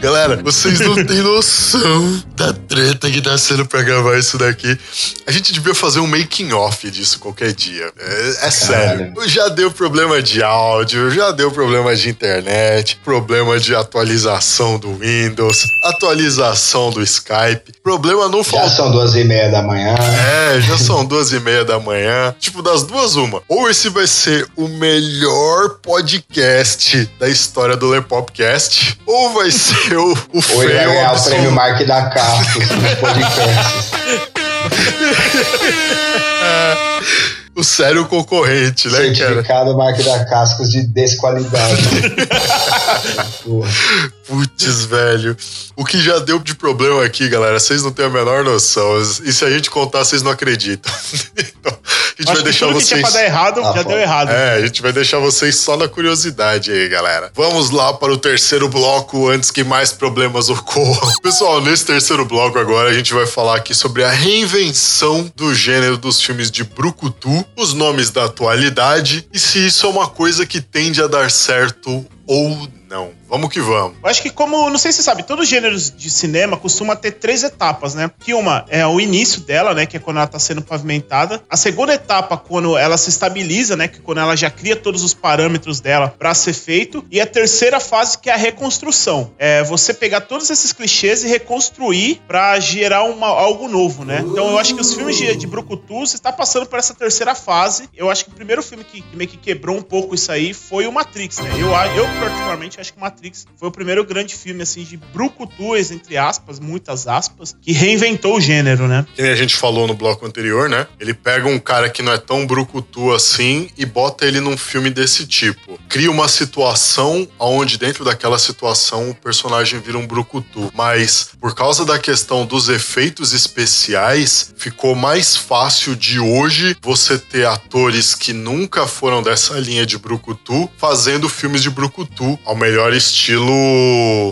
Galera, vocês não têm noção treta que tá sendo pra gravar isso daqui. A gente devia fazer um making off disso qualquer dia. É, é sério. Já deu problema de áudio, já deu problema de internet, problema de atualização do Windows, atualização do Skype. Problema não Já faltou. são duas e meia da manhã. É, já são duas e meia da manhã. Tipo, das duas, uma. Ou esse vai ser o melhor podcast da história do Lepopcast, ou vai ser o, o Ou ele vai ganhar o prêmio Mark da Cascos nos podcasts. O sério concorrente, né, cara? Certificado Mark da Cascos de desqualidade. Putz, velho. O que já deu de problema aqui, galera, vocês não têm a menor noção. E se a gente contar, vocês não acreditam. Então, gente vai Acho que deixar tudo que tinha vocês. pra dar errado, Ah, já deu errado. É, a gente vai deixar vocês só na curiosidade aí, galera. Vamos lá para o terceiro bloco antes que mais problemas ocorram. Pessoal, nesse terceiro bloco agora a gente vai falar aqui sobre a reinvenção do gênero dos filmes de brucutu, os nomes da atualidade e se isso é uma coisa que tende a dar certo ou não. Vamos que vamos. Eu acho que como, não sei se você sabe, todos os gêneros de cinema costuma ter três etapas, né? Que uma é o início dela, né? Que é quando ela tá sendo pavimentada. A segunda etapa, quando ela se estabiliza, né? Que é quando ela já cria todos os parâmetros dela pra ser feito. E a terceira fase, que é a reconstrução. É você pegar todos esses clichês e reconstruir pra gerar uma, algo novo, né? Então eu acho que os filmes de, de Brucutu está passando por essa terceira fase. Eu acho que o primeiro filme que, que meio que quebrou um pouco isso aí foi o Matrix, né? Eu, eu particularmente, acho que o Matrix foi o primeiro grande filme, assim, de brucutus, entre aspas, muitas aspas, que reinventou o gênero, né? Que a gente falou no bloco anterior, né? Ele pega um cara que não é tão brucutu assim e bota ele num filme desse tipo. Cria uma situação onde dentro daquela situação o personagem vira um brucutu. Mas por causa da questão dos efeitos especiais, ficou mais fácil de hoje você ter atores que nunca foram dessa linha de brucutu fazendo filmes de brucutu ao melhor estilo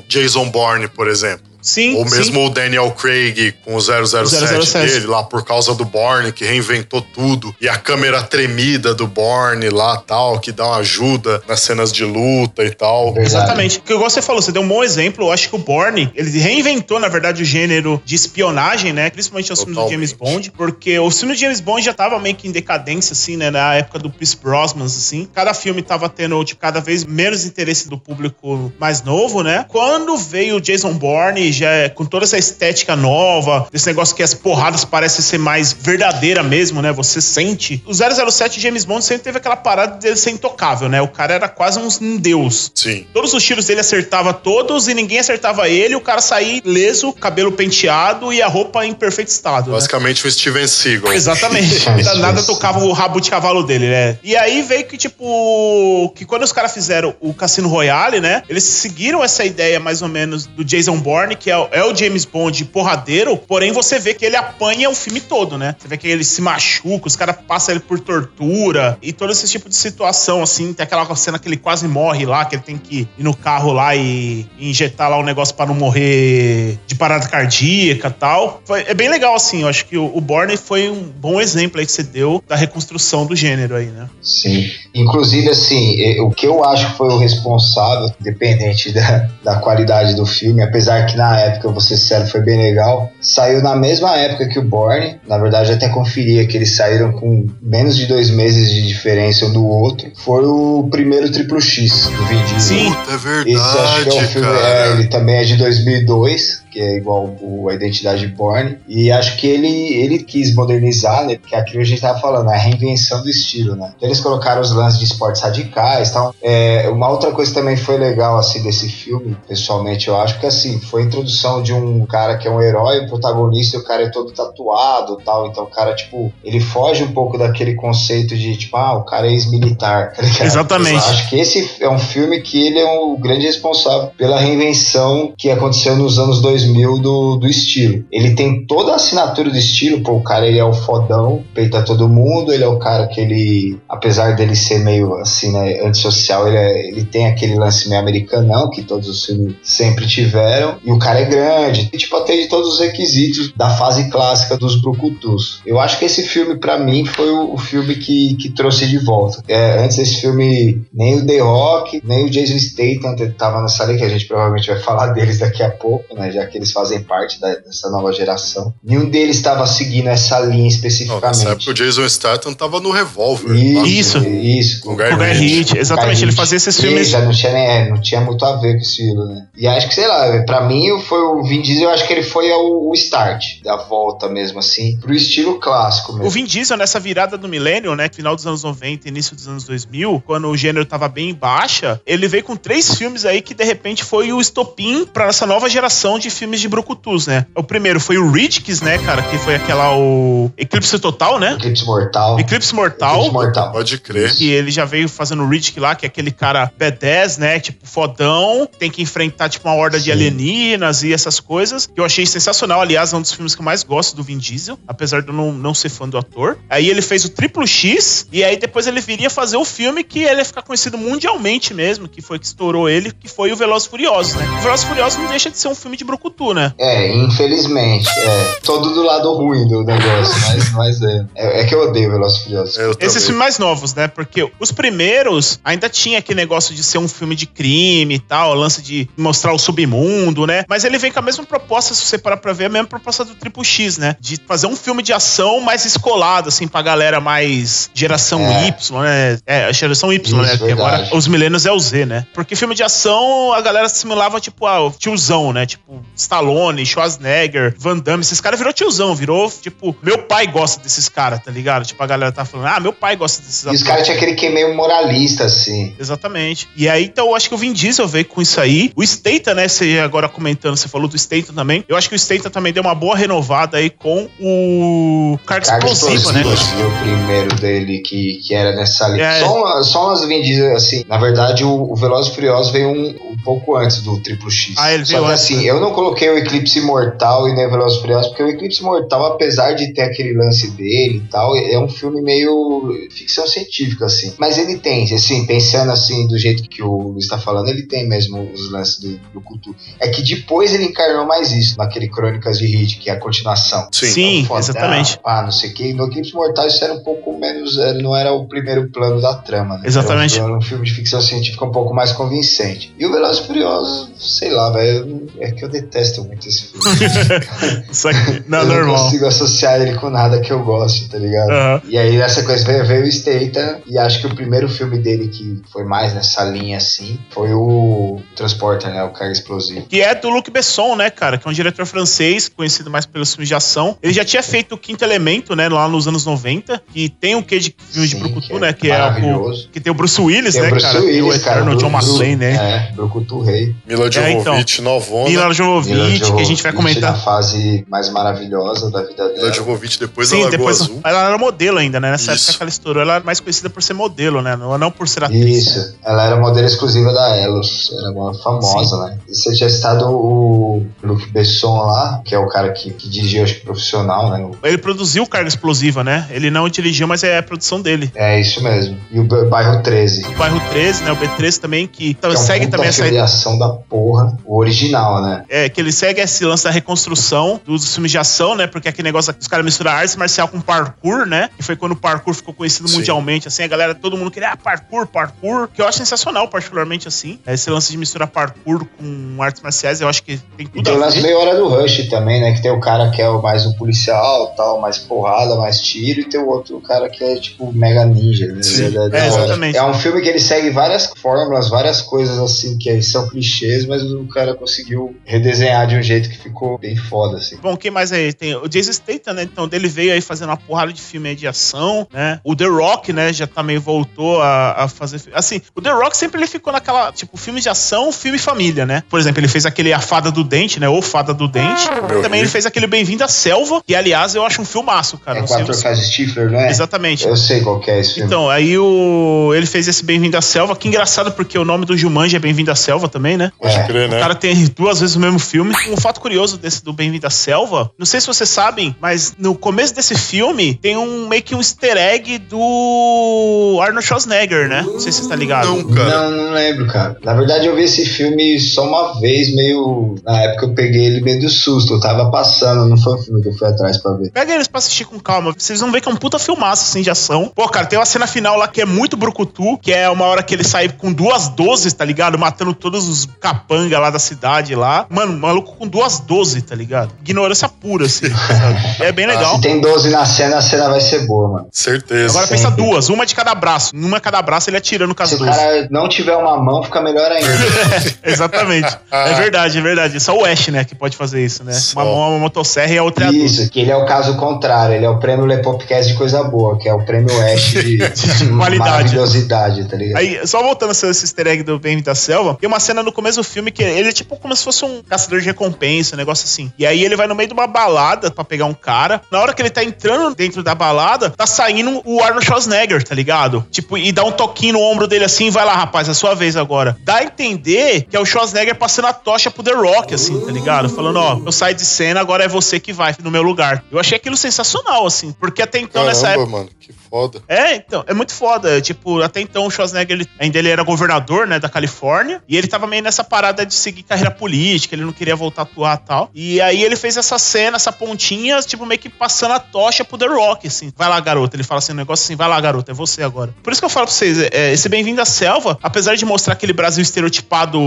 Jason Bourne, por exemplo. Sim, Ou sim. mesmo o Daniel Craig com o 007, 007. dele lá por causa do Bourne, que reinventou tudo. E a câmera tremida do Bourne lá tal, que dá uma ajuda nas cenas de luta e tal. Verdade. Exatamente. Porque igual você falou, você deu um bom exemplo. Eu acho que o Bourne, ele reinventou, na verdade, o gênero de espionagem, né? Principalmente os filmes do. James Bond. Porque os filmes de James Bond já tava meio que em decadência, assim, né? Na época do Pierce Brosnan, assim. Cada filme tava tendo, tipo, cada vez menos interesse do público mais novo, né? Quando veio o Jason Bourne, já é com toda essa estética nova, esse negócio que as porradas parecem ser mais verdadeira mesmo, né? Você sente. O 007 James Bond sempre teve aquela parada dele ser intocável, né? O cara era quase um, deus. Sim. Todos os tiros dele acertava todos e ninguém acertava ele, o cara saía ileso, cabelo penteado e a roupa em perfeito estado. né? Basicamente o Steven Seagal. Exatamente. Nada tocava o rabo de cavalo dele, né? E aí veio que, tipo, que quando os caras fizeram o Cassino Royale, né? Eles seguiram essa ideia mais ou menos do Jason Bourne, que é, é o James Bond porradeiro, porém você vê que ele apanha o filme todo, né? Você vê que ele se machuca, os caras passam ele por tortura e todo esse tipo de situação, assim. Tem aquela cena que ele quase morre lá, que ele tem que ir no carro lá e, e injetar lá um negócio pra não morrer de parada cardíaca e tal. Foi, é bem legal, assim. Eu acho que o, o Bourne foi um bom exemplo aí que você deu da reconstrução do gênero aí, né? Sim. Inclusive, assim, o que eu acho que foi o responsável, independente da, da qualidade do filme, apesar que na época, eu vou ser sincero, foi bem legal, saiu na mesma época que o Borne. Na verdade, até conferia que eles saíram com menos de dois meses de diferença um do outro. Foi o primeiro Triplo X do Vin Diesel. Sim. É Esse acho que é verdade, um filme, cara. é, ele também é de 2002, que é igual o, a Identidade Borne. E acho que ele, ele quis modernizar, né? Porque aquilo que a gente tava falando, a reinvenção do estilo, né? Então, eles colocaram os lances de esportes radicais tal. É, uma outra coisa também foi legal, assim, desse filme, pessoalmente, eu acho que, assim, foi a introdução de um cara que é um herói, um protagonista, e o cara é todo tatuado tal. Então, o cara, tipo, ele foge um pouco daquele conceito de, tipo, ah, o cara é ex-militar, tá? Exatamente. Eu acho que esse é um filme que ele é o grande responsável pela reinvenção que aconteceu nos anos 2000 do, do estilo. Ele tem toda a assinatura do estilo, pô, o cara ele é o fodão, peita todo mundo, ele é o cara que ele, apesar dele ser meio assim, né, antissocial, ele, é- ele tem aquele lance meio americanão que todos os filmes sempre tiveram, e o cara é grande, e, tipo, atende todos os requisitos da fase clássica dos brucutus. Eu acho que esse filme, pra mim, foi o, o filme que, que trouxe de volta. É, antes desse filme, nem o The Rock, nem o Jason Statham tava nessa lei, que a gente provavelmente vai falar deles daqui a pouco, né? Já que eles fazem parte da- dessa nova geração. Nenhum deles estava seguindo essa linha Não, nessa especificamente. época o Jason Statham tava no revólver. Isso. Isso. Com o Guy Guy Ritchie. Exatamente. Guy Ele fazia esses E filmes. já não tinha, nem- é, não tinha muito a ver com esse estilo, né? E acho que, sei lá, pra mim foi o Vin Diesel, eu acho que ele foi o, o start da volta mesmo, assim, pro estilo clássico mesmo. O Vin Diesel, nessa virada do milênio, né? Final dos anos 90, início dos anos 2000, quando o gênero tava bem em baixa, ele veio com três filmes aí que de repente foi o estopim pra essa nova geração de filmes de brucutus, né? O primeiro foi o Ridicks, né, cara? Que foi aquela, o Eclipse Total, né? Eclipse Mortal. Eclipse Mortal. Eclipse Mortal. Pode crer. Que ele já veio fazendo o Riddick lá, que é aquele cara B10, né? Tipo, fodão, tem que enfrentar, tipo, uma horda de Sim. alienígenas e essas coisas. Que eu achei sensacional. Aliás, é um dos filmes que eu mais gosto do Vin Diesel, apesar de eu não, não ser fã do ator. Aí ele fez o Triplo X, e aí depois ele viria fazer o filme que ele ia ficar conhecido mundialmente mesmo, que foi que estourou ele, que foi o Velozes e Furiosos, né? O Velozes e Furiosos não deixa de ser um filme de brucutu, né? É, infelizmente. É, todo do lado ruim do negócio, mas, mas é. é. é que eu odeio Velozes Furiosos. Esses filmes mais novos, né? Porque os primeiros ainda tinha aquele negócio de ser um filme de crime e tal, lance de mostrar o submundo, né? Mas ele vem com a mesma proposta, se você parar pra ver, a mesma proposta do Triple X, né? De fazer um filme de ação mais escolado, assim, pra galera mais geração É. Y, né? É, a geração Y, Isso, né? Porque verdade. agora os milênios é o Z, né? Porque filme de ação, a galera assimilava, tipo, ah, o tiozão, né? Tipo, Stallone, Schwarzenegger, Van Damme, esses caras virou tiozão, virou, tipo, meu pai gosta desses caras, tá ligado? Tipo, a galera tá falando, ah, meu pai gosta desses E os caras tinham aquele que é meio moralista, assim. Exatamente. E aí, então, eu acho que o Vin Diesel veio com isso aí. O Statham, né, você agora comentando, você falou do Statham também. Eu acho que o Statham também deu uma boa renovada aí com o Carga Explosiva, né? Explosiva, o primeiro dele que, que era nessa linha. É. Só, uma- só umas Vin Diesel, assim, na verdade o, o Velozes e Furiosos veio um, o pouco antes do Triplo X. Ah, ele Só veio que antes, assim, né? eu não coloquei o Eclipse Mortal e nem Velozes e Furiosos, porque o Eclipse Mortal, apesar de ter aquele lance dele e tal, é um filme meio ficção científica, assim. Mas ele tem, assim, pensando assim, do jeito que o Luiz tá falando, ele tem mesmo os lances do, do culto. É que depois ele encarnou mais isso, naquele Crônicas de Hit, que é a continuação. Sim. Sim, Fodão, exatamente. Ah, não sei o que. No Eclipse Mortal isso era um pouco menos. era- Não era o primeiro plano da trama, né? Exatamente. Era um, era um filme de ficção científica um pouco mais convincente. E o Velozes e Furiosos, sei lá, velho. É que eu detesto muito esse filme. Isso aqui, não, eu não normal. consigo associar ele com nada que eu goste, tá ligado? Aham. E aí nessa coisa veio, veio o Statham e acho que o primeiro filme dele que foi mais nessa linha assim foi o Transporter, né? O Carga Explosivo. Que é do Luc Besson, né, cara? Que é um diretor francês, conhecido mais pelos filmes de ação. Ele já tinha feito o Quinto Elemento, né? Lá nos anos 90. Que tem o quê de filme de Brucutu, é né? Que é o, que tem o Bruce Willis, Tem né, o Bruce cara? tem o Willis, cara. Eterno John McClane, né? É, Brucutu Rei. Mila É, então. Jovovich, novona. Mila Mila Jovovich, que a gente vai comentar. Na fase mais maravilhosa da vida Mila dela. Jovovich depois Sim, da Lagoa depois. Azul. Ela era modelo ainda, né? Nessa Isso. época que ela estourou, ela era mais conhecida por ser modelo, né? Não, não por ser atriz. Isso, ela era modelo exclusiva da Elos, era uma famosa, né? Você tinha citado o Luc Besson lá, que é o cara que, que dirigiu, acho que profissional, né? Ele produziu Carga Explosiva, né? Ele não dirigiu, mas é a produção dele. É isso mesmo. E o Bairro 13. O Bairro 13, né? O B13 também, que Que é um segue também essa da porra. O original, né? É, que ele segue esse lance da reconstrução dos filmes de ação, né? Porque aquele negócio os caras misturam arte marcial com parkour, né? Que foi quando o parkour ficou conhecido Sim. mundialmente, assim, a galera, todo mundo queria, ah, parkour, parkour, que eu acho sensacional, particularmente assim. Esse lance de misturar parkour com artes marciais, eu acho que tem E tudo tem o a ver. meio hora do Rush também, né? Que tem o cara que é o mais um policial, tal, mais porrada, mais tiro, e tem o outro cara que é tipo mega ninja, né? É, hora. exatamente. É um filme que ele segue várias fórmulas, várias coisas assim que são clichês, mas o cara conseguiu redesenhar de um jeito que ficou bem foda, assim. Bom, quem mais aí? Tem o Jason Statham, né? Então, dele veio aí fazendo uma porrada de filme aí de ação, né? O The Rock, né? Já também voltou a, a fazer... Assim, o The Rock sempre ele ficou naquela, tipo, filme de ação, filme família, né? Por exemplo, ele fez aquele A Fada do Dente, né? Ou Fada do Dente. Meu também ele fez aquele Bem-vindo à Selva, que, aliás, eu acho um filmaço, cara. é com o você- que faz Stifler, não é? Exatamente. Eu sei qual que é esse filme. Então, aí o... ele fez esse Bem-vindo à Selva, que engraçado porque o nome do Jumanji é Bem-vindo à Selva também, né? Pode É. crer, O né? cara tem duas vezes o mesmo filme. Um fato curioso desse do Bem-vindo à Selva, não sei se vocês sabem, mas no começo desse filme tem um meio que um easter egg do Arnold Schwarzenegger, né? Não sei se você tá ligado. Não, cara. Não, não lembro, cara. Na verdade, eu vi esse filme só uma vez, meio. Na época eu peguei ele meio do susto. Eu tava passando, não foi um filme que eu fui atrás pra ver. Pega eles pra assistir com calma. Vocês vão ver que é um puta filmaço, assim, de ação. Pô, cara, tem uma cena final lá que é muito brucutu, que é uma hora que ele sai com duas dozes, tá ligado? Matando todos os capanga lá da cidade lá. Mano, maluco com duas doze, tá ligado? Ignorância pura, assim, sabe? É bem legal. Se tem 12 na cena, a cena vai ser boa, mano. Certeza. Agora pensa sempre. duas, uma de cada braço. Numa cada braço ele atirando com as Se o duas. cara não tiver uma mão, fica melhor ainda. Exatamente. É verdade, é verdade. Só o Ash, né, que pode fazer isso, né? Só. Uma mão é uma motosserra e a outra é a. Isso, que ele é o caso contrário. Ele é o prêmio Lepopcast de coisa boa, que é o prêmio Ash de, De qualidade. maravilhosidade, tá ligado? Aí, só voltando a esse easter egg do Bem da Selva, tem uma cena no começo do filme que ele é tipo como se fosse um caçador de recompensa, um negócio assim. E aí ele vai no meio de uma balada pra pegar um cara. Na hora que ele tá entrando dentro da balada, tá saindo o Arnold Schwarzenegger, tá ligado? Tipo, e dá um toquinho no ombro dele assim, vai lá, rapaz, é sua vez agora. Dá a entender que é o Schwarzenegger passando a tocha pro The Rock, assim, tá ligado? Falando, ó, eu saio de cena, agora é você que vai no meu lugar. Eu achei aquilo sensacional, assim, porque até então nessa Caramba, época. mano, que foda. É, então, é muito foda. Tipo, até então o Schwarzenegger, ele, ainda ele era governador, né, da Califórnia, e ele tava meio nessa parada de seguir carreira política, ele não queria voltar a atuar e tal. E aí ele fez essa cena, essa pontinha, tipo, meio que passando a tocha pro The Rock, assim. Vai lá, garota. Ele fala assim, um negócio assim, vai lá, garota, é você agora. Por isso que eu falo pra vocês, é, esse Bem-vindo à Selva, apesar de mostrar aquele Brasil estereotipado,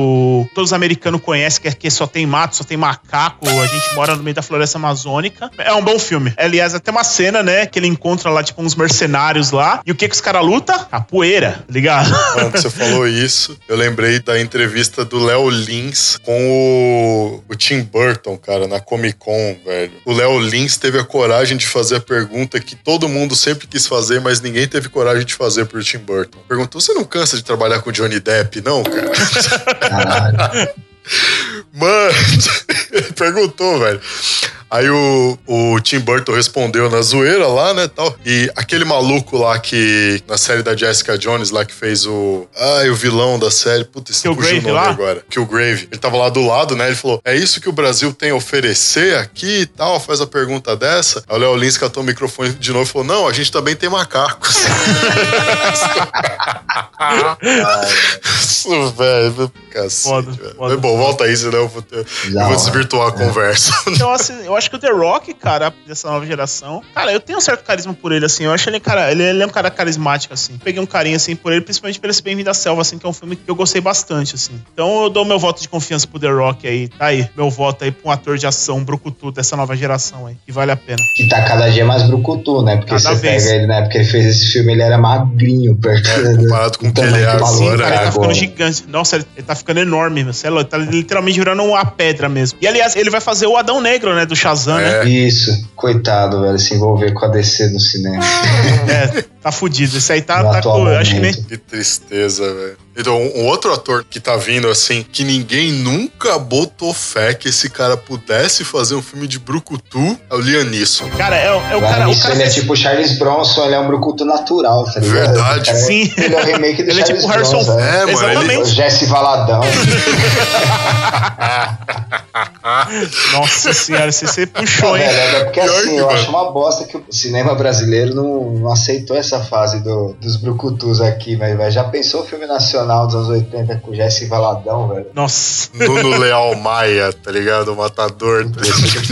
todos os americanos conhecem, que aqui só tem mato, só tem macaco, a gente mora no meio da floresta amazônica, é um bom filme. Aliás, até uma cena, né, que ele encontra lá, tipo, uns mercenários lá, e o que que os caras lutam? Capoeira, ligado? Mano, você falou isso. Eu lembrei da entrevista do Léo Lins com o, o Tim Burton, cara, na Comic Con, velho. O Léo Lins teve a coragem de fazer a pergunta que todo mundo sempre quis fazer, mas ninguém teve coragem de fazer pro Tim Burton. Perguntou: você não cansa de trabalhar com Johnny Depp, não, cara? Caralho. Mano, ele perguntou, velho. Aí o, o Tim Burton respondeu na zoeira lá, né, tal. E aquele maluco lá que, na série da Jessica Jones, lá que fez o... Ai, o vilão da série. Putz, fugiu o Killgrave nome lá? agora. Killgrave. Ele tava lá do lado, né, ele falou, é isso que o Brasil tem a oferecer aqui e tal? Faz a pergunta dessa. Aí o Léo Lins catou o microfone de novo e falou, não, a gente também tem macacos. Isso, velho. Cacete, Foda, velho. foda. Mas bom, volta aí, senão eu vou, ter- eu vou desvirtuar a conversa. Então, assim, eu acho que o The Rock, cara, dessa nova geração, cara, eu tenho um certo carisma por ele, assim. Eu acho ele, cara, ele, ele é um cara carismático, assim. Peguei um carinho, assim, por ele, principalmente por esse Bem-vindo à Selva, assim, que é um filme que eu gostei bastante, assim. Então, eu dou meu voto de confiança pro The Rock aí. Tá aí, meu voto aí pra um ator de ação brucutu dessa nova geração aí, que vale a pena. Que tá cada dia mais brucutu, né? Porque Cada você vez. pega ele na época que ele fez esse filme, ele era magrinho perto É, comparado com o que ele é maluco, Sim, agora, cara, ele tá agora. ficando gigante. Nossa, ele, ele tá ficando enorme, meu. Você é louco, tá literalmente virando uma pedra mesmo. E, aliás, ele vai fazer o Adão Negro, né, do Shazam, né? É. Isso, coitado, velho, se envolver com a DC no cinema. É, tá fudido. Esse aí tá, tá com. Acho que nem. Que tristeza, velho. Então, um outro ator que tá vindo, assim, que ninguém nunca botou fé que esse cara pudesse fazer um filme de brucutu, é o Liam Neeson. Cara, é, o- é o Lá cara. O nisso, cara ele é tipo o Charles Bronson, ele é um brucutu natural, tá ligado? Verdade. O cara é- Sim. Ele é o remake do Ele é Charles tipo Harrison- Bronson. É, mano, ele- O Exatamente. Jesse Valadão. Nossa senhora, você, você puxou, hein? Velho, é porque assim, que, eu mano. acho uma bosta que o cinema brasileiro não, não aceitou essa fase do- dos brucutus aqui, mas já pensou o filme nacional dos anos 80 com o Jesse Valadão, velho? Nossa. Nuno Leal Maia, tá ligado? O matador.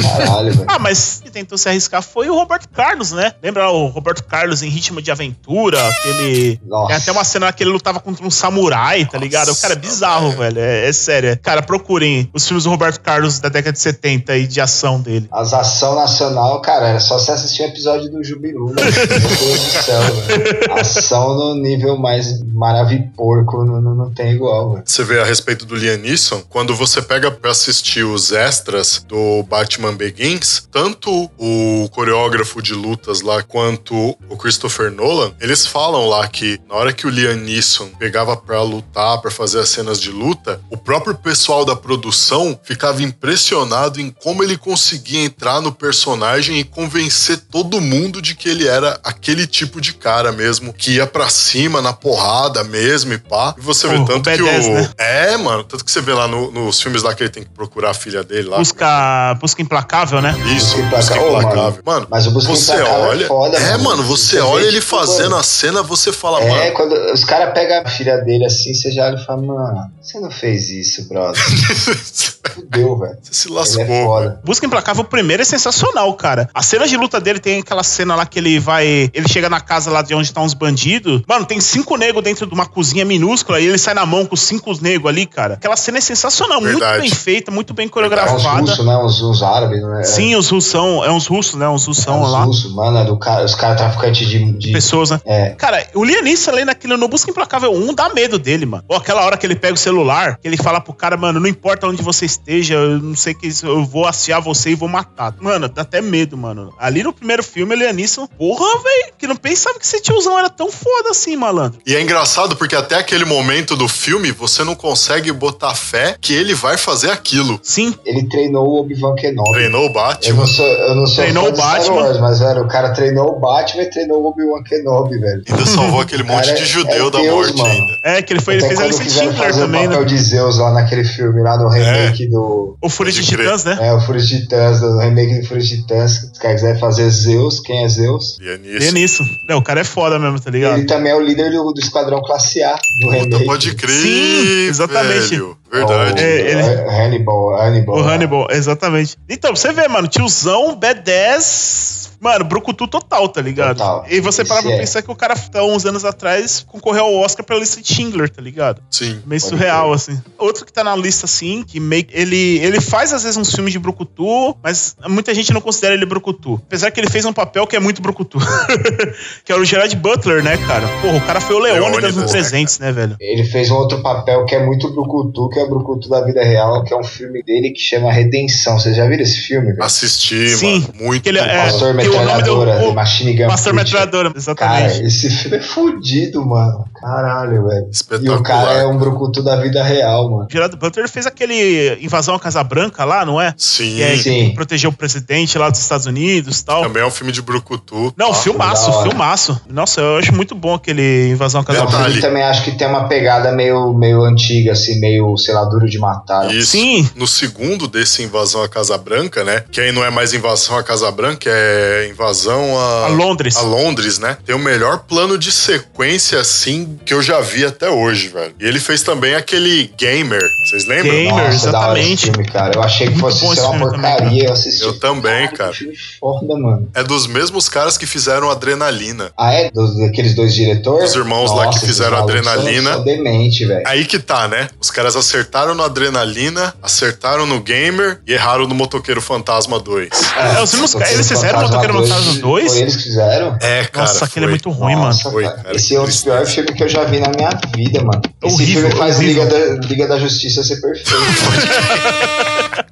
Caralho, velho. Ah, mas quem tentou se arriscar foi o Roberto Carlos, né? Lembra o Roberto Carlos em Ritmo de Aventura? Aquele. Nossa. Tem até uma cena que ele lutava contra um samurai, tá ligado? O cara é bizarro, velho. É, é sério. Cara, procurem os filmes do Roberto Carlos da década de 70 e de ação dele. As ação nacional, cara, era só você assistir o episódio do Jubilu, mano. Meu Deus do céu, velho. Ação no nível mais maraviporco não, não, não tem igual, velho. Você vê a respeito do Liam Neeson, quando você pega pra assistir os extras do Batman Begins, tanto o coreógrafo de lutas lá quanto o Christopher Nolan, eles falam lá que na hora que o Liam Neeson pegava pra lutar, pra fazer as cenas de luta, o próprio pessoal da produção ficava impressionado em como ele conseguia entrar no personagem e convencer todo mundo de que ele era aquele tipo de cara mesmo, que ia pra cima na porrada mesmo e pá. E você vê O- o tanto que o. B10, né? É, mano, tanto que você vê lá no- nos filmes lá que ele tem que procurar a filha dele lá. Busca, busca implacável, né? Isso, Busca busca Implacável. Implacável. Mano, Mas o Busca você Implacável é olha. foda, é, mano. mano, você Você olha ele tipo, fazendo mano. a cena, você fala, É, mano. quando os caras pegam a filha dele assim, você já olha e fala, mano, você não fez isso, brother. Fudeu, velho. Você se Ele lascou. é velho. foda. Busca Implacável, o primeiro é sensacional, cara. A cena de luta dele tem aquela cena lá que ele vai. Ele chega na casa lá de onde estão os bandidos. Mano, tem cinco negros dentro de uma cozinha minúscula e ele sai na mão com os cinco negros ali, cara. Aquela cena é sensacional, Verdade. muito bem feita, muito bem É uns coreografada. russos, né? Uns, uns árabes, né? Sim, os russão, é uns russos, né? Uns é, russão uns lá. russos, mano, é do cara, os caras traficantes de, de- Pessoas, né? É, Cara, o Lianisson ali naquele no Busca Implacável 1 dá medo dele, mano. Ou aquela hora que ele pega o celular, que ele fala pro cara, mano, não importa onde você esteja, eu não sei que eu vou aciar você e vou matar. Mano, dá até medo, mano. Ali no primeiro filme, o Lianisson, porra, velho, que não pensava que esse tiozão era tão foda assim, malandro. E é engraçado porque até aquele momento do filme você não consegue botar fé que ele vai fazer aquilo. Sim, ele treinou o Obi-Wan Kenobi. Treinou o Eu Batman. não sou, eu não sou Treinou o de Star Batman. Wars, mas, velho, o cara treinou o Batman e treinou o Obi-Wan Kenobi, velho. Ainda salvou aquele monte cara de é- judeu é da Deus, morte mano. ainda. é que ele foi, ele fez a lista de Schindler fazer também, o papel né? de Zeus lá naquele filme, lá no remake do... O Fúria de. Titãs, né? É, o Fúria de Titãs, do remake do Fúria de Titãs. Se os caras quiserem fazer Zeus, quem é Zeus? Lianisson. Lianisson. Não, o cara é foda mesmo, tá ligado? Ele também é o líder do, do Esquadrão Classe A, do Puta, remake. pode crer, Sim, exatamente. velho. Verdade. O, É, ele- é, Hannibal, Hannibal. O. Hannibal, exatamente. Então, você vê, mano, tiozão, B10. Mano, brucutu total, tá ligado? Total. E você para pra é. pensar que o cara, há uns anos atrás, concorreu ao Oscar pela lista de Schindler, tá ligado? Sim. Meio surreal, assim. Outro que tá na lista, assim, que meio. Ele, ele faz às vezes uns filmes de Brucutu, mas muita gente não considera ele Brucutu. Apesar que ele fez um papel que é muito Brucutu. que é o Gerard Butler, né, cara? Porra, o cara foi o Leônidas Leônidas, no né, 300, né, velho? Ele fez um outro papel que é muito Brucutu, que é o Brucutu da vida real, que é um filme dele que chama Redenção. Vocês já viram esse filme? velho? Assisti, Sim, mano. Muito que ele é- Pastor o nome do. Metralhadora, O, Machine Gun Pastor Preacher. Metralhadora, Cara, exatamente. esse filme é fudido, mano. Caralho, velho. E o cara é um brucutu da vida real, mano. O Gerard Butler fez aquele invasão à Casa Branca lá, não é? Sim, Que é Sim. que protegeu o presidente lá dos Estados Unidos e tal. também é um filme de Brucutu. Não, Ah, filmaço, filmaço. Nossa, eu acho muito bom aquele invasão à Casa Branca. Que também acho que tem uma pegada meio, meio antiga, assim, meio, sei lá, duro de matar. Isso. Sim. No segundo desse Invasão à Casa Branca, né? Que aí não é mais invasão à Casa Branca, é invasão a... A Londres. A Londres, né? Tem o melhor plano de sequência, assim, que eu já vi até hoje, velho. E ele fez também aquele Gamer. Vocês lembram? Gamer. Nossa, exatamente. filme, cara. Eu achei que Muito fosse bom ser esse uma filme também, porcaria. eu assisti. Eu também, cara. Filme foda, mano. É dos mesmos caras que fizeram Adrenalina. Ah, é? Dos, daqueles dois diretores? Os irmãos lá que Nossa, fizeram Adrenalina. São, são demente, velho. Aí que tá, né? Os caras acertaram no Adrenalina, acertaram no Gamer e erraram no Motoqueiro Fantasma 2. É, os irmãos- eles fizeram o Motoqueiro Fantasma 2? Foi eles que fizeram? É, cara. Nossa, aquele é muito ruim, mano. Nossa, Foi, cara. Esse é um dos piores filmes que eu já vi na minha vida, mano. Esse Horrível, filme faz horrível. Liga da, Liga da Justiça ser perfeito.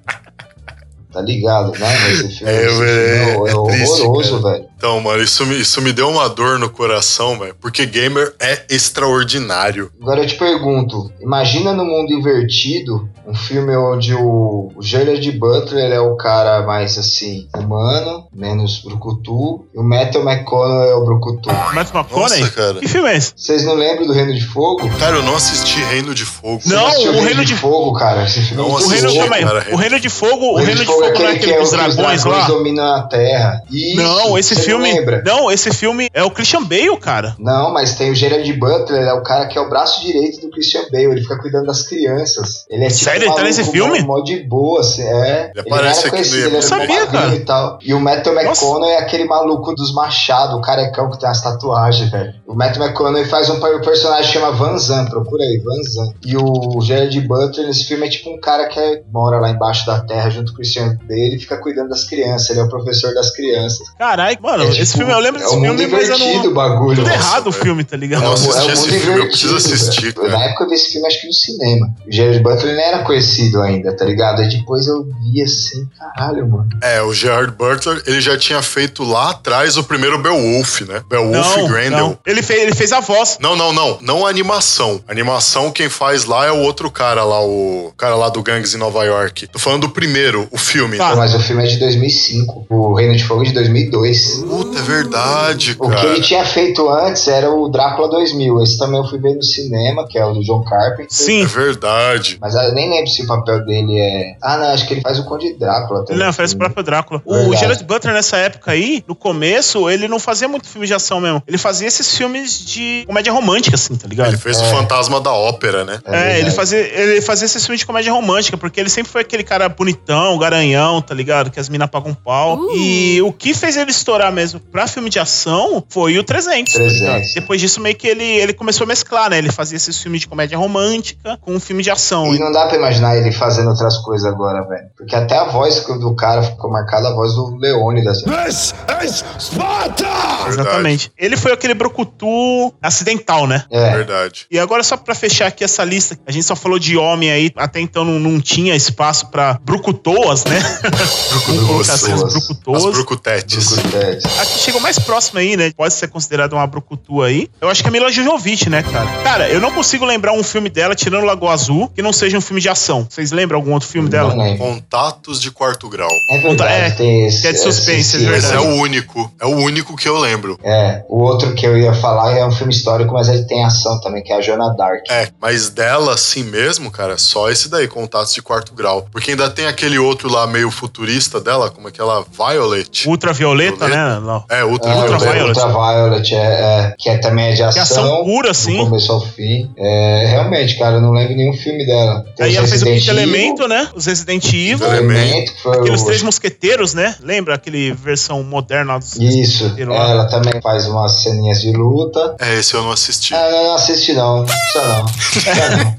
tá ligado, né? Esse filme, É, esse filme é, é triste, horroroso, velho. Então, mano, isso me, isso me deu uma dor no coração, velho. Porque Gamer é extraordinário. Agora eu te pergunto, imagina no mundo invertido um filme onde o, o Gerard Butler é o cara mais assim, humano, menos brucutu, e o Matthew McConaughey é o brucutu. Matthew McConaughey? Nossa, cara. Que filme é esse? Vocês não lembram do Reino de Fogo? Cara, eu não assisti Reino de Fogo. Não, o Reino de- Fogo, cara. Esse filme Não é O reino, aí. cara, o Reino de Fogo, o O Reino de Fogo não é aquele que dos os dragões lá? dominam a Terra. Isso, Não, esse você filme. Não, lembra? Não, esse filme é o Christian Bale, cara. Não, mas tem o Gerard Butler, é o cara que é o braço direito do Christian Bale, ele fica cuidando das crianças. Ele é tipo Sério? Ele tá nesse filme? Mó, mó de boa, assim, é. Ele aparece era aqui ele era Eu sabia, cara. E, tal. e o Matthew McConaughey é aquele maluco dos machados, o carecão que tem as tatuagens, velho. O Matthew McConaughey faz um per- personagem que chama Van Zan, procura aí, Van Zan. E o Gerard Butler nesse filme é tipo um cara que é- mora lá embaixo da terra junto com o Christian Bale e fica cuidando das crianças, ele é o professor das crianças. Caralho, mano, É, esse tipo, filme eu lembro é desse um mundo filme, mas eu não. o bagulho. Tudo Nossa, errado o filme, tá ligado? Eu não É um- assisti é um esse mundo filme, eu preciso assistir, cara. Na época eu vi esse filme, acho que no cinema. O Gerard Butler nem era conhecido ainda, tá ligado? Aí depois eu vi assim, caralho, mano. É, o Gerard Butler, ele já tinha feito lá atrás o primeiro Beowulf, né? Beowulf Não, Grendel. não. Ele, fez, ele fez a voz. Não, não, não. Não a animação. A animação quem faz lá é o outro cara lá, o cara lá do Gangs em Nova York. Tô falando do primeiro, o filme. Tá. Mas o filme é de 2005. O Reino de Fogo é de 2002. Puta, é verdade, O que ele cara. tinha feito antes era o Drácula 2000. Esse também eu fui ver no cinema, que é o do John Carpenter. É Sim. verdade. Mas eu nem lembro se o papel dele é. Ah, não, acho que ele faz o Conde Drácula. também. Ele não, fez o próprio Drácula. O Verdade. Gerard Butler, nessa época aí, no começo, ele não fazia muito filme de ação mesmo. Ele fazia esses filmes de comédia romântica, assim, tá ligado? Ele fez o Fantasma da Ópera, né? É, verdade. ele fazia, ele fazia esses filmes de comédia romântica, porque ele sempre foi aquele cara bonitão, garanhão, tá ligado? Que as minas pagam pau. Uh. E o que fez ele estourar mesmo pra filme de ação foi o 300. tá 300. ligado? Depois disso, meio que ele, ele começou a mesclar, né? Ele fazia esses filmes de comédia romântica com um filme de ação. E não dá pra imaginar ele fazendo outras coisas agora, velho. Porque até a voz do cara ficou marcada, a voz do Leônidas. This is Sparta! Exatamente. Ele foi aquele brucutu acidental, né? É. Verdade. E agora, só pra fechar aqui essa lista, a gente só falou de homem aí, até então não, não tinha espaço pra brucutoas, né? Colocar assim, as Brucutoas. As brucutoas. brucutetes. Brucutetes. A que chegou mais próximo aí, né? Pode ser considerada uma brucutu aí. Eu acho que é a Mila Jojovic, né, cara? Cara, eu não consigo lembrar um filme dela, tirando Lagoa Azul, que não seja um filme de ação. Vocês lembram algum outro filme dela? Não lembro. Contatos de quarto grau. É verdade, É, tem esse. que é de suspense, esse- é Esse verdade. é o único. É o único que eu lembro. É, o outro que eu ia falar é um filme histórico, mas ele tem ação também, que é a Joana Dark. É, mas dela assim mesmo, cara, só esse daí, Contatos de quarto grau. Porque ainda tem aquele outro lá meio futurista dela, como é que ela? Violet. Ultravioleta, Violeta? né? Não. É, É, Ultra, Ultraviolet. Ultraviolet, é, é, que é, também é de ação. ação pura, Do assim. começo ao fim. É, realmente, cara, eu não lembro nenhum filme dela. Tem Aí ela fez o Quinto Evil, Elemento, né? Os Resident Evil. Elemento, que foi Aqueles o- Três Mosqueteiros, né? Lembra aquele versão moderna dos Isso, ela também faz umas ceninhas de luta. É, esse eu não assisti. Ah, não, não assiste não, não precisa não. Não precisa não.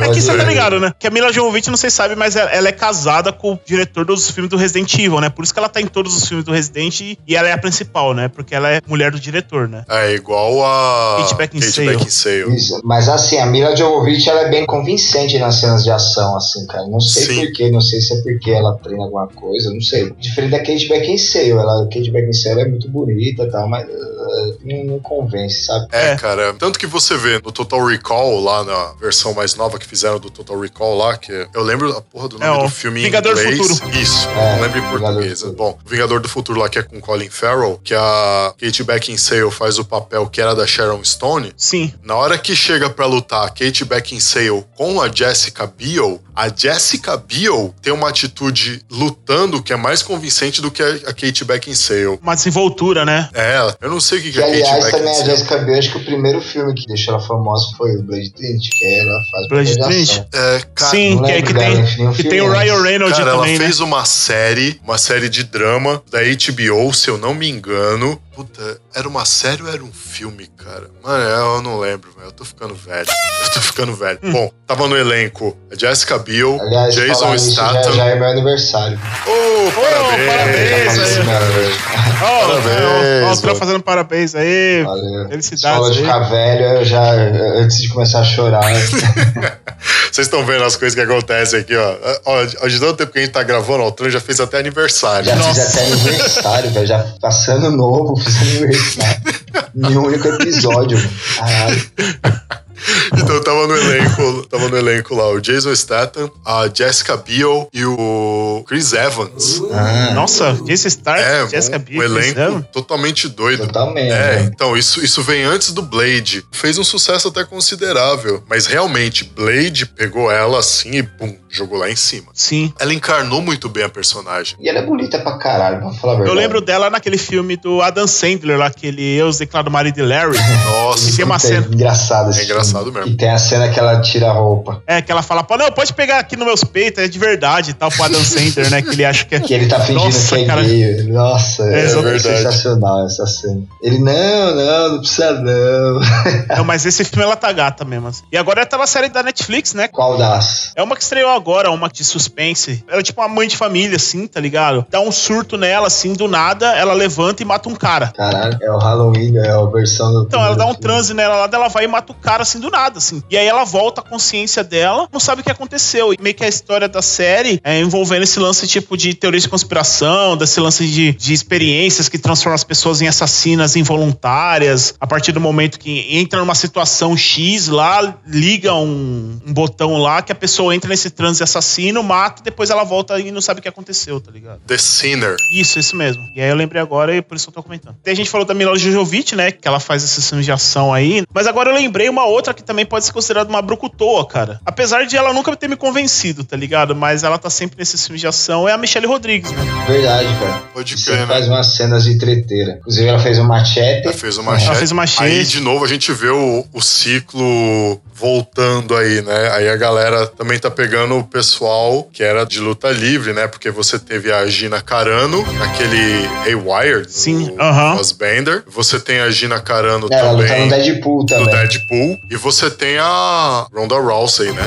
É que você tá ligado, né? Que a Mila Jovovich, não sei se sabe, mas ela ela é casada com o diretor dos filmes do Resident Evil, né? Por isso que ela tá em todos os filmes do Resident e ela é a principal, né? Porque ela é mulher do diretor, né? É igual a Kate Beckinsale. Beckinsale. Isso. Mas assim, a Mila Jovovich ela é bem convincente nas cenas de ação, assim, cara. Não sei Sim. porquê, não sei se é porque ela treina alguma coisa, não sei. Diferente da Kate Beckinsale, ela, a Kate Beckinsale é muito bonita e tal, mas uh, não, não convence, sabe? É, É. cara. Tanto que você vê no Total Recall, lá na versão mais nova que fizeram do Total Recall lá, que eu lembro a porra do nome É, do filme Vingador do em inglês. Futuro. Isso, É, não lembro em português. Bom, o Vingador do Futuro lá que é com Colin Farrell, que a Kate Beckinsale faz o papel que era da Sharon Stone. Sim. Na hora que chega pra lutar a Kate Beckinsale com a Jessica Biel, a Jessica Biel tem uma atitude lutando que é mais convincente do que a Kate Beckinsale. Uma desenvoltura, né? É, eu não sei o que, que Que a Kate aliás também a Beckinsale... Jessica Biel, acho que o primeiro filme que deixou ela famosa foi o Blade Trinity, que ela de Trinity? ação. É, cara, Sim, não que, lembro que dela tem, que tem o Ryan. Reynolds Cara, ela também, né? fez uma série, uma série de drama da HBO, se eu não me engano. Puta, era uma série ou era um filme, cara? Mano, eu não lembro, velho. Eu tô ficando velho. Eu tô ficando velho. Hum. Bom, tava no elenco a Jessica Biel, Aliás, Jason nisso, já, Statham. já é meu aniversário. Ô, parabéns! parabéns aí. meu aniversário. Ó, Parabéns, ó, o Tran fazendo parabéns aí. Valeu. Felicidades falou de ficar velho, eu já, antes de começar a chorar, Vocês estão vendo as coisas que acontecem aqui, ó. Ó, de tanto tempo que a gente tá gravando, ó, o Tran já fez até aniversário. já fiz Nossa. até aniversário, velho. Já passando novo, aniversário. Em um único episódio. Caralho. Então tava no elenco, tava no elenco lá o Jason Statham, a Jessica Biel e o Chris Evans. Ah, Nossa, Jason Stark, É, Jessica um, Biel, um elenco totalmente doido. totalmente. É, né? então, isso, isso vem antes do Blade. Fez um sucesso até considerável. Mas realmente, Blade pegou ela assim e bum, jogou lá em cima. Sim. Ela encarnou muito bem a personagem. E ela é bonita pra caralho, vamos falar a Eu verdade. lembro dela naquele filme do Adam Sandler, lá, aquele Eu, os Declaro Marido de Larry. Nossa, E tem uma cena- É engraçado engraçado mesmo. E tem a cena que ela tira a roupa. É, que ela fala, pô, não, pode pegar aqui nos meus peitos, é de verdade e tal, pro Adam Sandler, né? Que ele acha que é. Que ele tá fingindo Nossa, que é cara. gay. Nossa, É, é, exatamente. sensacional essa cena. Ele, não, não, não precisa não. Não, mas esse filme ela tá gata mesmo. assim. E agora tá na série da Netflix, né? Qual das? É uma que estreou agora, uma de suspense. Ela é tipo uma mãe de família, assim, tá ligado? Dá um surto nela, assim, do nada, ela levanta e mata um cara. Caralho, é o Halloween, é a versão do. Então, ela dá um filme. transe nela lá, ela vai e mata o cara assim do nada, assim. E aí ela volta à consciência dela, não sabe o que aconteceu. E meio que a história da série é envolvendo esse lance tipo de teoria de conspiração, desse lance de, de experiências que transformam as pessoas em assassinas involuntárias. A partir do momento que entra numa situação X lá, liga um, um botão lá que a pessoa entra nesse transe assassino, mata e depois ela volta e não sabe o que aconteceu, tá ligado? The Sinner. Isso, isso mesmo. E aí eu lembrei agora e por isso eu tô comentando. Daí a gente falou da Mila Jojovic, né? Que ela faz esses filmes de ação aí. Mas agora eu lembrei uma outra que também pode ser considerada uma brucutoa, cara. Apesar de ela nunca ter me convencido, tá ligado? Mas ela tá sempre nesses filmes de ação. É a Michelle Rodrigues, né? Verdade, cara. Pode Você crer, né? faz umas cenas de treteira. Inclusive, ela fez um machete. Ela fez uma Ela fez uma Aí, chete. de novo, a gente vê o, o ciclo voltando aí, né? Aí a galera também tá pegando o pessoal que era de luta livre, né? Porque você teve a Gina Carano, naquele Haywire, Sim, aham. Fassbender. Você tem a Gina Carano Ela luta também no Deadpool do também. Deadpool. E você tem a Ronda Rousey, né?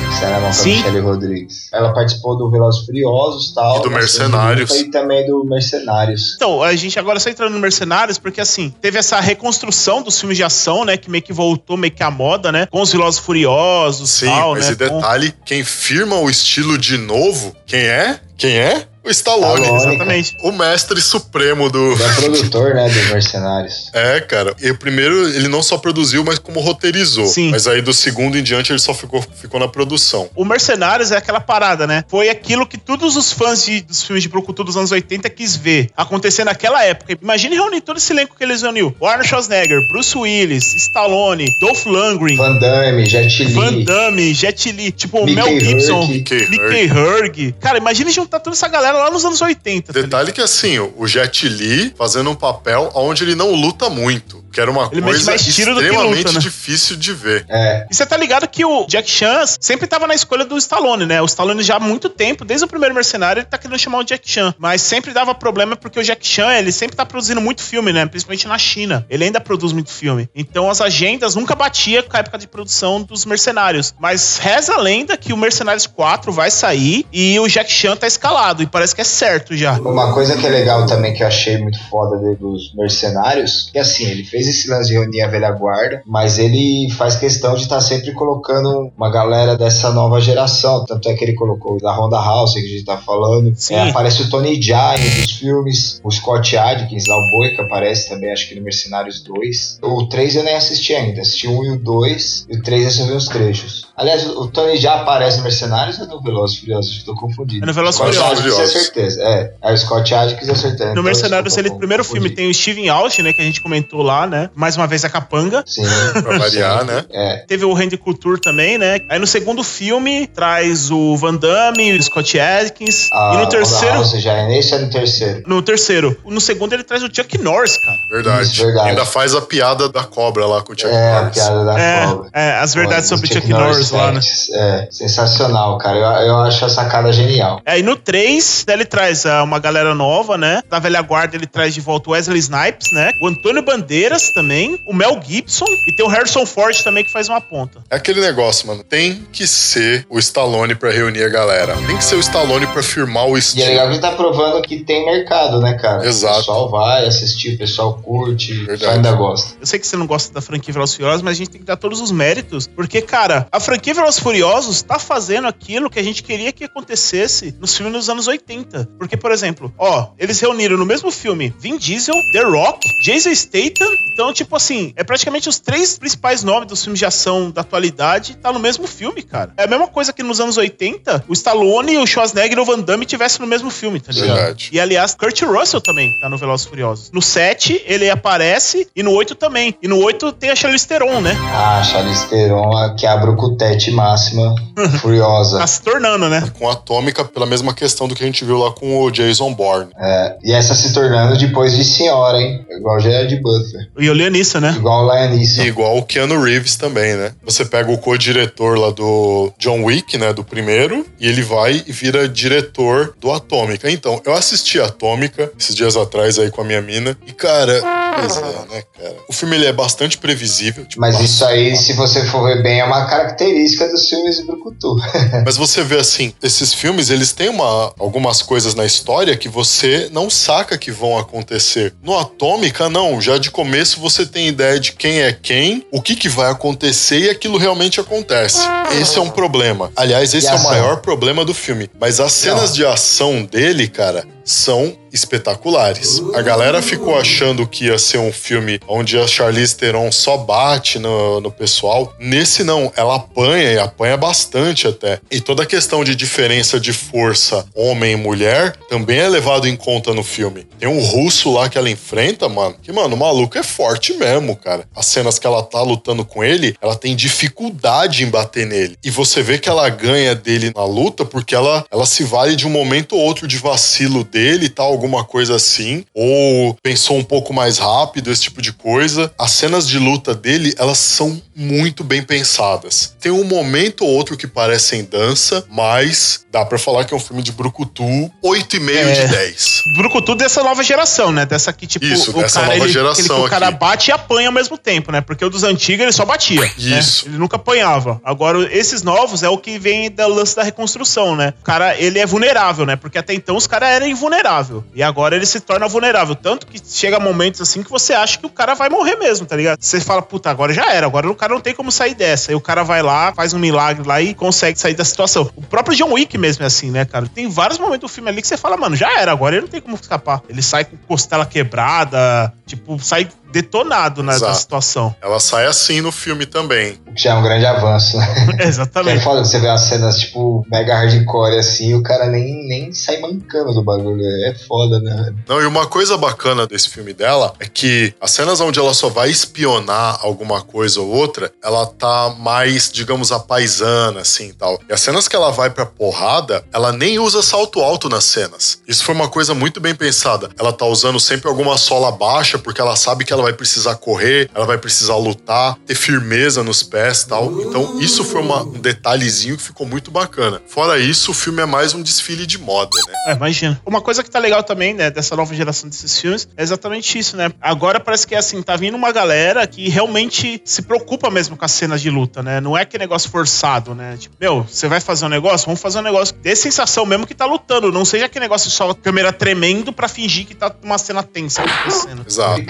A Sim. Michelle Rodrigues. Ela participou do Velozes e Furiosos tal, E do Mercenários. E também do Mercenários. Então, a gente agora só entrando no Mercenários, porque assim, teve essa reconstrução dos filmes de ação, né? Que meio que voltou meio que à moda, né? Com os Velozes e Furiosos Sim, tal, mas né? e com- detalhe, quem firma o estilo de novo, quem é? Quem é? O Stallone. Stallone. Exatamente. O mestre supremo do... Ele é produtor, né, do Mercenários. É, cara. E o primeiro, ele não só produziu, mas como roteirizou. Sim. Mas aí do segundo em diante ele só ficou, ficou na produção. O Mercenários é aquela parada, né? Foi aquilo que todos os fãs de- dos filmes de Brucutu dos anos 80 quis ver acontecer naquela época. Imagine reunir todo esse elenco que eles reuniu. O Arnold Schwarzenegger, Bruce Willis, Stallone, Dolph Lundgren, Van Damme, Jet Li. Van Damme, Jet Li, tipo, Mickey Mel Gibson, Rourke. Mickey Mickey Hurg. Cara, imagine juntar toda essa galera lá nos anos 80. tá Detalhe que assim, o Jet Li fazendo um papel onde ele não luta muito. Que era uma Ele mete coisa mais tiro do que extremamente luta, né? difícil de ver. É, E você tá ligado que o Jack Chan sempre tava na escolha do Stallone, né? O Stallone já há muito tempo, desde o primeiro Mercenário, ele tá querendo chamar o Jack Chan. Mas sempre dava problema porque o Jack Chan, ele sempre tá produzindo muito filme, né? Principalmente na China. Ele ainda produz muito filme. Então as agendas nunca batia com a época de produção dos Mercenários. Mas reza a lenda que o Mercenários 4 vai sair e o Jack Chan tá escalado. E parece que é certo já. Uma coisa que é legal também que eu achei muito foda dele dos mercenários, que assim, ele fez esse lance de reunir a velha guarda, mas ele faz questão de estar sempre colocando uma galera dessa nova geração. Tanto é que ele colocou da Honda House, que a gente tá falando. É, aparece o Tony um dos filmes, o Scott Adkins, lá o Boi, que aparece também, acho que no Mercenários 2. O 3 eu nem assisti ainda, assisti o 1 e o 2, e o 3 eu só vi uns trechos. Aliás, o Tony Jaa aparece no Mercenários ou no Velozes e Furiosos? Acho que Tô confundido. É no Velozes e Scott Furiosos. Adkins é certeza, é. É o Scott Adkins é certeza. No Então, Mercenários, ele, primeiro filme tem o Steven Austin, né? Que a gente comentou lá, né? Mais uma vez a capanga. Sim. Pra variar, né? É. Teve o Randy Couture também, né? Aí no segundo filme traz o Van Damme, o Scott Adkins. A e no terceiro. House já é nesse ou é no terceiro? No terceiro. No segundo ele traz o Chuck Norris, cara. Verdade. Isso, verdade. Ainda faz a piada da cobra lá com o Chuck É, a Norris. piada da É, cobra. é, as verdades Olha, sobre do Chuck Norris lá, né? É, sensacional, cara. Eu, eu acho a sacada genial. Aí no 3, ele traz ah, uma galera nova, né? Da velha guarda ele traz de volta o Wesley Snipes, né? O Antônio Bandeiras também, o Mel Gibson e tem o Harrison Ford também que faz uma ponta. É aquele negócio, mano. Tem que ser o Stallone pra reunir a galera. Tem que ser o Stallone pra firmar o E é estilo. legal que ele tá provando que tem mercado, né, cara? Exato. O pessoal vai assistir, o pessoal curte, o Verdade. pessoal ainda gosta. Eu sei que você não gosta da franquia Velozes e Furiosos, mas a gente tem que dar todos os méritos, porque, cara, a franquia Velozes e Furiosos tá fazendo aquilo que a gente queria que acontecesse nos filmes dos anos 80. Porque, por exemplo, ó, eles reuniram no mesmo filme Vin Diesel, The Rock, Jason Statham, então, tipo assim, é praticamente os três principais nomes dos filmes de ação da atualidade tá no mesmo filme, cara. É a mesma coisa que nos anos 80, o Stallone, o Schwarzenegger e o Van Damme tivessem no mesmo filme, tá ligado? Verdade. E aliás, Kurt Russell também tá no Velozes e Furiosos. No 7, ele aparece e no 8 também. E no 8 tem a Charlize Theron, né? Ah, Charlize Theron a- que abre o cutete máxima, furiosa. Tá se tornando, né? Com a Atômica, pela mesma questão do que a gente viu lá com o Jason Bourne. É, e essa se tornando depois de senhora, hein? Igual Gerard Butler. E o Leonissa, né? Igual o Liam Neeson. E igual o Keanu Reeves também, né? Você pega o co-diretor lá do John Wick, né? Do primeiro, e ele vai e vira diretor do Atômica. Então, eu assisti a Atômica esses dias atrás aí com a minha mina. E, cara, pois é, né, cara? O filme ele é bastante previsível. tipo, Mas isso aí, se você for ver bem, é uma característica dos filmes de Brucutu. Mas você vê assim, esses filmes, eles têm uma, algumas coisas na história que você não saca que vão acontecer. No Atômica, não. Já de começo você tem ideia de quem é quem, o que, que vai acontecer e aquilo realmente acontece. Esse é um problema. Aliás, esse é o maior problema do filme. Mas as cenas Não. de ação dele, cara, são espetaculares. A galera ficou achando que ia ser um filme onde a Charlize Theron só bate no, no pessoal. Nesse não, ela apanha e apanha bastante até. E toda a questão de diferença de força homem e mulher também é levado em conta no filme. Tem um russo lá que ela enfrenta, mano, que, mano, o maluco é forte mesmo, cara. As cenas que ela tá lutando com ele, ela tem dificuldade em bater nele. E você vê que ela ganha dele na luta porque ela, ela se vale de um momento ou outro de vacilo dele, tal, alguma coisa assim. Ou pensou um pouco mais rápido, esse tipo de coisa. As cenas de luta dele, elas são muito bem pensadas. Tem um momento ou outro que parecem dança, mas dá pra falar que é um filme de brucutu 8,5 É. de 10. Brucutu dessa nova geração, né? Dessa que, tipo, Isso, o dessa cara, nova ele, geração que o cara aqui. bate e apanha ao mesmo tempo, né? Porque o dos antigos ele só batia. né? Isso. Ele nunca apanhava. Agora, esses novos é o que vem da lance da reconstrução, né? O cara, ele é vulnerável, né? Porque até então os caras eram invulnerável. E agora ele se torna vulnerável. Tanto que chega momentos assim que você acha que o cara vai morrer mesmo, tá ligado? Você fala, puta, agora já era. Agora o cara não tem como sair dessa. Aí o cara vai lá, faz um milagre lá e consegue sair da situação. O próprio John Wick mesmo é assim, né, cara? Tem vários momentos do filme ali que você fala, mano, já era. Agora ele não tem como escapar. Ele sai com costela quebrada, tipo, sai detonado na, da Exato. situação. Ela sai assim no filme também. O que já é um grande avanço, né? Que é Exatamente. foda você ver as cenas, tipo, mega hardcore assim, e o cara nem, nem sai mancando do bagulho. É foda, né? Não, e uma coisa bacana desse filme dela é que as cenas onde ela só vai espionar alguma coisa ou outra, ela tá mais, digamos, a paisana, assim, tal. E as cenas que ela vai pra porrada, ela nem usa salto alto nas cenas. Isso foi uma coisa muito bem pensada. Ela tá usando sempre alguma sola baixa, porque ela sabe que ela vai precisar correr, ela vai precisar lutar, ter firmeza nos pés e tal. Então, isso foi uma- um detalhezinho que ficou muito bacana. Fora isso, o filme é mais um desfile de moda, né? É, imagina. Uma coisa que tá legal também, né, dessa nova geração desses filmes, é exatamente isso, né? Agora parece que, assim, tá vindo uma galera que realmente se preocupa mesmo com as cenas de luta, né? Não é que negócio forçado, né? Tipo, meu, você vai fazer um negócio? Vamos fazer um negócio que dê sensação mesmo que tá lutando. Não seja aquele negócio só câmera tremendo pra fingir que tá uma cena tensa acontecendo. Exato. E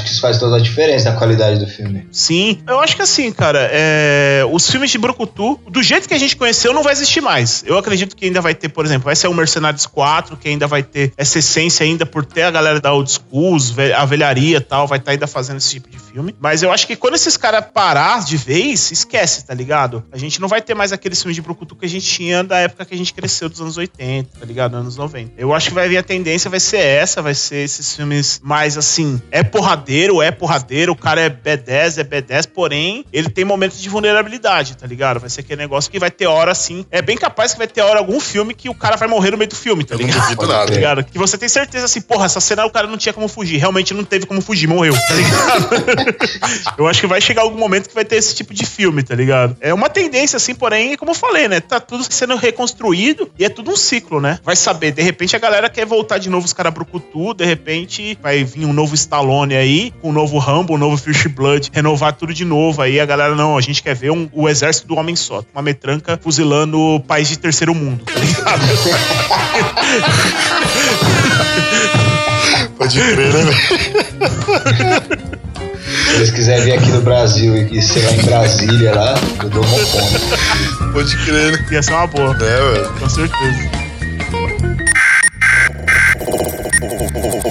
acho que isso faz toda a diferença na qualidade do filme. Sim, eu acho que assim, cara, é, os filmes de Brucutu, do jeito que a gente conheceu, não vai existir mais. Eu acredito que ainda vai ter, por exemplo, vai ser o Mercenários 4, que ainda vai ter essa essência ainda por ter a galera da old school, os ve- a velharia e tal, vai estar ainda fazendo esse tipo de filme. Mas eu acho que quando esses caras parar de vez, esquece, tá ligado? A gente não vai ter mais aqueles filmes de Brucutu que a gente tinha da época que a gente cresceu, dos anos 80, tá ligado? Anos 90. Eu acho que vai vir a tendência, vai ser essa, vai ser esses filmes mais assim, é porradeiro, é porradeiro, o cara é B10, é B10, porém, ele tem momentos de vulnerabilidade, tá ligado? Vai ser aquele negócio que vai ter hora assim. É bem capaz que vai ter hora algum filme que o cara vai morrer no meio do filme, tá Eu não ligado? duvido Pode nada. Tá ligado? Que você tem certeza assim, porra, essa cena o cara não tinha como fugir. Realmente não teve como fugir, morreu, tá ligado? eu acho que vai chegar algum momento que vai ter esse tipo de filme, tá ligado? É uma tendência, assim, porém, como eu falei, né? Tá tudo sendo reconstruído e é tudo um ciclo, né? Vai saber, de repente a galera quer voltar de novo os caras brucutu, de repente vai vir um novo Stallone aí, com um novo Rambo, um novo Fish Blood, renovar tudo de novo. Aí a galera, não, a gente quer ver um- o exército do homem só, uma metranca fuzilando o país de terceiro mundo, tá ligado? Pode crer, né, velho? Se eles quiserem vir aqui no Brasil e e ser lá em Brasília, lá, eu dou uma conta. Pode crer, né? Ia ser uma boa, É, velho. com certeza.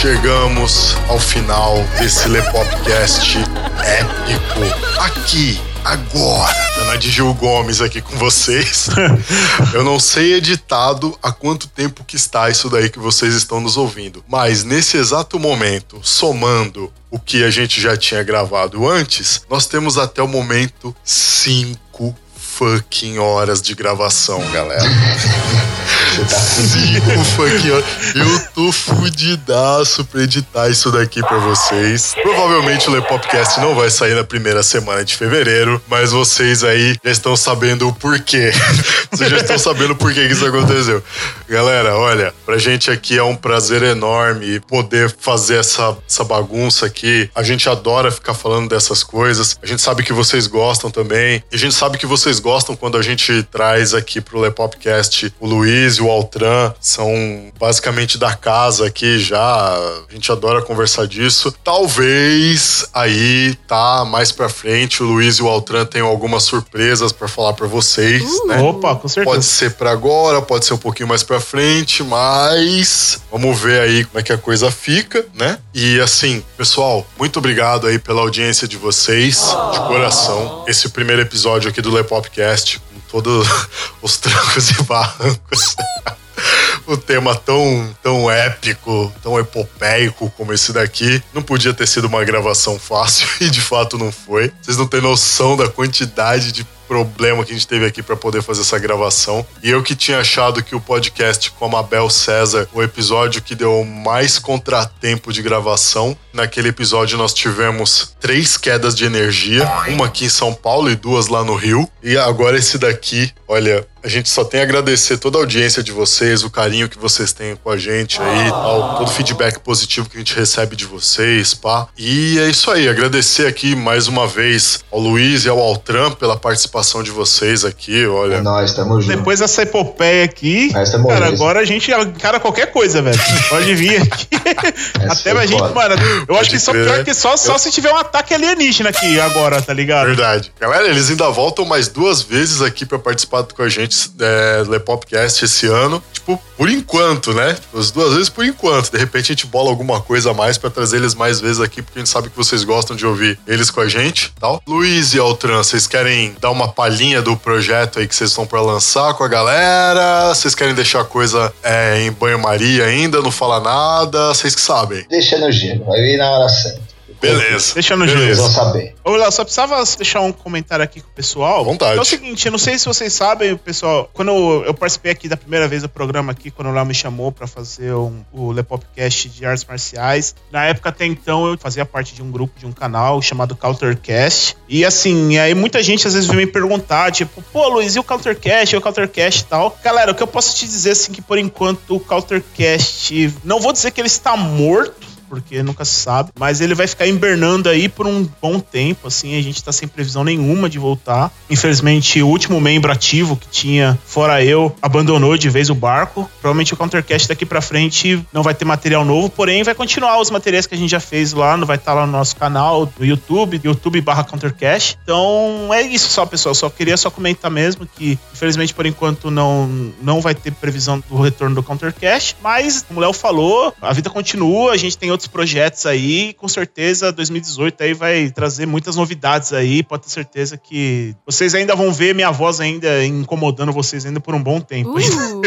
chegamos ao final desse Lepopcast épico. Aqui, agora, Dona de Gil Gomes aqui com vocês. Eu não sei editado há quanto tempo que está isso daí que vocês estão nos ouvindo, mas nesse exato momento, somando o que a gente já tinha gravado antes, nós temos até o momento cinco fucking horas de gravação, galera. Você tá horas. Eu tô fudidaço pra editar isso daqui pra vocês. Provavelmente o Lepopcast não vai sair na primeira semana de fevereiro, mas vocês aí já estão sabendo o porquê. Vocês já estão sabendo por que isso aconteceu. Galera, olha, pra gente aqui é um prazer enorme poder fazer essa, essa bagunça aqui. A gente adora ficar falando dessas coisas. A gente sabe que vocês gostam também. E a gente sabe que vocês gostam quando a gente traz aqui pro Lepopcast o Luiz e o Altran. São basicamente da casa aqui já. A gente adora conversar disso. Talvez aí, tá, mais pra frente, o Luiz e o Altran tenham algumas surpresas pra falar pra vocês, né? Opa, com certeza. Pode ser pra agora, pode ser um pouquinho mais pra frente, mas vamos ver aí como é que a coisa fica, né? E assim, pessoal, muito obrigado aí pela audiência de vocês, de coração. Esse primeiro episódio aqui do Lepopcast, todos os trancos e barrancos. o tema tão, tão épico, tão epopeico como esse daqui. Não podia ter sido uma gravação fácil e de fato não foi. Vocês não têm noção da quantidade de problema que a gente teve aqui para poder fazer essa gravação. E eu que tinha achado que o podcast com a Mabel César, o episódio que deu mais contratempo de gravação, naquele episódio nós tivemos três quedas de energia, uma aqui em São Paulo e duas lá no Rio. E agora esse daqui, olha, a gente só tem a agradecer toda a audiência de vocês, o carinho que vocês têm com a gente aí e tal, todo o feedback positivo que a gente recebe de vocês, pá. E é isso aí, agradecer aqui mais uma vez ao Luiz e ao Altran pela participação de vocês aqui, É olha. nóis, tamo junto. Depois dessa epopeia aqui, é cara, moleza. agora a gente encara qualquer coisa, velho. Pode vir aqui. Até foi a gente, foda. mano, eu acho que só, pior que só, só se tiver um ataque alienígena aqui agora, tá ligado? Verdade. Galera, eles ainda voltam mais duas vezes aqui pra participar com a gente é, do Lepopcast esse ano. Tipo, tipo, por enquanto, né? As duas vezes por enquanto. De repente a gente bola alguma coisa a mais pra trazer eles mais vezes aqui, porque a gente sabe que vocês gostam de ouvir eles com a gente, tal. Luiz e Altran, vocês querem dar uma palhinha do projeto aí que vocês estão pra lançar com a galera? Vocês querem deixar a coisa é, em banho-maria ainda, não falar nada? Vocês que sabem. Deixa no gelo, vai vir na hora certa. Beleza. Deixa no Beleza. vão saber. Ô, Léo, só precisava deixar um comentário aqui com o pessoal. Vontade. É o seguinte, eu não sei se vocês sabem, pessoal, quando eu, eu participei aqui da primeira vez do programa aqui, quando o Léo me chamou pra fazer um- o Lepopcast de artes marciais, na época até então eu fazia parte de um grupo, de um canal chamado Countercast. E assim, aí muita gente às vezes vem me perguntar, tipo, pô, Luiz, e o Countercast, e o Countercast e tal? Galera, o que eu posso te dizer, assim, que por enquanto o Countercast, não vou dizer que ele está morto, porque nunca se sabe. Mas ele vai ficar hibernando aí por um bom tempo, assim. A gente tá sem previsão nenhuma de voltar. Infelizmente, o último membro ativo que tinha, fora eu, abandonou de vez o barco. Provavelmente o Countercast daqui pra frente não vai ter material novo, porém vai continuar os materiais que a gente já fez lá, não vai estar lá no nosso canal do YouTube, YouTube barra Countercast. Então é isso só, pessoal. Só queria só comentar mesmo que, infelizmente, por enquanto, não, não vai ter previsão do retorno do Countercast. Mas, como o Léo falou, a vida continua, a gente tem outros projetos aí. Com certeza, 2018 aí vai trazer muitas novidades aí. Pode ter certeza que vocês ainda vão ver minha voz ainda incomodando vocês ainda por um bom tempo. Uh,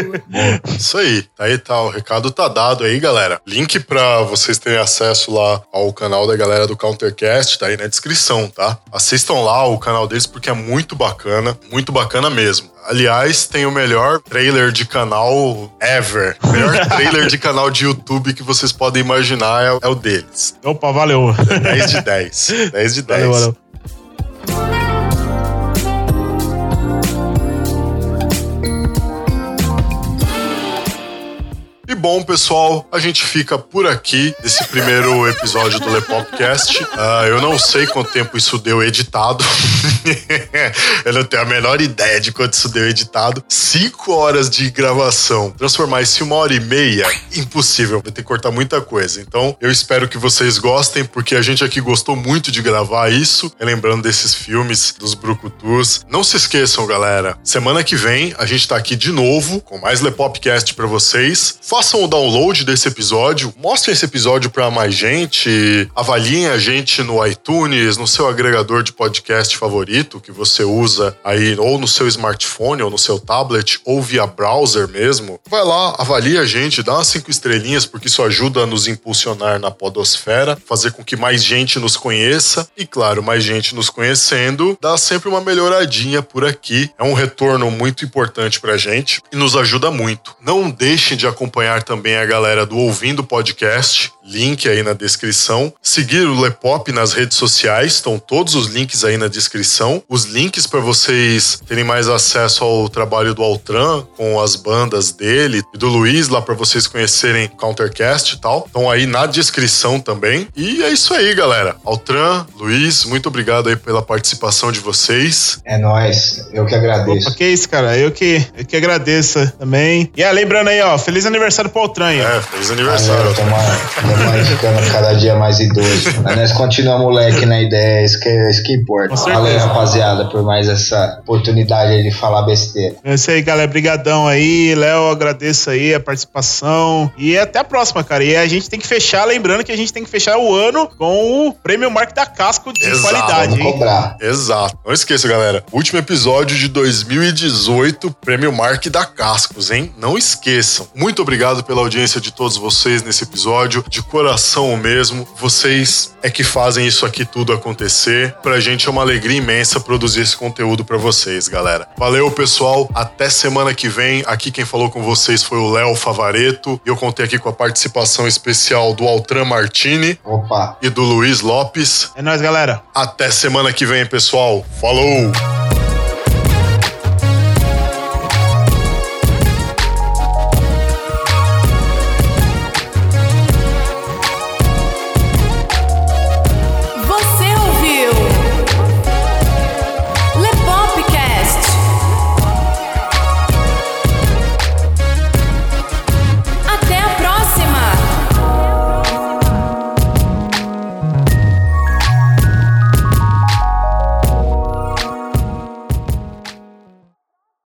Isso aí. Aí tá, o recado tá dado aí, galera. Link pra vocês terem acesso lá ao canal da galera do Countercast tá aí na descrição, tá? Assistam lá o canal deles porque é muito bacana, muito bacana mesmo. Aliás, tem o melhor trailer de canal ever. O melhor trailer de canal de YouTube que vocês podem imaginar é, é o deles. Opa, valeu. 10 de 10. 10 de 10. Valeu, valeu. E bom, pessoal, a gente fica por aqui desse primeiro episódio do Lepopcast. Ah, eu não sei quanto tempo isso deu editado. eu não tenho a menor ideia de quanto isso deu editado. Cinco horas de gravação. Transformar isso em uma hora e meia, impossível. Vai ter que cortar muita coisa. Então, eu espero que vocês gostem, porque a gente aqui gostou muito de gravar isso, lembrando desses filmes dos Brucutus. Não se esqueçam, galera. Semana que vem a gente tá aqui de novo com mais Lepopcast pra vocês. Façam o download desse episódio, mostrem esse episódio pra mais gente, avaliem a gente no iTunes, no seu agregador de podcast favorito que você usa aí ou no seu smartphone ou no seu tablet ou via browser mesmo. Vai lá, avalie a gente, dá umas cinco estrelinhas porque isso ajuda a nos impulsionar na podosfera, fazer com que mais gente nos conheça e claro, mais gente nos conhecendo, dá sempre uma melhoradinha por aqui. É um retorno muito importante pra gente e nos ajuda muito. Não deixem de acompanhar também a galera do Ouvindo Podcast, link aí na descrição. Seguir o Lepop nas redes sociais, estão todos os links aí na descrição. Os links para vocês terem mais acesso ao trabalho do Altran com as bandas dele e do Luiz lá para vocês conhecerem Countercast e tal. Estão aí na descrição também. E é isso aí, galera. Altran, Luiz, muito obrigado aí pela participação de vocês. É nóis. Eu que agradeço. Opa, que isso, cara. Eu que, eu que agradeço também. E ah, lembrando aí, ó, feliz aniversário pro Altran, ó. É, feliz aniversário. Estamos ficando cada dia mais idoso. Mas nós continuamos moleque na ideia, isso que, isso que importa. Valeu, rapaziada, por mais essa oportunidade aí de falar besteira. É isso aí, galera. Brigadão aí. Léo, agradeço aí a participação. E até a próxima, cara. E a gente tem que fechar, lembrando que a gente tem que fechar o ano com o prêmio Mark da Casco de Exato. qualidade, Vamos hein? cobrar. Exato. Não esqueça, galera. Último episódio de 2018, Prêmio Mark da Cascos, hein? Não esqueçam. Muito obrigado pela audiência de todos vocês nesse episódio. De coração mesmo. Vocês é que fazem isso aqui tudo acontecer. Pra gente é uma alegria imensa produzir esse conteúdo pra vocês, galera. Valeu, pessoal. Até semana que vem. Aqui quem falou com vocês foi o Léo Favareto. E eu contei aqui com a participação especial do Altran Martini Opa. e do Luiz Lopes. É nóis, galera. Até semana que vem, pessoal. Falou!